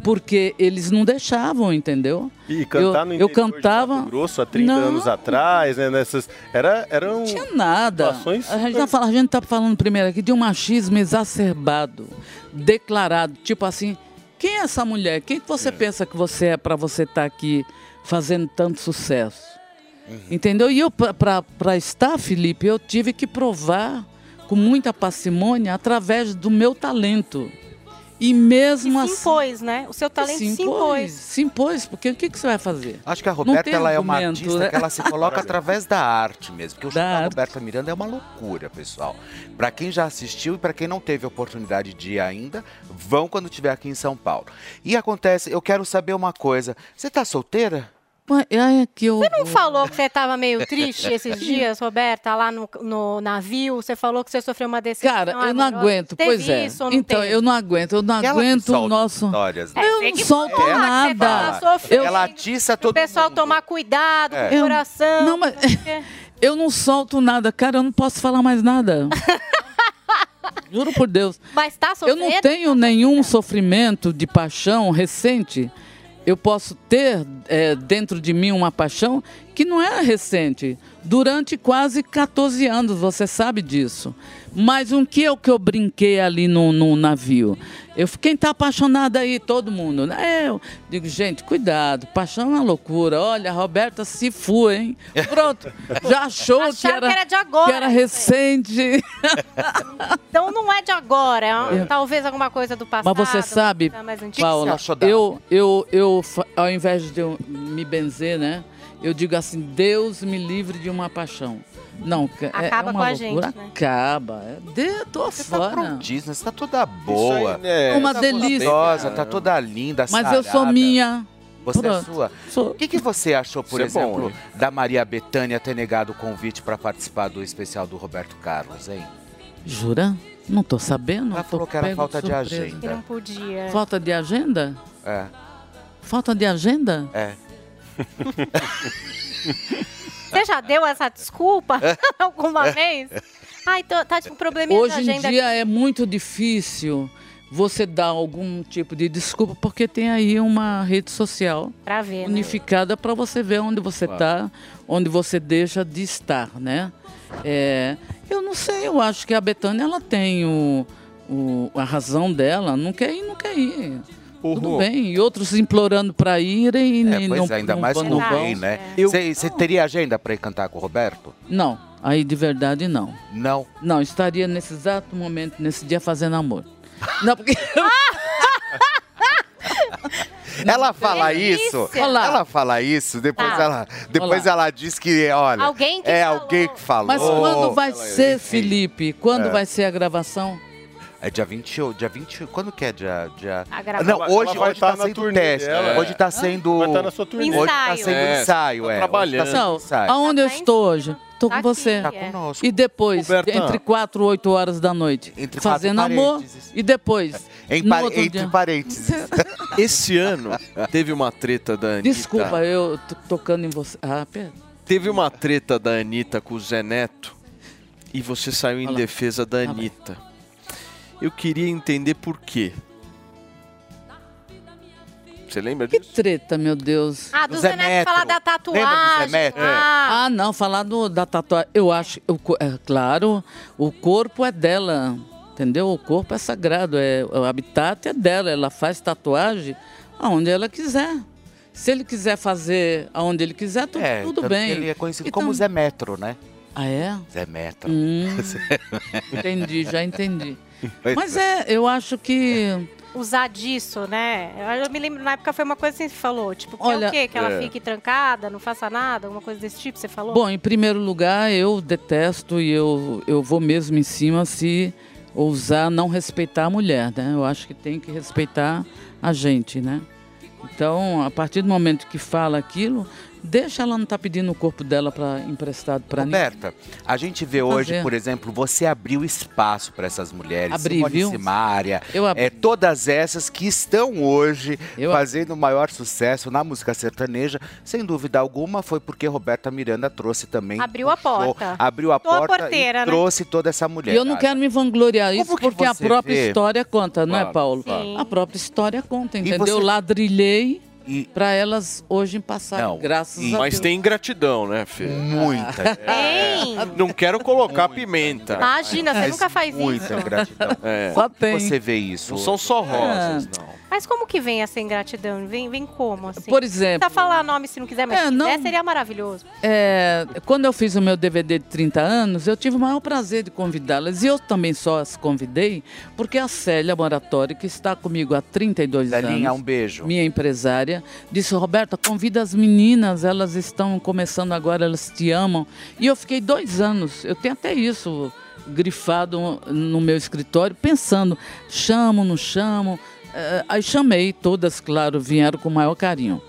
Porque eles não deixavam, entendeu? E cantar eu, no eu interior de cantava. Mato Grosso há 30 Não. anos atrás, né? Nessas, era, eram Não tinha nada. situações A gente, tá gente tá falando primeiro aqui de um machismo exacerbado, declarado. Tipo assim, quem é essa mulher? Quem que você pensa que você é para você estar aqui fazendo tanto sucesso? Entendeu? E eu, para estar, Felipe, eu tive que provar com muita parcimônia através do meu talento. E mesmo Se assim. impôs, né? O seu talento se impôs. Se impôs, porque o que, que você vai fazer? Acho que a Roberta ela é uma artista né? que ela se coloca através da arte mesmo. Porque o show da Roberta Miranda é uma loucura, pessoal. Pra quem já assistiu e pra quem não teve oportunidade de ir ainda, vão quando estiver aqui em São Paulo. E acontece, eu quero saber uma coisa. Você tá solteira? É que eu... Você não falou que você estava meio triste esses dias, Roberta, lá no, no navio? Você falou que você sofreu uma decepção Cara, eu não amorosa. aguento, Teve pois é. então, teve? eu não aguento, eu não aguento o nosso. histórias, né? Eu não que solto tá nada. sofrendo. Ela atiça todo O pessoal tomar cuidado É. com o Eu- coração. não, mas- Eu não solto nada, cara, eu não posso falar mais nada. Juro por Deus. Mas tá Eu sofrendo? não tenho nenhum sofrimento de paixão recente. Eu posso ter é, dentro de mim uma paixão que não é recente. Durante quase 14 anos, você sabe disso. Mas o que é o que eu brinquei ali no, no navio? Eu, quem está apaixonado aí? Todo mundo. né? Eu digo, gente, cuidado, paixão é uma loucura. Olha, a Roberta se foi, hein? Pronto, já achou que Acharam era, que era de agora, que era recente. Então não é de agora, é uma- É. talvez alguma coisa do passado. Mas você sabe, antiga. Paula, eu, eu, eu, ao invés de eu me benzer, né? Eu digo assim, Deus me livre de uma paixão. Não, é- Acaba é uma com a loucura. gente, né? Acaba. É, de, tô Você tá fora. prontíssima, você tá toda boa. é Uma tá delícia. gostosa, tá toda linda, Mas eu sou sarada. minha. Você é Pronto. sua? O que, que você achou, por Isso é bom, exemplo, da Maria Bethânia ter negado o convite para participar do especial do Roberto Carlos, hein? Jura? Não tô sabendo. Ela tô falou que era falta de surpresa. agenda. Que não podia. Falta de agenda? É. Falta de agenda? É. Você já deu essa desculpa alguma vez? Ai, tô, tá com probleminha Hoje de em dia é muito difícil você dar algum tipo de desculpa, porque tem aí uma rede social Pra ver, né? unificada para você ver onde você está, onde você deixa de estar, né? É, eu não sei, eu acho que a Betânia ela tem o, o- a razão dela, não quer ir, não quer ir. Tudo bem, e outros implorando para irem É, e pois não, é, ainda não mais com não vão. alguém, né? Você teria agenda para ir cantar com o Roberto? Não, aí de verdade não. Não? Não, estaria nesse exato momento, nesse dia, fazendo amor. Não, porque. Ela fala delícia. isso, Olha lá. ela fala isso, depois Tá. ela, depois ela diz que, olha, Alguém que é falou. alguém que falou. Mas quando vai Ela- ser. Felipe? Quando É. vai ser a gravação? É dia 20, ou- dia 20, quando que é dia... dia... Não, hoje, hoje tá tá sendo turnê teste, dela. hoje tá sendo... Vai tá na sua turnê. Hoje tá Ensaio. sendo É, ensaio, tá é. trabalhando. Tá sendo ensaio. aonde eu estou hoje? Estou Tá com você. aqui, é. conosco. E depois, Roberta. entre 4 e 8 horas da noite, Entre fazendo amor. E depois, Em no par- outro entre dia- parênteses. Esse ano teve uma treta da Anitta. Desculpa, eu tô tocando em você. Ah, pera. Teve uma treta da Anitta com o Zé Neto e você saiu em Olha lá. defesa da Anitta. Eu queria entender por quê. Você lembra Que disso? treta, meu Deus. Ah, do Zé Zé Neto Metro. falar da Lembra do Zé tatuagem. Metro? Ah, Ah, não, falar do, da tatuagem. Eu acho, co- é claro, o corpo é dela, entendeu? O corpo é sagrado, é, o habitat é dela. Ela faz tatuagem aonde ela quiser. Se ele quiser fazer aonde ele quiser, tu- É, tudo bem. que ele é conhecido Então- como Zé Metro, né? Ah, é? Zé Metro. Hum, entendi, já entendi. Mas é, eu acho que. usar disso, né? Eu me lembro, na época foi uma coisa assim que você falou. Tipo, que é Olha, o quê? Que ela é. fique trancada, não faça nada, alguma coisa desse tipo, você falou? Bom, em primeiro lugar, eu detesto e eu, eu vou mesmo em cima se ousar não respeitar a mulher, né? Eu acho que tem que respeitar a gente, né? Então, a partir do momento que fala aquilo, Deixa ela não estar pedindo o corpo dela para emprestado para ninguém. Roberta, a gente vê hoje, por exemplo, você abriu espaço para essas mulheres, Abri, Simone viu? Simaria, Eu abri. é, todas essas que estão hoje fazendo o maior sucesso na música sertaneja, sem dúvida alguma, foi porque Roberta Miranda trouxe também. Abriu a porta. Abriu a Tô a porta porteira, e né? trouxe toda essa mulher. E eu não quero me vangloriar isso, porque a própria vê? história conta, não é, Claro, Paulo? claro. A própria história conta, entendeu? você- Eu ladrilhei E- para elas hoje passarem, Não, graças a Mas Deus. tem ingratidão, né, Fê? Muita. Tem. Não quero colocar pimenta. Imagina, você nunca faz Muita isso. gratidão. É. Só tem. você vê isso? Não são só rosas, É. não. Mas como que vem essa ingratidão? Vem, vem como, assim? Por exemplo- Não precisa falar nome se não quiser, mas É, se não- quiser seria maravilhoso. É, quando eu fiz o meu DVD de 30 anos, eu tive o maior prazer de convidá-las. E eu também só as convidei porque a Célia Moratório, que está comigo há 32 Celinha, anos, um beijo. minha empresária, disse: Roberta, convida as meninas, elas estão começando agora, elas te amam. E eu fiquei dois anos, eu tenho até isso grifado no meu escritório, pensando: chamo, não chamo. Eh, aí chamei, todas, claro, vieram com o maior carinho.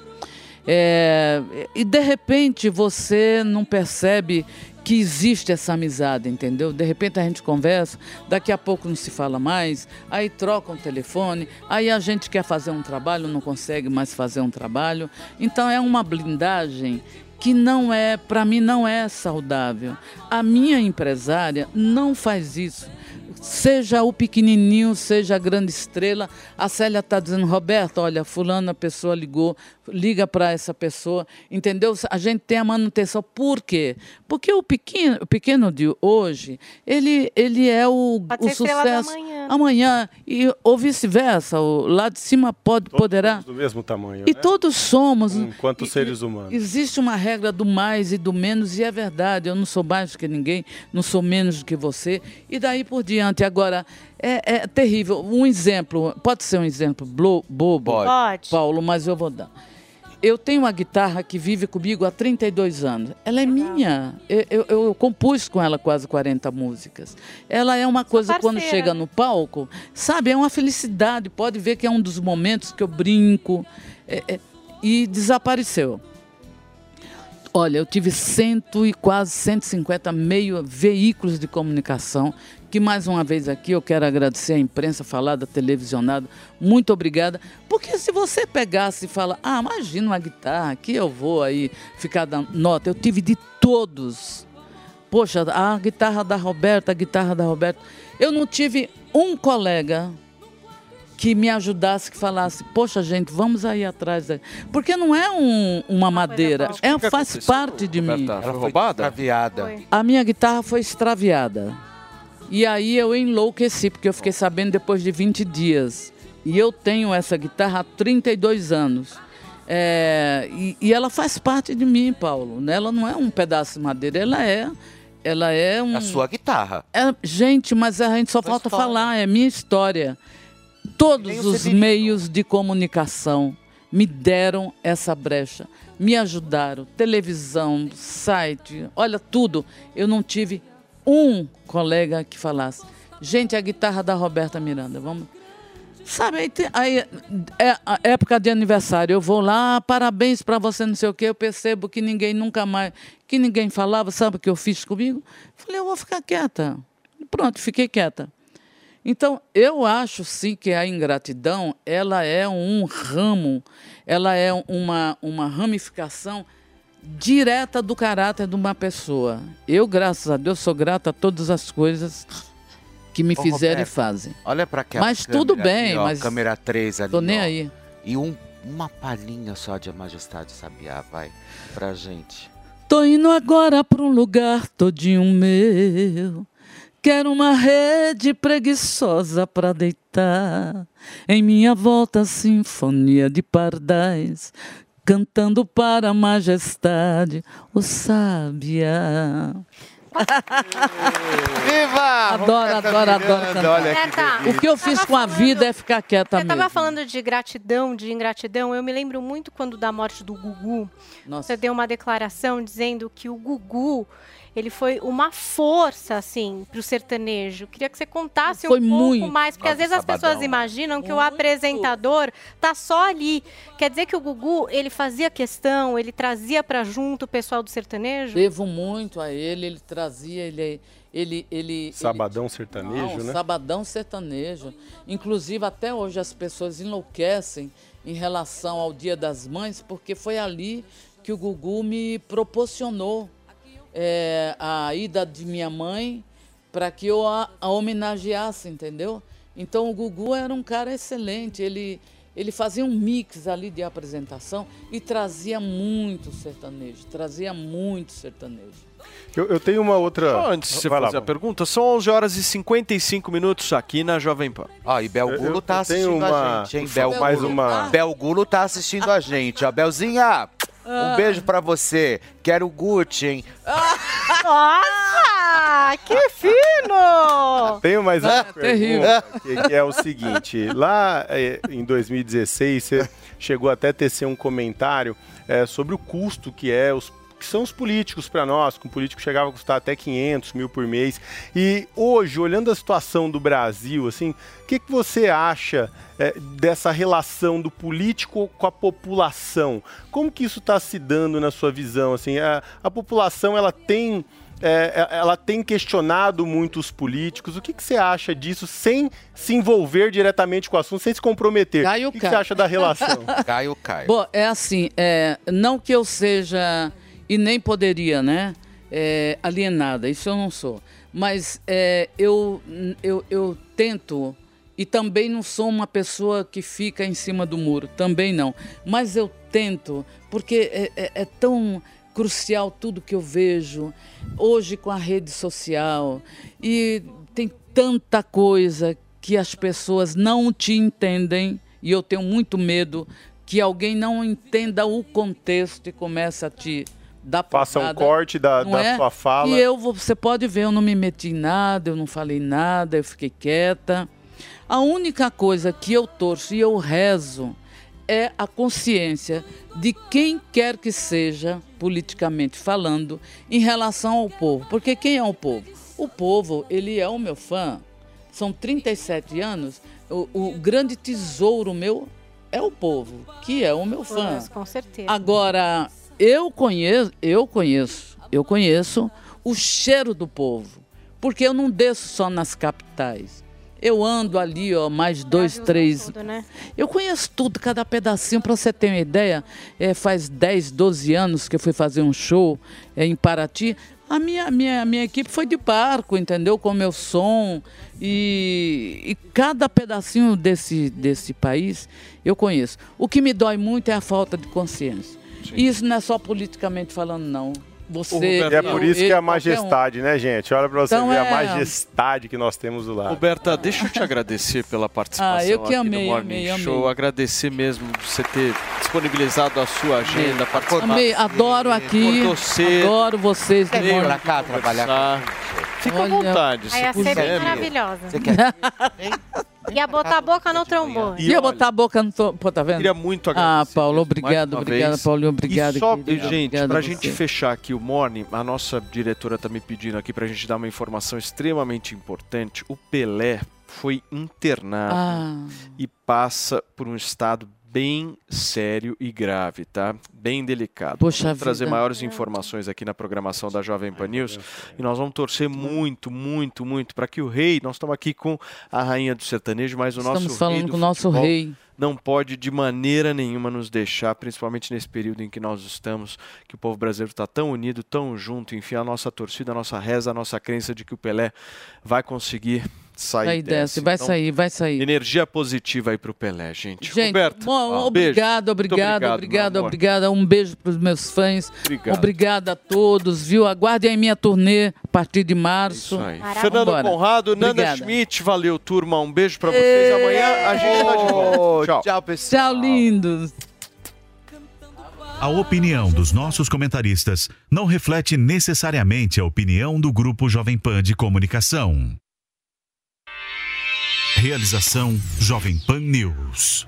É, e de repente você não percebe que existe essa amizade, entendeu? De repente a gente conversa, daqui a pouco não se fala mais, aí trocam o telefone, aí a gente quer fazer um trabalho, não consegue mais fazer um trabalho. Então é uma blindagem que não é, para mim não é saudável. A minha empresária não faz isso. Seja o pequenininho, seja a grande estrela. A Célia está dizendo, Roberto, olha, fulana pessoa ligou, liga para essa pessoa, entendeu? A gente tem a manutenção. Por quê? Porque o pequeno, o pequeno de hoje, ele, ele é o, Pode o sucesso amanhã. amanhã. E, ou vice-versa, o lá de cima pode, poderá. do mesmo tamanho. E né? todos somos. Enquanto seres humanos. Existe uma regra do mais e do menos, e é verdade. Eu não sou mais do que ninguém, não sou menos do que você, e daí por diante. Agora, é, é terrível. Um exemplo, pode ser um exemplo bobo, Pode. Paulo, mas eu vou dar. Eu tenho uma guitarra que vive comigo há 32 anos. Ela é minha. Eu, eu- eu compus com ela quase 40 músicas. Ela é uma coisa, quando parceira. chega no palco, sabe, é uma felicidade. Pode ver que é um dos momentos que eu brinco. é- é, e desapareceu. Olha, eu tive cento e quase 150 meio veículos de comunicação, que mais uma vez aqui eu quero agradecer à imprensa falada, televisionada. Muito obrigada. Porque se você pegasse e fala, ah, imagina uma guitarra, aqui eu vou aí ficar dando nota. Eu tive de todos. Poxa, a guitarra da Roberta, a guitarra da Roberta. Eu não tive um colega que me ajudasse, que falasse, poxa gente, vamos aí atrás. da-". Porque não é um- uma madeira, é, que faz aconteceu, parte de mim. Roberta? Foi roubada? Extraviada. A minha guitarra foi extraviada. E aí eu enlouqueci, porque eu fiquei sabendo depois de 20 dias. E eu tenho essa guitarra há 32 anos. É, e, e ela faz parte de mim, Paulo. né? Ela não é um pedaço de madeira, ela é. Ela é um. A sua guitarra. É, gente, mas a gente só falta falar, é minha história. Todos os meios de comunicação me deram essa brecha, me ajudaram. Televisão, site, olha tudo. Eu não tive um colega que falasse, gente, a guitarra da Roberta Miranda, vamos. Sabe, aí, aí é a época de aniversário, eu vou lá, parabéns para você, não sei o quê, eu percebo que ninguém nunca mais, que ninguém falava, sabe o que eu fiz comigo? Falei, eu vou ficar quieta. Pronto, fiquei quieta. Então, eu acho sim que a ingratidão, ela é um ramo, ela é uma, uma ramificação direta do caráter de uma pessoa. Eu, graças a Deus, sou grata a todas as coisas que me Ô, fizeram e Roberto, fazem. Olha pra aquela Mas tudo câmera bem, ali, ó, mas Câmera 3 ali. tô nem ó. aí. E um, uma palhinha só de A Majestade Sabiá, vai, pra gente. Tô indo agora pra um lugar todinho meu. Quero uma rede preguiçosa pra deitar. Em minha volta, sinfonia de pardais, cantando para a majestade o sabiá. Viva! Adoro, adoro, adoro cantar. olha que. O que eu fiz com a vida é ficar quieta Você mesmo. tava falando de gratidão, de ingratidão. Eu me lembro muito quando da morte do Gugu. Nossa. Você deu uma declaração dizendo que o Gugu ele foi uma força, assim, pro sertanejo. Queria que você contasse Foi um pouco muito. mais, porque às vezes as pessoas imaginam que o apresentador tá só ali. Quer dizer que o Gugu, ele fazia questão, ele trazia pra junto o pessoal do sertanejo? Devo muito a ele, ele trazia, ele. ele, ele Sabadão sertanejo, Não, né? Sabadão sertanejo. Inclusive, até hoje as pessoas enlouquecem em relação ao Dia das Mães, porque foi ali que o Gugu me proporcionou é, a ida de minha mãe para que eu a, a homenageasse, entendeu? Então o Gugu era um cara excelente, ele, ele fazia um mix ali de apresentação e trazia muito sertanejo, trazia muito sertanejo. Eu, eu tenho uma outra. Só antes de você Vai lá, fazer a Paulo. pergunta, são 11 horas e 55 minutos aqui na Jovem Pan. Ó, e Belgulo Eu- tá eu tenho assistindo uma- a gente, hein? favor, mais uma- Belgulo tá assistindo a gente. Ó, Belzinha, Ah. Um beijo pra você. Quero Gucci, hein? Nossa, que fino! Tenho mais uma Ah, terrível. pergunta, que, que é o seguinte. Lá eh, em 2016, você chegou até a tecer um comentário eh, sobre o custo que é os que são os políticos para nós, que um político chegava a custar até 500 mil por mês. E hoje, olhando a situação do Brasil, assim, o que, que você acha eh, dessa relação do político com a população? Como que isso está se dando na sua visão? Assim, a, a população ela tem é, é, ela tem questionado muito os políticos. O que, que você acha disso sem se envolver diretamente com o assunto, sem se comprometer? o que, que você acha da relação? Caio, Caio. Bom, é assim, é, não que eu seja, e nem poderia, né, é, alienada, isso eu não sou. Mas é, eu, eu, eu tento, e também não sou uma pessoa que fica em cima do muro, também não. Mas eu tento, porque é, é- é tão crucial tudo que eu vejo hoje com a rede social. E tem tanta coisa que as pessoas não te entendem, e eu tenho muito medo que alguém não entenda o contexto e comece a te dar Faça um corte da, da é? sua fala. E eu, vou- você pode ver, eu não me meti em nada, eu não falei nada, eu fiquei quieta. A única coisa que eu torço e eu rezo é a consciência de quem quer que seja, politicamente falando, em relação ao povo. Porque quem é o povo? O povo, ele é o meu fã. São 37 anos. O, o grande tesouro meu é o povo, que é o meu fã. Com certeza. Agora, eu conheço, eu conheço, eu conheço o cheiro do povo, porque eu não desço só nas capitais. Eu ando ali, ó, mais dois, três. Tudo, né? Eu conheço tudo, cada pedacinho. Para você ter uma ideia, é, faz 10, 12 anos que eu fui fazer um show é, em Paraty. A minha, minha, minha equipe foi de barco, entendeu? Com meu som. E, e cada pedacinho desse, desse país eu conheço. O que me dói muito é a falta de consciência. E isso não é só politicamente falando, não. Você, E é por isso que é a qualquer um. majestade, né, gente? Olha pra você Então ver a é- majestade que nós temos do lado. Roberta, deixa eu te agradecer pela participação Ah, eu que aqui amei, no Morning amei, amei. Show. Agradecer mesmo você ter disponibilizado a sua agenda, participar. Amei, adoro aqui. Cedo. Adoro vocês. Veio Morning pra cá trabalhar Fica à Olha, vontade. se Aí a ser quiser, bem maravilhosa. Você quer? Ia botar a boca no trombone. Ia botar a boca no. to- Pô, tá vendo? Queria muito Ah, agradecer. Paulo, mesmo, obrigado, obrigado, vez. Paulinho, obrigado. E só, querido, gente, obrigado pra a gente você. fechar aqui o Morning, a nossa diretora tá me pedindo aqui pra gente dar uma informação extremamente importante. O Pelé foi internado Ah. e passa por um estado bem sério e grave, tá? Bem delicado. Poxa vamos trazer vida. maiores informações aqui na programação da Jovem Pan News e nós vamos torcer muito, muito, muito para que o rei, nós estamos aqui com a rainha do sertanejo, mas o Estamos nosso falando rei do com o nosso rei. não pode de maneira nenhuma nos deixar, principalmente nesse período em que nós estamos, que o povo brasileiro está tão unido, tão junto, enfim, a nossa torcida, a nossa reza, a nossa crença de que o Pelé vai conseguir sair Sair dessa. dessa, vai Então, sair, vai sair. Energia positiva aí pro Pelé, gente. Gente, Roberto, bom, ó, obrigado, obrigado, obrigado, amor. obrigado. Um beijo para os meus fãs. Obrigado. Obrigado a todos, viu? Aguardem a minha turnê a partir de março. Isso aí. Fernando Vambora. Conrado, Nanda Obrigada. Schmidt, valeu, turma. Um beijo pra vocês. Amanhã a gente tá de volta. Tchau. Tchau, pessoal. Tchau, lindos. A opinião dos nossos comentaristas não reflete necessariamente a opinião do Grupo Jovem Pan de Comunicação. Realização Jovem Pan News.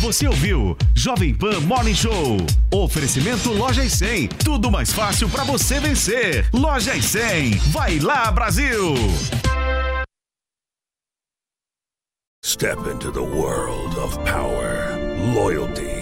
Você ouviu Jovem Pan Morning Show. Oferecimento Loja e 100. Tudo mais fácil para você vencer. Loja e 100. Vai lá, Brasil! Step into the world of power, loyalty,